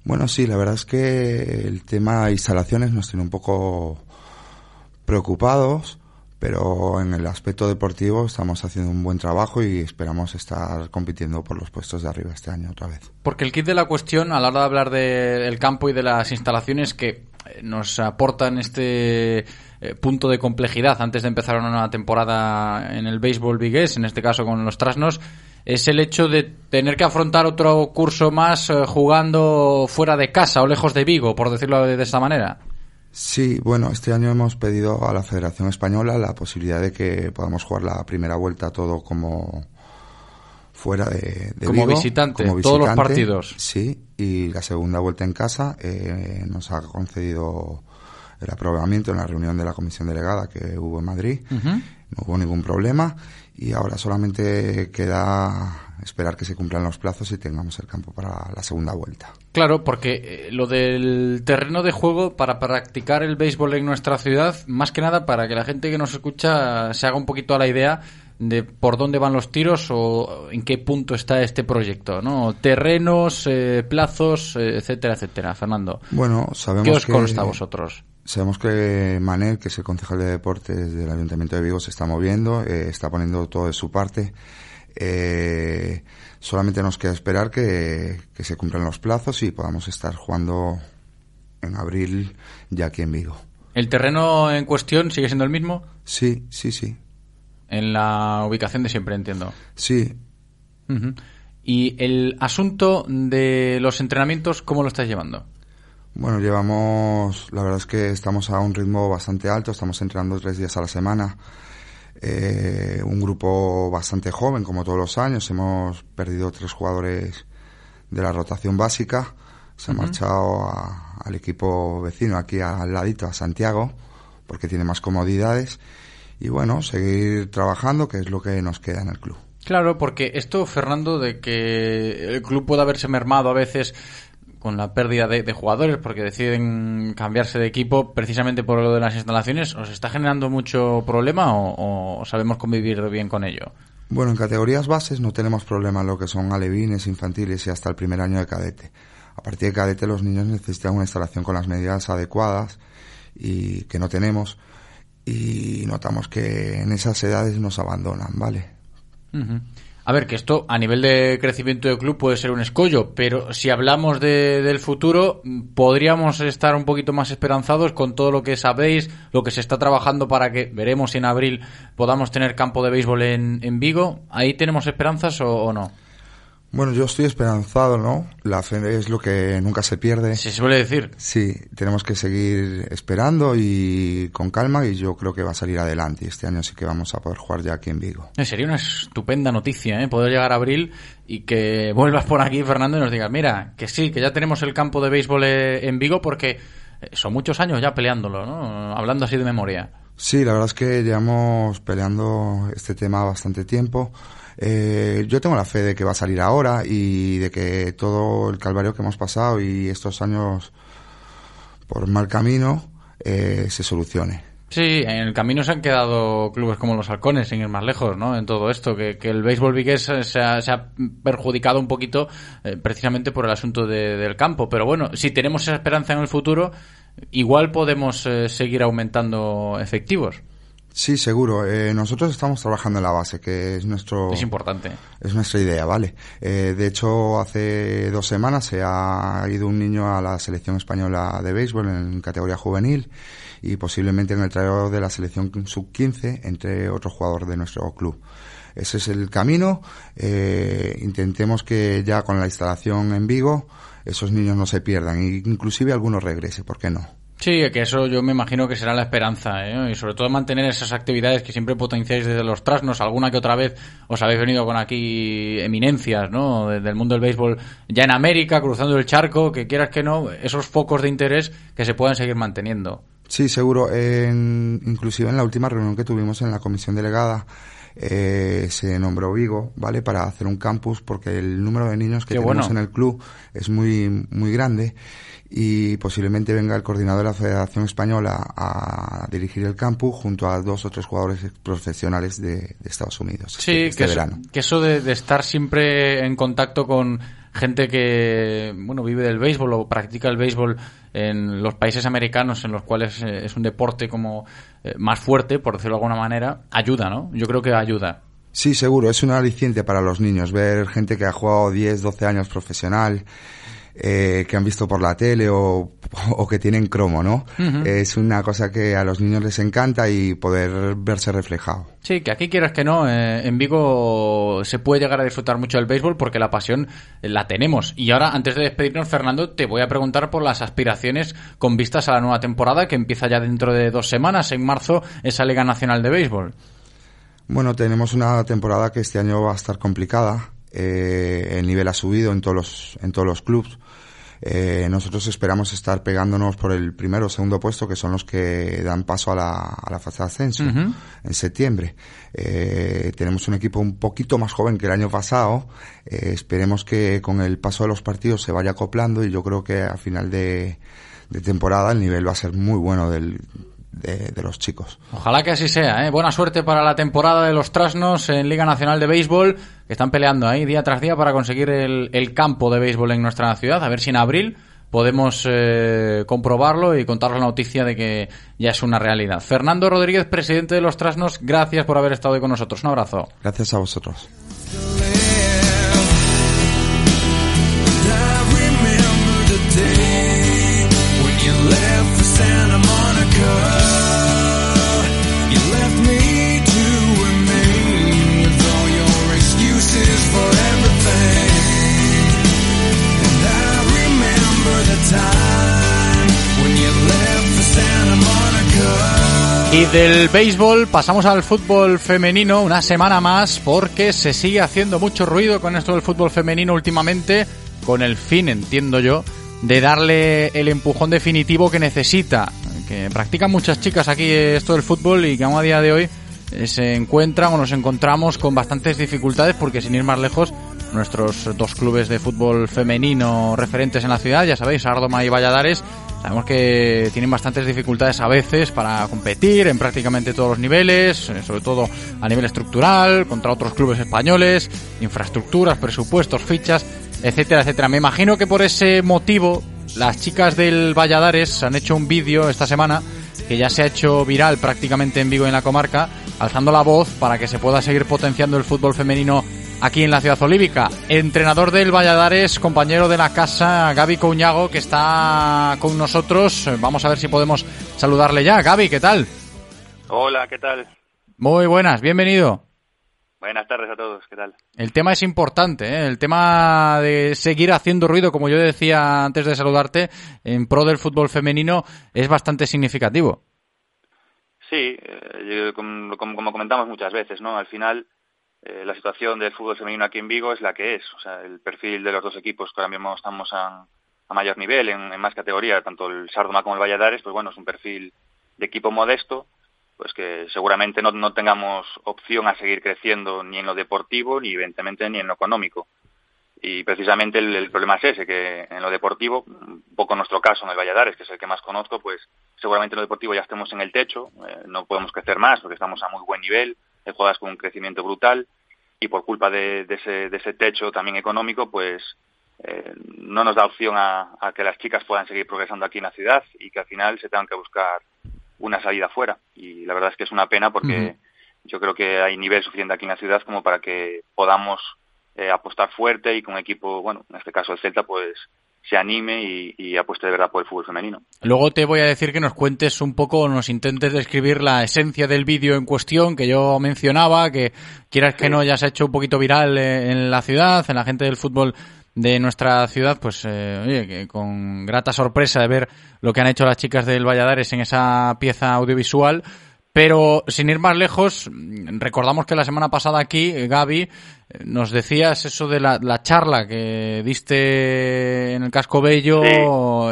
Bueno, sí, la verdad es que el tema instalaciones nos tiene un poco preocupados, pero en el aspecto deportivo estamos haciendo un buen trabajo y esperamos estar compitiendo por los puestos de arriba este año otra vez. Porque el kit de la cuestión, a la hora de hablar del campo y de las instalaciones que eh, nos aportan este eh, punto de complejidad antes de empezar una nueva temporada en el béisbol vigués, en este caso con los trasnos, es el hecho de tener que afrontar otro curso más eh, jugando fuera de casa o lejos de Vigo, por decirlo de, de esta manera. Sí, bueno, este año hemos pedido a la Federación Española la posibilidad de que podamos jugar la primera vuelta todo como fuera de, de Como Vigo, visitante, como todos los partidos. Sí, y la segunda vuelta en casa eh, nos ha concedido el aprobamiento en la reunión de la comisión delegada que hubo en Madrid. No hubo ningún problema y ahora solamente queda esperar que se cumplan los plazos y tengamos el campo para la segunda vuelta. Claro, porque eh, lo del terreno de juego para practicar el béisbol en nuestra ciudad, más que nada para que la gente que nos escucha se haga un poquito a la idea de por dónde van los tiros o en qué punto está este proyecto, ¿no? Terrenos, eh, plazos, eh, etcétera, etcétera. Fernando. Bueno, sabemos ¿Qué os que- consta a vosotros? Sabemos que Manel, que es el concejal de deportes del Ayuntamiento de Vigo, se está moviendo, eh, está poniendo todo de su parte. Eh, solamente nos queda esperar que, que se cumplan los plazos y podamos estar jugando en abril ya aquí en Vigo. ¿El terreno en cuestión sigue siendo el mismo? Sí, sí, sí. En la ubicación de siempre, entiendo. Sí. ¿Y el asunto de los entrenamientos, cómo lo estás llevando? Bueno, llevamos, la verdad es que estamos a un ritmo bastante alto, estamos entrenando tres días a la semana. Eh, un grupo bastante joven, como todos los años. Hemos perdido tres jugadores de la rotación básica. Se ha marchado a- al equipo vecino, aquí al ladito, a Santiago, porque tiene más comodidades. Y bueno, seguir trabajando, que es lo que nos queda en el club. Claro, porque esto, Fernando, de que el club pueda haberse mermado a veces con la pérdida de, de jugadores porque deciden cambiarse de equipo precisamente por lo de las instalaciones, ¿os está generando mucho problema o, o sabemos convivir bien con ello? Bueno, en categorías bases no tenemos problema en lo que son alevines, infantiles y hasta el primer año de cadete. A partir de cadete los niños necesitan una instalación con las medidas adecuadas y que no tenemos y notamos que en esas edades nos abandonan, ¿vale? Ujú. A ver, que esto a nivel de crecimiento del club puede ser un escollo, pero si hablamos de- del futuro, mm, podríamos estar un poquito más esperanzados con todo lo que sabéis, lo que se está trabajando para que, veremos si en abril podamos tener campo de béisbol en, en Vigo. ¿Ahí tenemos esperanzas o, o no? Bueno, yo estoy esperanzado, ¿no? La fe es lo que nunca se pierde. Se suele decir. Sí, tenemos que seguir esperando y con calma y yo creo que va a salir adelante. Este año sí que vamos a poder jugar ya aquí en Vigo. Eh, Sería una estupenda noticia, ¿eh? Poder llegar a abril y que vuelvas por aquí, Fernando, y nos digas, mira, que sí, que ya tenemos el campo de béisbol eh, en Vigo porque eh, son muchos años ya peleándolo, ¿no? Hablando así de memoria. Sí, la verdad es que llevamos peleando este tema bastante tiempo. Eh, yo tengo la fe de que va a salir ahora y de que todo el calvario que hemos pasado y estos años por mal camino eh, se solucione. Sí, en el camino se han quedado clubes como los halcones, sin ir más lejos, ¿no? En todo esto, que, el béisbol vigués se ha, se ha perjudicado un poquito eh, precisamente por el asunto de- del campo. Pero bueno, si tenemos esa esperanza en el futuro, igual podemos eh, seguir aumentando efectivos. Sí, seguro. Eh, nosotros estamos trabajando en la base, que es nuestro... Es importante. Es nuestra idea, vale. Eh, de hecho, hace dos semanas se ha ido un niño a la selección española de béisbol en categoría juvenil y posiblemente en el trayo de la selección sub-15 entre otro jugador de nuestro club. Ese es el camino. Eh, intentemos que ya con la instalación en Vigo esos niños no se pierdan e inclusive algunos regrese, ¿por qué no? Sí, que eso yo me imagino que será la esperanza, ¿eh? Y sobre todo mantener esas actividades que siempre potenciáis desde los trasnos. Alguna que otra vez os habéis venido con aquí eminencias, ¿no? De- Del mundo del béisbol ya en América, cruzando el charco, que quieras que no, esos focos de interés que se puedan seguir manteniendo. Sí, seguro. En, inclusive en la última reunión que tuvimos en la comisión delegada eh, se nombró Vigo, ¿vale? Para hacer un campus porque el número de niños que Qué tenemos bueno. en el club es muy, muy grande y posiblemente venga el coordinador de la Federación Española a dirigir el campus junto a dos o tres jugadores profesionales de, de Estados Unidos Sí, este, este que, eso, verano. que eso de, de estar siempre en contacto con gente que bueno vive del béisbol o practica el béisbol en los países americanos en los cuales eh, es un deporte como eh, más fuerte, por decirlo de alguna manera, ayuda, ¿no? Yo creo que ayuda. Sí, seguro, es un aliciente para los niños ver gente que ha jugado 10, 12 años profesional, eh, que han visto por la tele o, o que tienen cromo, ¿no? Es una cosa que a los niños les encanta y poder verse reflejado. Sí, que aquí quieras que no, eh, en Vigo se puede llegar a disfrutar mucho del béisbol porque la pasión la tenemos. Y ahora, antes de despedirnos, Fernando, te voy a preguntar por las aspiraciones con vistas a la nueva temporada que empieza ya dentro de dos semanas, en marzo, esa Liga Nacional de Béisbol. Bueno, tenemos una temporada que este año va a estar complicada. Eh, el nivel ha subido en todos los, en todos los clubes. Eh, nosotros esperamos estar pegándonos por el primero o segundo puesto, que son los que dan paso a la, a la fase de ascenso en septiembre. Eh, tenemos un equipo un poquito más joven que el año pasado. Eh, esperemos que con el paso de los partidos se vaya acoplando y yo creo que a final de, de temporada el nivel va a ser muy bueno del, de, de los chicos. Ojalá que así sea, ¿eh? Buena suerte para la temporada de los Trasnos en Liga Nacional de Béisbol, que están peleando ahí día tras día para conseguir el, el campo de béisbol en nuestra ciudad. A ver si en abril podemos eh, comprobarlo y contaros la noticia de que ya es una realidad. Fernando Rodríguez, presidente de los Trasnos, gracias por haber estado hoy con nosotros. Un abrazo. Gracias a vosotros. Y del béisbol pasamos al fútbol femenino una semana más porque se sigue haciendo mucho ruido con esto del fútbol femenino últimamente con el fin, entiendo yo, de darle el empujón definitivo que necesita. Que practican muchas chicas aquí esto del fútbol y que a día de hoy eh, se encuentran o nos encontramos con bastantes dificultades porque sin ir más lejos nuestros dos clubes de fútbol femenino referentes en la ciudad, ya sabéis, Ardoma y Valladares, sabemos que tienen bastantes dificultades a veces para competir en prácticamente todos los niveles, eh, sobre todo a nivel estructural, contra otros clubes españoles, infraestructuras, presupuestos, fichas, etcétera, etcétera. Me imagino que por ese motivo las chicas del Valladares han hecho un vídeo esta semana que ya se ha hecho viral prácticamente en Vigo y en la comarca, alzando la voz para que se pueda seguir potenciando el fútbol femenino aquí en la ciudad olívica. Entrenador del Valladares, compañero de la casa, Gaby Couñago, que está con nosotros. Vamos a ver si podemos saludarle ya. Gaby, ¿qué tal? Hola, ¿qué tal? Muy buenas, bienvenido. Buenas tardes a todos, ¿qué tal? El tema es importante, ¿eh? el tema de seguir haciendo ruido, como yo decía antes de saludarte, en pro del fútbol femenino es bastante significativo. Sí, eh, como comentamos muchas veces, ¿no? Al final, eh, la situación del fútbol femenino aquí en Vigo es la que es. O sea, el perfil de los dos equipos que ahora mismo estamos a, a mayor nivel, en, más categoría, tanto el Sardoma como el Valladares, pues bueno, es un perfil de equipo modesto, pues que seguramente no, no tengamos opción a seguir creciendo ni en lo deportivo, ni evidentemente ni en lo económico. Y precisamente el, el problema es ese, que en lo deportivo, un poco en nuestro caso, en el Valladares, que es el que más conozco, pues seguramente en lo deportivo ya estemos en el techo, eh, no podemos crecer más porque estamos a muy buen nivel, hay jugadas con un crecimiento brutal y por culpa de, de ese, de ese techo también económico, pues eh, no nos da opción a, a que las chicas puedan seguir progresando aquí en la ciudad y que al final se tengan que buscar una salida fuera. Y la verdad es que es una pena porque yo creo que hay nivel suficiente aquí en la ciudad como para que podamos eh, apostar fuerte y un equipo, bueno, en este caso el Celta, pues se anime y, y apueste de verdad por el fútbol femenino. Luego te voy a decir que nos cuentes un poco, nos intentes describir la esencia del vídeo en cuestión que yo mencionaba, que quieras que no ya se ha hecho un poquito viral eh, en la ciudad, en la gente del fútbol de nuestra ciudad, pues eh, oye, que con grata sorpresa de ver lo que han hecho las chicas del Valladares en esa pieza audiovisual. Pero sin ir más lejos, recordamos que la semana pasada aquí, Gaby, nos decías eso de la, la charla que diste en el Casco Bello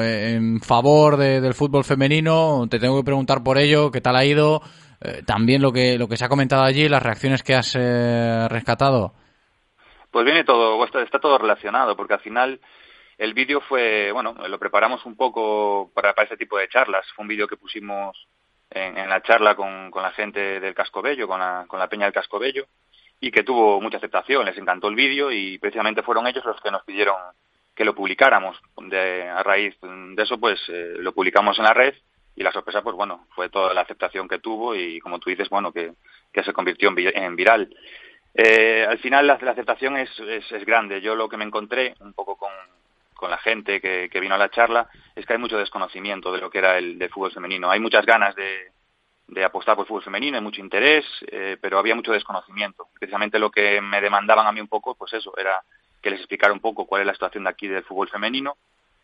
en favor de- del fútbol femenino. Te tengo que preguntar por ello, qué tal ha ido. Eh, también lo que, lo que se ha comentado allí, las reacciones que has eh, rescatado. Pues viene todo, está, está todo relacionado, porque al final el vídeo fue, bueno, lo preparamos un poco para, para ese tipo de charlas. Fue un vídeo que pusimos en, en la charla con, con la gente del Casco Bello, con la, con la Peña del Casco Bello, y que tuvo mucha aceptación. Les encantó el vídeo y precisamente fueron ellos los que nos pidieron que lo publicáramos. De, a raíz de eso, pues eh, lo publicamos en la red y la sorpresa, pues bueno, fue toda la aceptación que tuvo y como tú dices, bueno, que, que se convirtió en, vi- en viral. Eh, al final la, la aceptación es, es, es grande. Yo lo que me encontré un poco con, con la gente que, que vino a la charla es que hay mucho desconocimiento de lo que era el del fútbol femenino. Hay muchas ganas de, de apostar por el fútbol femenino, hay mucho interés, eh, pero había mucho desconocimiento. Precisamente lo que me demandaban a mí un poco, pues eso, era que les explicara un poco cuál es la situación de aquí del fútbol femenino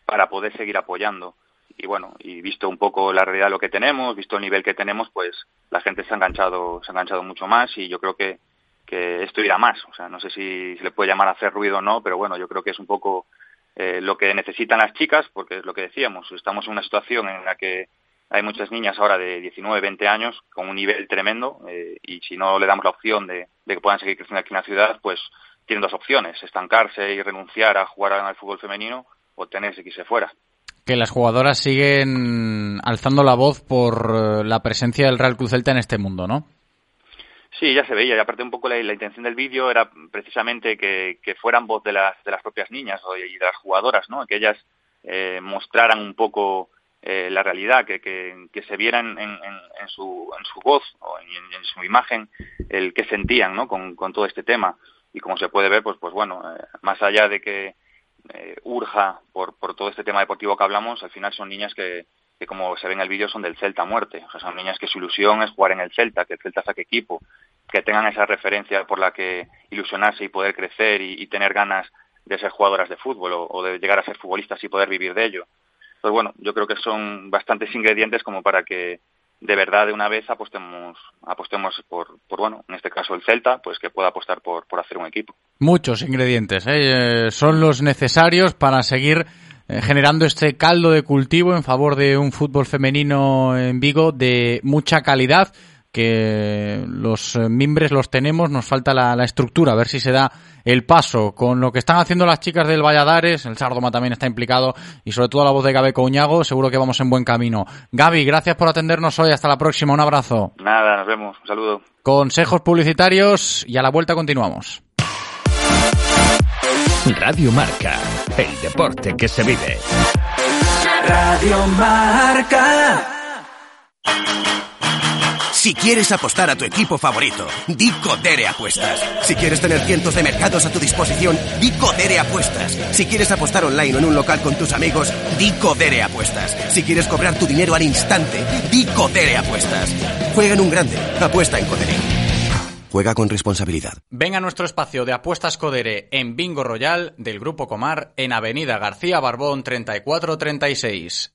para poder seguir apoyando. Y bueno, y visto un poco la realidad de lo que tenemos, visto el nivel que tenemos, pues la gente se ha enganchado, se ha enganchado mucho más y yo creo que, que esto irá más. O sea, no sé si se le puede llamar a hacer ruido o no, pero bueno, yo creo que es un poco eh, lo que necesitan las chicas, porque es lo que decíamos, estamos en una situación en la que hay muchas niñas ahora de 19, 20 años con un nivel tremendo eh, y si no le damos la opción de, que puedan seguir creciendo aquí en la ciudad, pues tienen dos opciones, estancarse y renunciar a jugar al fútbol femenino o tenerse que irse fuera. Que las jugadoras siguen alzando la voz por eh, la presencia del Real Cruz Celta en este mundo, ¿no? Sí, ya se veía, y aparte un poco la, intención del vídeo era precisamente que, fueran voz de las, de las propias niñas y de las jugadoras, ¿no? Que ellas eh, mostraran un poco eh, la realidad, que, que, se vieran en, en, su, en su voz o en, su imagen el que sentían, ¿no? Con, con todo este tema. Y como se puede ver, pues, pues bueno, eh, más allá de que urja por, por todo este tema deportivo que hablamos, al final son niñas que, que como se ve en el vídeo son del Celta muerte. O sea, son niñas que su ilusión es jugar en el Celta, que el Celta saque equipo, que tengan esa referencia por la que ilusionarse y poder crecer y, tener ganas de ser jugadoras de fútbol o, de llegar a ser futbolistas y poder vivir de ello. Pues bueno, yo creo que son bastantes ingredientes como para que de verdad de una vez apostemos apostemos por, por bueno en este caso el Celta pues que pueda apostar por, por hacer un equipo muchos ingredientes ¿eh? son los necesarios para seguir eh, generando este caldo de cultivo en favor de un fútbol femenino en Vigo de mucha calidad que los eh, mimbres los tenemos, nos falta la, estructura, a ver si se da el paso con lo que están haciendo las chicas del Valladares, el Sardoma también está implicado y sobre todo la voz de Gabe Coñago, seguro que vamos en buen camino. Gaby, gracias por atendernos hoy, hasta la próxima, un abrazo. Nada, nos vemos, un saludo. Consejos publicitarios y a la vuelta continuamos. Radio Marca, el deporte que se vive. Radio Marca. Si quieres apostar a tu equipo favorito, di Codere Apuestas. Si quieres tener cientos de mercados a tu disposición, di Codere Apuestas. Si quieres apostar online o en un local con tus amigos, di Codere Apuestas. Si quieres cobrar tu dinero al instante, di Codere Apuestas. Juega en un grande, apuesta en Codere. Juega con responsabilidad. Venga a nuestro espacio de apuestas Codere en Bingo Royal del Grupo Comar en Avenida García Barbón 3436.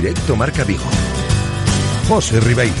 Directo Marca Vigo. José Ribeiro.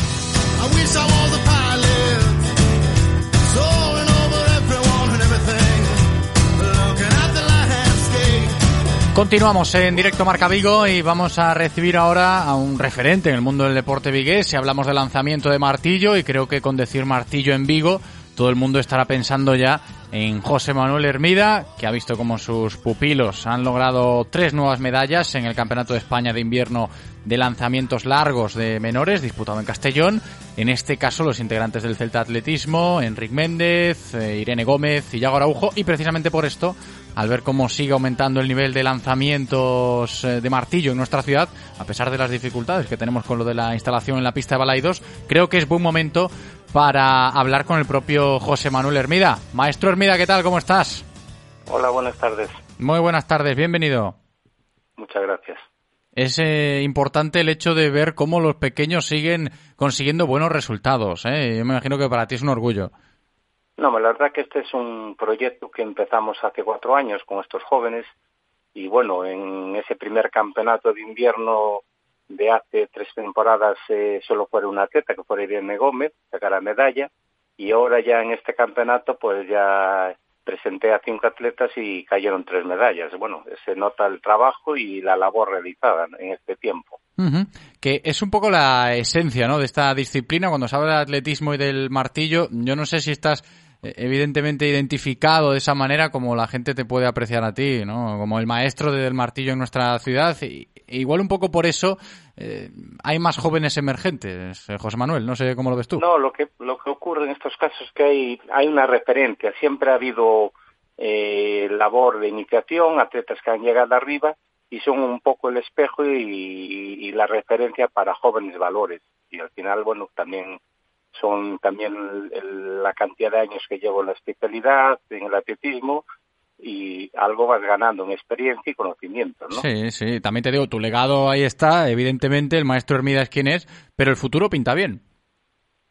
Continuamos en directo Marca Vigo y vamos a recibir ahora a un referente en el mundo del deporte vigués. Si hablamos de lanzamiento de martillo, y creo que con decir martillo en Vigo, todo el mundo estará pensando ya en José Manuel Hermida, que ha visto como sus pupilos han logrado tres nuevas medallas en el Campeonato de España de Invierno de lanzamientos largos de menores, disputado en Castellón. En este caso, los integrantes del Celta Atletismo, Enric Méndez, eh, Irene Gómez y Yago Araujo, y precisamente por esto, al ver cómo sigue aumentando el nivel de lanzamientos eh, de martillo en nuestra ciudad, a pesar de las dificultades que tenemos con lo de la instalación en la pista de Balaidos, creo que es buen momento para hablar con el propio José Manuel Hermida. Maestro Hermida, ¿qué tal? ¿Cómo estás? Hola, buenas tardes. Muy buenas tardes, bienvenido. Muchas gracias. Es eh, importante el hecho de ver cómo los pequeños siguen consiguiendo buenos resultados. ¿eh? Yo me imagino que para ti es un orgullo. No, la verdad que este es un proyecto que empezamos hace cuatro años con estos jóvenes y bueno, en ese primer campeonato de invierno de hace tres temporadas eh, solo fue un atleta, que fue Irene Gómez, sacar la medalla, y ahora ya en este campeonato pues ya presenté a cinco atletas y cayeron tres medallas. Bueno, se nota el trabajo y la labor realizada en este tiempo. Que es un poco la esencia ¿no? de esta disciplina. Cuando se habla de atletismo y del martillo, yo no sé si estás evidentemente identificado de esa manera como la gente te puede apreciar a ti, ¿no? Como el maestro del martillo en nuestra ciudad. E igual un poco por eso eh, hay más jóvenes emergentes, eh, José Manuel. No sé cómo lo ves tú. No, lo que, lo que ocurre en estos casos es que hay, hay una referencia. Siempre ha habido eh, labor de iniciación, atletas que han llegado arriba y son un poco el espejo y la referencia para jóvenes valores. Y al final, bueno, también son también el- la cantidad de años que llevo en la especialidad, en el atletismo, y algo vas ganando en experiencia y conocimiento, ¿no? Sí, sí. También te digo, tu legado ahí está, evidentemente, el maestro Hermida es quien es, pero el futuro pinta bien.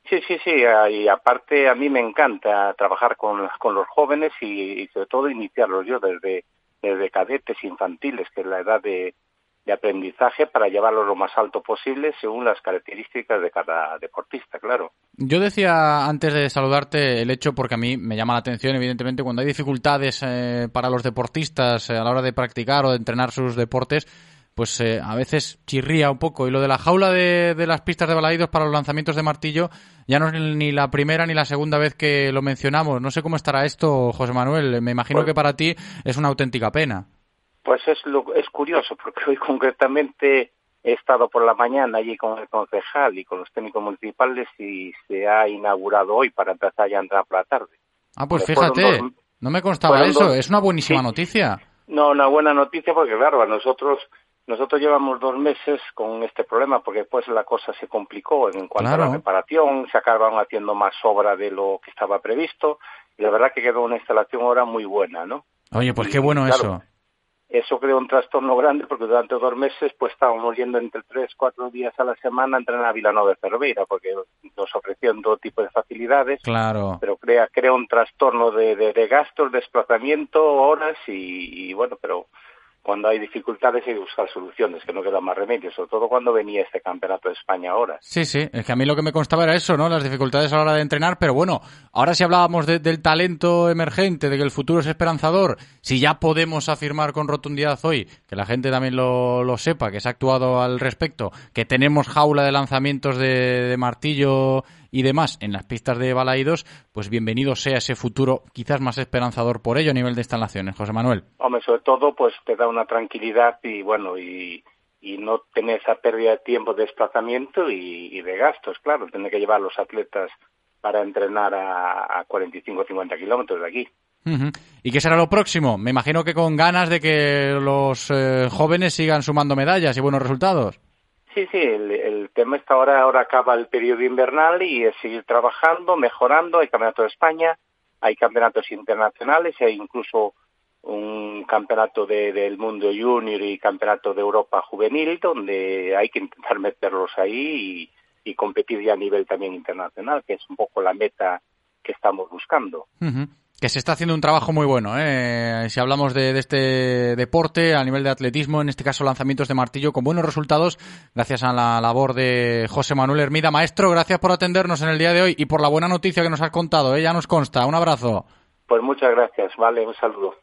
Sí, sí, sí, ah, y aparte a mí me encanta trabajar con, con los jóvenes y, y sobre todo iniciarlos yo desde, desde cadetes infantiles, que es la edad de, de aprendizaje, para llevarlos lo más alto posible según las características de cada deportista, claro. Yo decía antes de saludarte el hecho porque a mí me llama la atención, evidentemente, cuando hay dificultades eh, para los deportistas eh, a la hora de practicar o de entrenar sus deportes, pues eh, a veces chirría un poco. Y lo de la jaula de, de las pistas de balaídos para los lanzamientos de martillo ya no es ni la primera ni la segunda vez que lo mencionamos. No sé cómo estará esto, José Manuel. Me imagino que para ti es una auténtica pena. Pues es, lo, es curioso, porque hoy concretamente he estado por la mañana allí con el concejal y con los técnicos municipales y se ha inaugurado hoy para empezar ya a entrar por la tarde. Ah, pues fíjate, dos- no me constaba eso. dos- Es una buenísima Sí. noticia. No, una buena noticia porque claro, a nosotros nosotros llevamos dos meses con este problema porque después la cosa se complicó en cuanto a la reparación, se acabaron haciendo más obra de lo que estaba previsto y la verdad que quedó una instalación ahora muy buena, ¿no? Oye, pues qué bueno claro, eso. Eso creó un trastorno grande porque durante dos meses pues estábamos yendo entre tres, cuatro días a la semana a entrenar a Vilanova de Cerveira porque nos ofrecían todo tipo de facilidades Claro. pero crea crea un trastorno de, de, de gastos, desplazamiento, horas y, y, bueno, pero cuando hay dificultades hay que buscar soluciones, que no queda más remedio, sobre todo cuando venía este campeonato de España ahora. Sí, sí, es que a mí lo que me constaba era eso, ¿no? Las dificultades a la hora de entrenar, pero bueno, ahora si hablábamos de- del talento emergente, de que el futuro es esperanzador, si ya podemos afirmar con rotundidad hoy, que la gente también lo, lo sepa, que se ha actuado al respecto, que tenemos jaula de lanzamientos de, de martillo y demás en las pistas de balaídos, pues bienvenido sea ese futuro quizás más esperanzador por ello a nivel de instalaciones, José Manuel. Hombre, sobre todo pues te da una tranquilidad y bueno, y, y no tener esa pérdida de tiempo de desplazamiento y, y de gastos, claro, tener que llevar a los atletas para entrenar a, a 45 o 50 kilómetros de aquí. ¿Y qué será lo próximo? Me imagino que con ganas de que los eh, jóvenes sigan sumando medallas y buenos resultados. Sí, sí, el, tema está ahora, ahora acaba el periodo invernal y es seguir trabajando, mejorando. Hay campeonato de España, hay campeonatos internacionales, hay incluso un campeonato de- del mundo junior y campeonato de Europa juvenil, donde hay que intentar meterlos ahí y, competir ya a nivel también internacional, que es un poco la meta que estamos buscando. Ujú. Que se está haciendo un trabajo muy bueno, ¿eh? Si hablamos de, este deporte a nivel de atletismo, en este caso lanzamientos de martillo, con buenos resultados, gracias a la labor de José Manuel Hermida. Maestro, gracias por atendernos en el día de hoy y por la buena noticia que nos has contado, ¿eh? Ya nos consta. Un abrazo. Pues muchas gracias, vale, un saludo.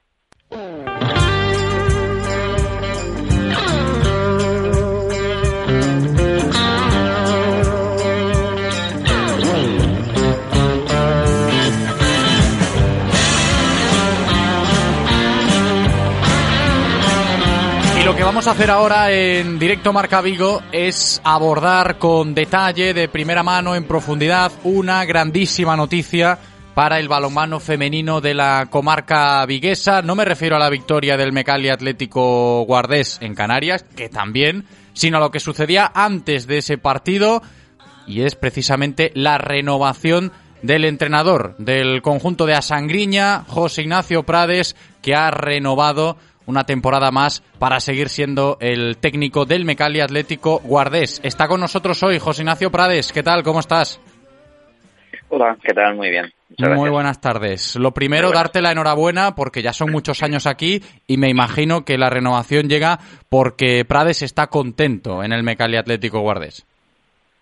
Que vamos a hacer ahora en directo Marca Vigo es abordar con detalle, de primera mano, en profundidad, una grandísima noticia para el balonmano femenino de la comarca viguesa. No me refiero a la victoria del Mecali Atlético Guardés en Canarias, que también, sino a lo que sucedía antes de ese partido, y es precisamente la renovación del entrenador del conjunto de Asangriña, José Ignacio Prades, que ha renovado una temporada más para seguir siendo el técnico del Mecali Atlético Guardés. Está con nosotros hoy José Ignacio Prades. ¿Qué tal? ¿Cómo estás? Hola, ¿qué tal? Muy bien. Muy buenas tardes. Lo primero, darte la enhorabuena porque ya son muchos años aquí y me imagino que la renovación llega porque Prades está contento en el Mecali Atlético Guardés.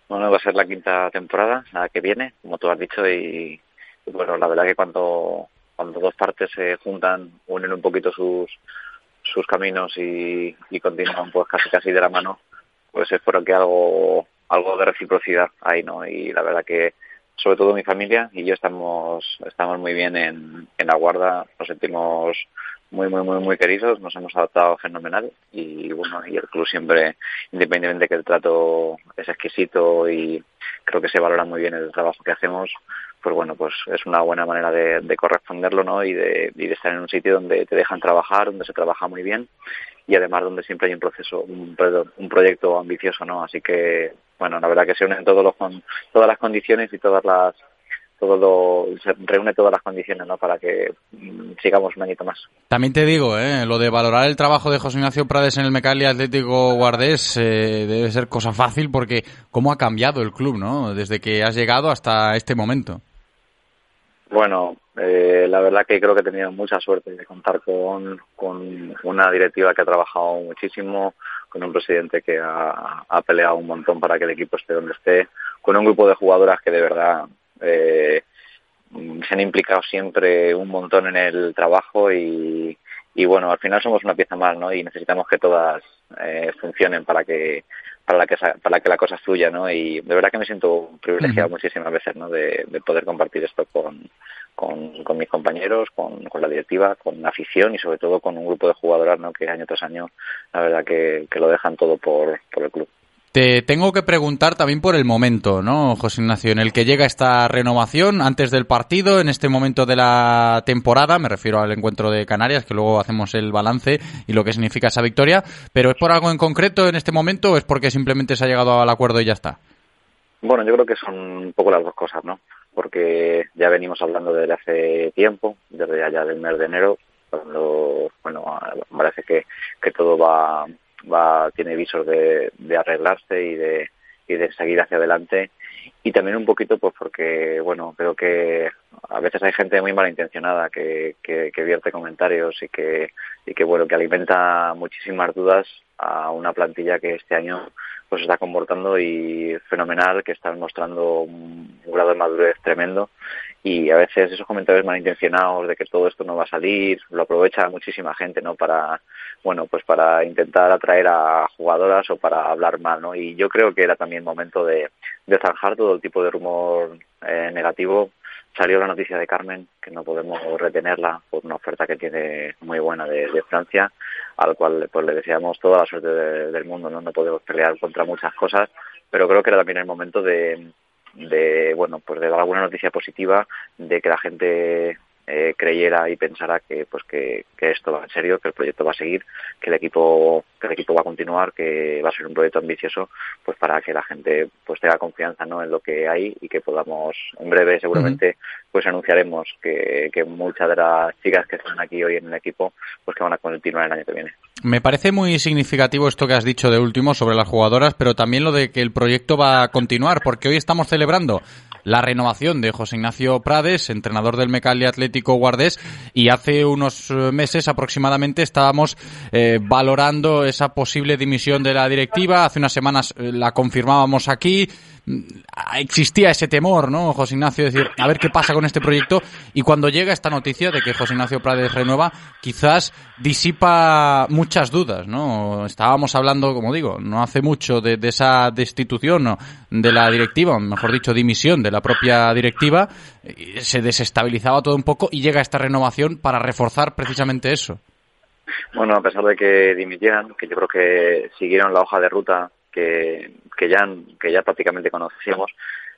Bueno, va a ser la quinta temporada, la que viene, como tú has dicho, y, y bueno, la verdad que cuando, cuando dos partes se juntan, unen un poquito sus, sus caminos y, y continúan pues casi casi de la mano, pues espero que algo, algo de reciprocidad hay, ¿no? Y la verdad que sobre todo mi familia y yo estamos, estamos muy bien en, en la guarda, nos sentimos muy, muy, muy, muy queridos, nos hemos adaptado fenomenal y bueno, y el club siempre, independientemente de que el trato es exquisito y creo que se valora muy bien el trabajo que hacemos, pues bueno, pues es una buena manera de, de corresponderlo, ¿no? Y de, estar en un sitio donde te dejan trabajar, donde se trabaja muy bien y además donde siempre hay un proceso, un, un proyecto ambicioso, ¿no? Así que, bueno, la verdad que se unen todos los, con, todas las condiciones y todas las todo lo, se reúne todas las condiciones ¿no? para que mm, sigamos un añito más. También te digo, ¿eh? lo de valorar el trabajo de José Ignacio Prades en el Mecali Atlético Guardés eh, debe ser cosa fácil porque cómo ha cambiado el club, ¿no? Desde que has llegado hasta este momento. Bueno, eh, la verdad que creo que he tenido mucha suerte de contar con, con una directiva que ha trabajado muchísimo, con un presidente que ha, ha peleado un montón para que el equipo esté donde esté, con un grupo de jugadoras que de verdad eh, se han implicado siempre un montón en el trabajo y, y bueno, al final somos una pieza más, ¿no? Y necesitamos que todas eh, funcionen para que para la que para que la cosa fluya, ¿no? Y de verdad que me siento privilegiado muchísimas veces, ¿no? De, de, poder compartir esto con, con, con mis compañeros, con, con, la directiva, con la afición y sobre todo con un grupo de jugadoras, ¿no? Que año tras año, la verdad que, que lo dejan todo por, por el club. Te tengo que preguntar también por el momento, ¿no, José Ignacio, en el que llega esta renovación antes del partido, en este momento de la temporada, me refiero al encuentro de Canarias, que luego hacemos el balance y lo que significa esa victoria, pero ¿es por algo en concreto en este momento o es porque simplemente se ha llegado al acuerdo y ya está? Bueno, yo creo que son un poco las dos cosas, ¿no? Porque ya venimos hablando desde hace tiempo, desde allá del mes de enero, cuando, bueno, parece que, que todo va va tiene visos de, de arreglarse y de, seguir hacia adelante. Y también un poquito pues porque bueno creo que a veces hay gente muy malintencionada que, que, que vierte comentarios y que y que bueno que alimenta muchísimas dudas a una plantilla que este año pues está comportando y fenomenal que está mostrando un grado de madurez tremendo. Y a veces esos comentarios malintencionados de que todo esto no va a salir lo aprovecha muchísima gente no para bueno pues para intentar atraer a jugadoras o para hablar mal no y yo creo que era también momento de, de zanjar todo el tipo de rumor eh, negativo. Salió la noticia de Carmen que no podemos retenerla por una oferta que tiene muy buena de, Francia al cual pues le deseamos toda la suerte de, del mundo no no podemos pelear contra muchas cosas pero creo que era también el momento de de bueno pues de dar alguna noticia positiva de que la gente eh, creyera y pensara que pues que, que, esto va en serio, que el proyecto va a seguir, que el equipo que el equipo va a continuar, que va a ser un proyecto ambicioso, pues para que la gente pues tenga confianza ¿no? en lo que hay y que podamos en breve seguramente uh -huh. pues anunciaremos que, que muchas de las chicas que están aquí hoy en el equipo pues que van a continuar el año que viene. Me parece muy significativo esto que has dicho de último sobre las jugadoras, pero también lo de que el proyecto va a continuar, porque hoy estamos celebrando la renovación de José Ignacio Prades, entrenador del Mecali Atlético Guardés, y hace unos meses aproximadamente estábamos eh, valorando esa posible dimisión de la directiva. Hace unas semanas eh, la confirmábamos aquí. Existía ese temor, ¿no, José Ignacio? Decir, a ver qué pasa con este proyecto. Y cuando llega esta noticia de que José Ignacio Prades renueva, quizás disipa muchas dudas, ¿no? Estábamos hablando, como digo, no hace mucho de, esa destitución ¿no? de la directiva, mejor dicho, dimisión de la propia directiva. Se desestabilizaba todo un poco y llega esta renovación para reforzar precisamente eso. Bueno, a pesar de que dimitieran, que yo creo que siguieron la hoja de ruta que, que ya que ya prácticamente conocíamos,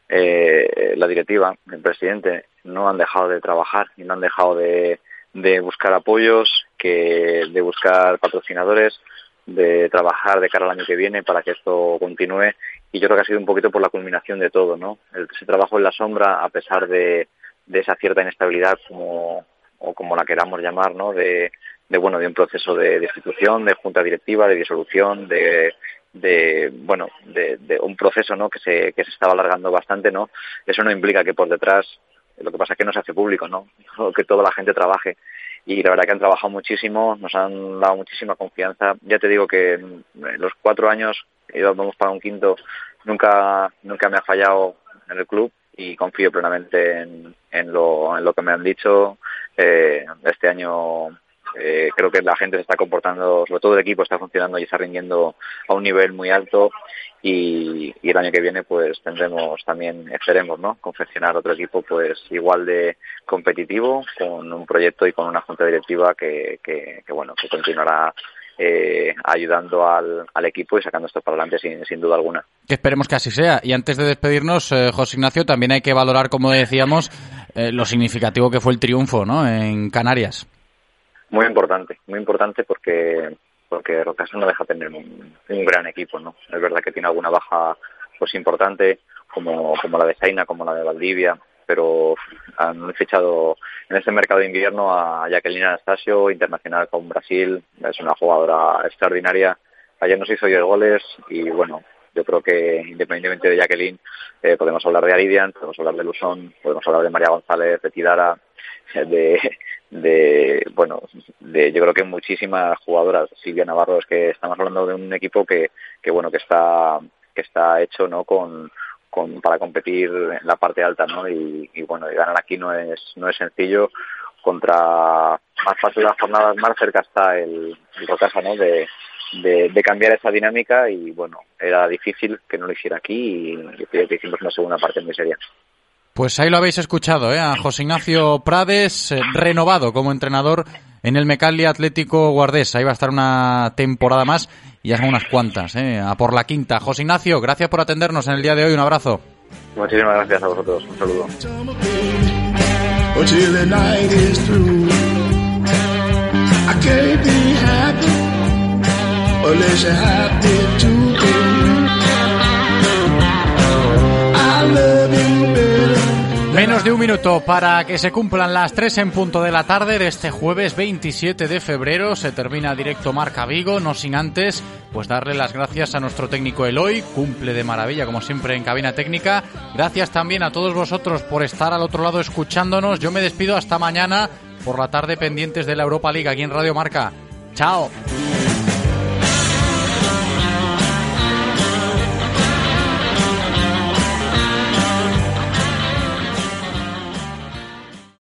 eh, la directiva, el presidente, no han dejado de trabajar y no han dejado de, de buscar apoyos, que de buscar patrocinadores, de trabajar de cara al año que viene para que esto continúe y yo creo que ha sido un poquito por la culminación de todo, ¿no? Ese trabajo en la sombra a pesar de, de esa cierta inestabilidad como o como la queramos llamar, ¿no? De, de bueno, de un proceso de destitución, de junta directiva, de disolución, de de bueno de, de, un proceso no que se que se estaba alargando bastante no eso no implica que por detrás lo que pasa es que no se hace público no que toda la gente trabaje. Y la verdad que han trabajado muchísimo nos han dado muchísima confianza. Ya te digo que en los cuatro años vamos para un quinto nunca nunca me ha fallado en el club y confío plenamente en, en lo en lo que me han dicho. Eh, este año eh, creo que la gente se está comportando, sobre todo el equipo está funcionando y está rindiendo a un nivel muy alto y, y el año que viene pues tendremos también, esperemos, ¿no? Confeccionar otro equipo pues igual de competitivo, con un proyecto y con una junta directiva que, que, bueno, que continuará eh, ayudando al, al, equipo y sacando esto para adelante sin, sin, duda alguna. Que esperemos que así sea. Y antes de despedirnos, eh, José Ignacio, también hay que valorar, como decíamos, eh, lo significativo que fue el triunfo ¿no? en Canarias. Muy importante, muy importante porque porque Rocasa no deja tener un, gran equipo, ¿no? Es verdad que tiene alguna baja pues importante, como, como la de Zaina, como la de Valdivia, pero han fichado en este mercado de invierno a Jacqueline Anastasio, internacional con Brasil, es una jugadora extraordinaria. Ayer nos hizo 10 goles y bueno, yo creo que independientemente de Jacqueline, eh, podemos hablar de Aridian, podemos hablar de Luzón, podemos hablar de María González, de Tidara, de, de bueno, de yo creo que muchísimas jugadoras, Silvia Navarro, es que estamos hablando de un equipo que, que bueno, que está, que está hecho, ¿no? con, con, para competir en la parte alta, ¿no? Y, bueno, y ganar aquí no es no es sencillo. Contra más fácil las jornadas, más cerca está el, el Rocasa, ¿no? De, de, de, cambiar esa dinámica y bueno, era difícil que no lo hiciera aquí y, y que hicimos una segunda parte muy seria. Pues ahí lo habéis escuchado, ¿eh? A José Ignacio Prades, eh, renovado como entrenador en el Mecalia Atlético Guardés. Ahí va a estar una temporada más y ya son unas cuantas, ¿eh? A por la quinta. José Ignacio, gracias por atendernos en el día de hoy. Un abrazo. Muchísimas gracias a vosotros. Un saludo. Menos de un minuto para que se cumplan las 3 en punto de la tarde de este jueves 27 de febrero. Se termina directo Marca Vigo, no sin antes pues darle las gracias a nuestro técnico Eloy, cumple de maravilla como siempre en cabina técnica. Gracias también a todos vosotros por estar al otro lado escuchándonos. Yo me despido hasta mañana por la tarde pendientes de la Europa League aquí en Radio Marca. Chao.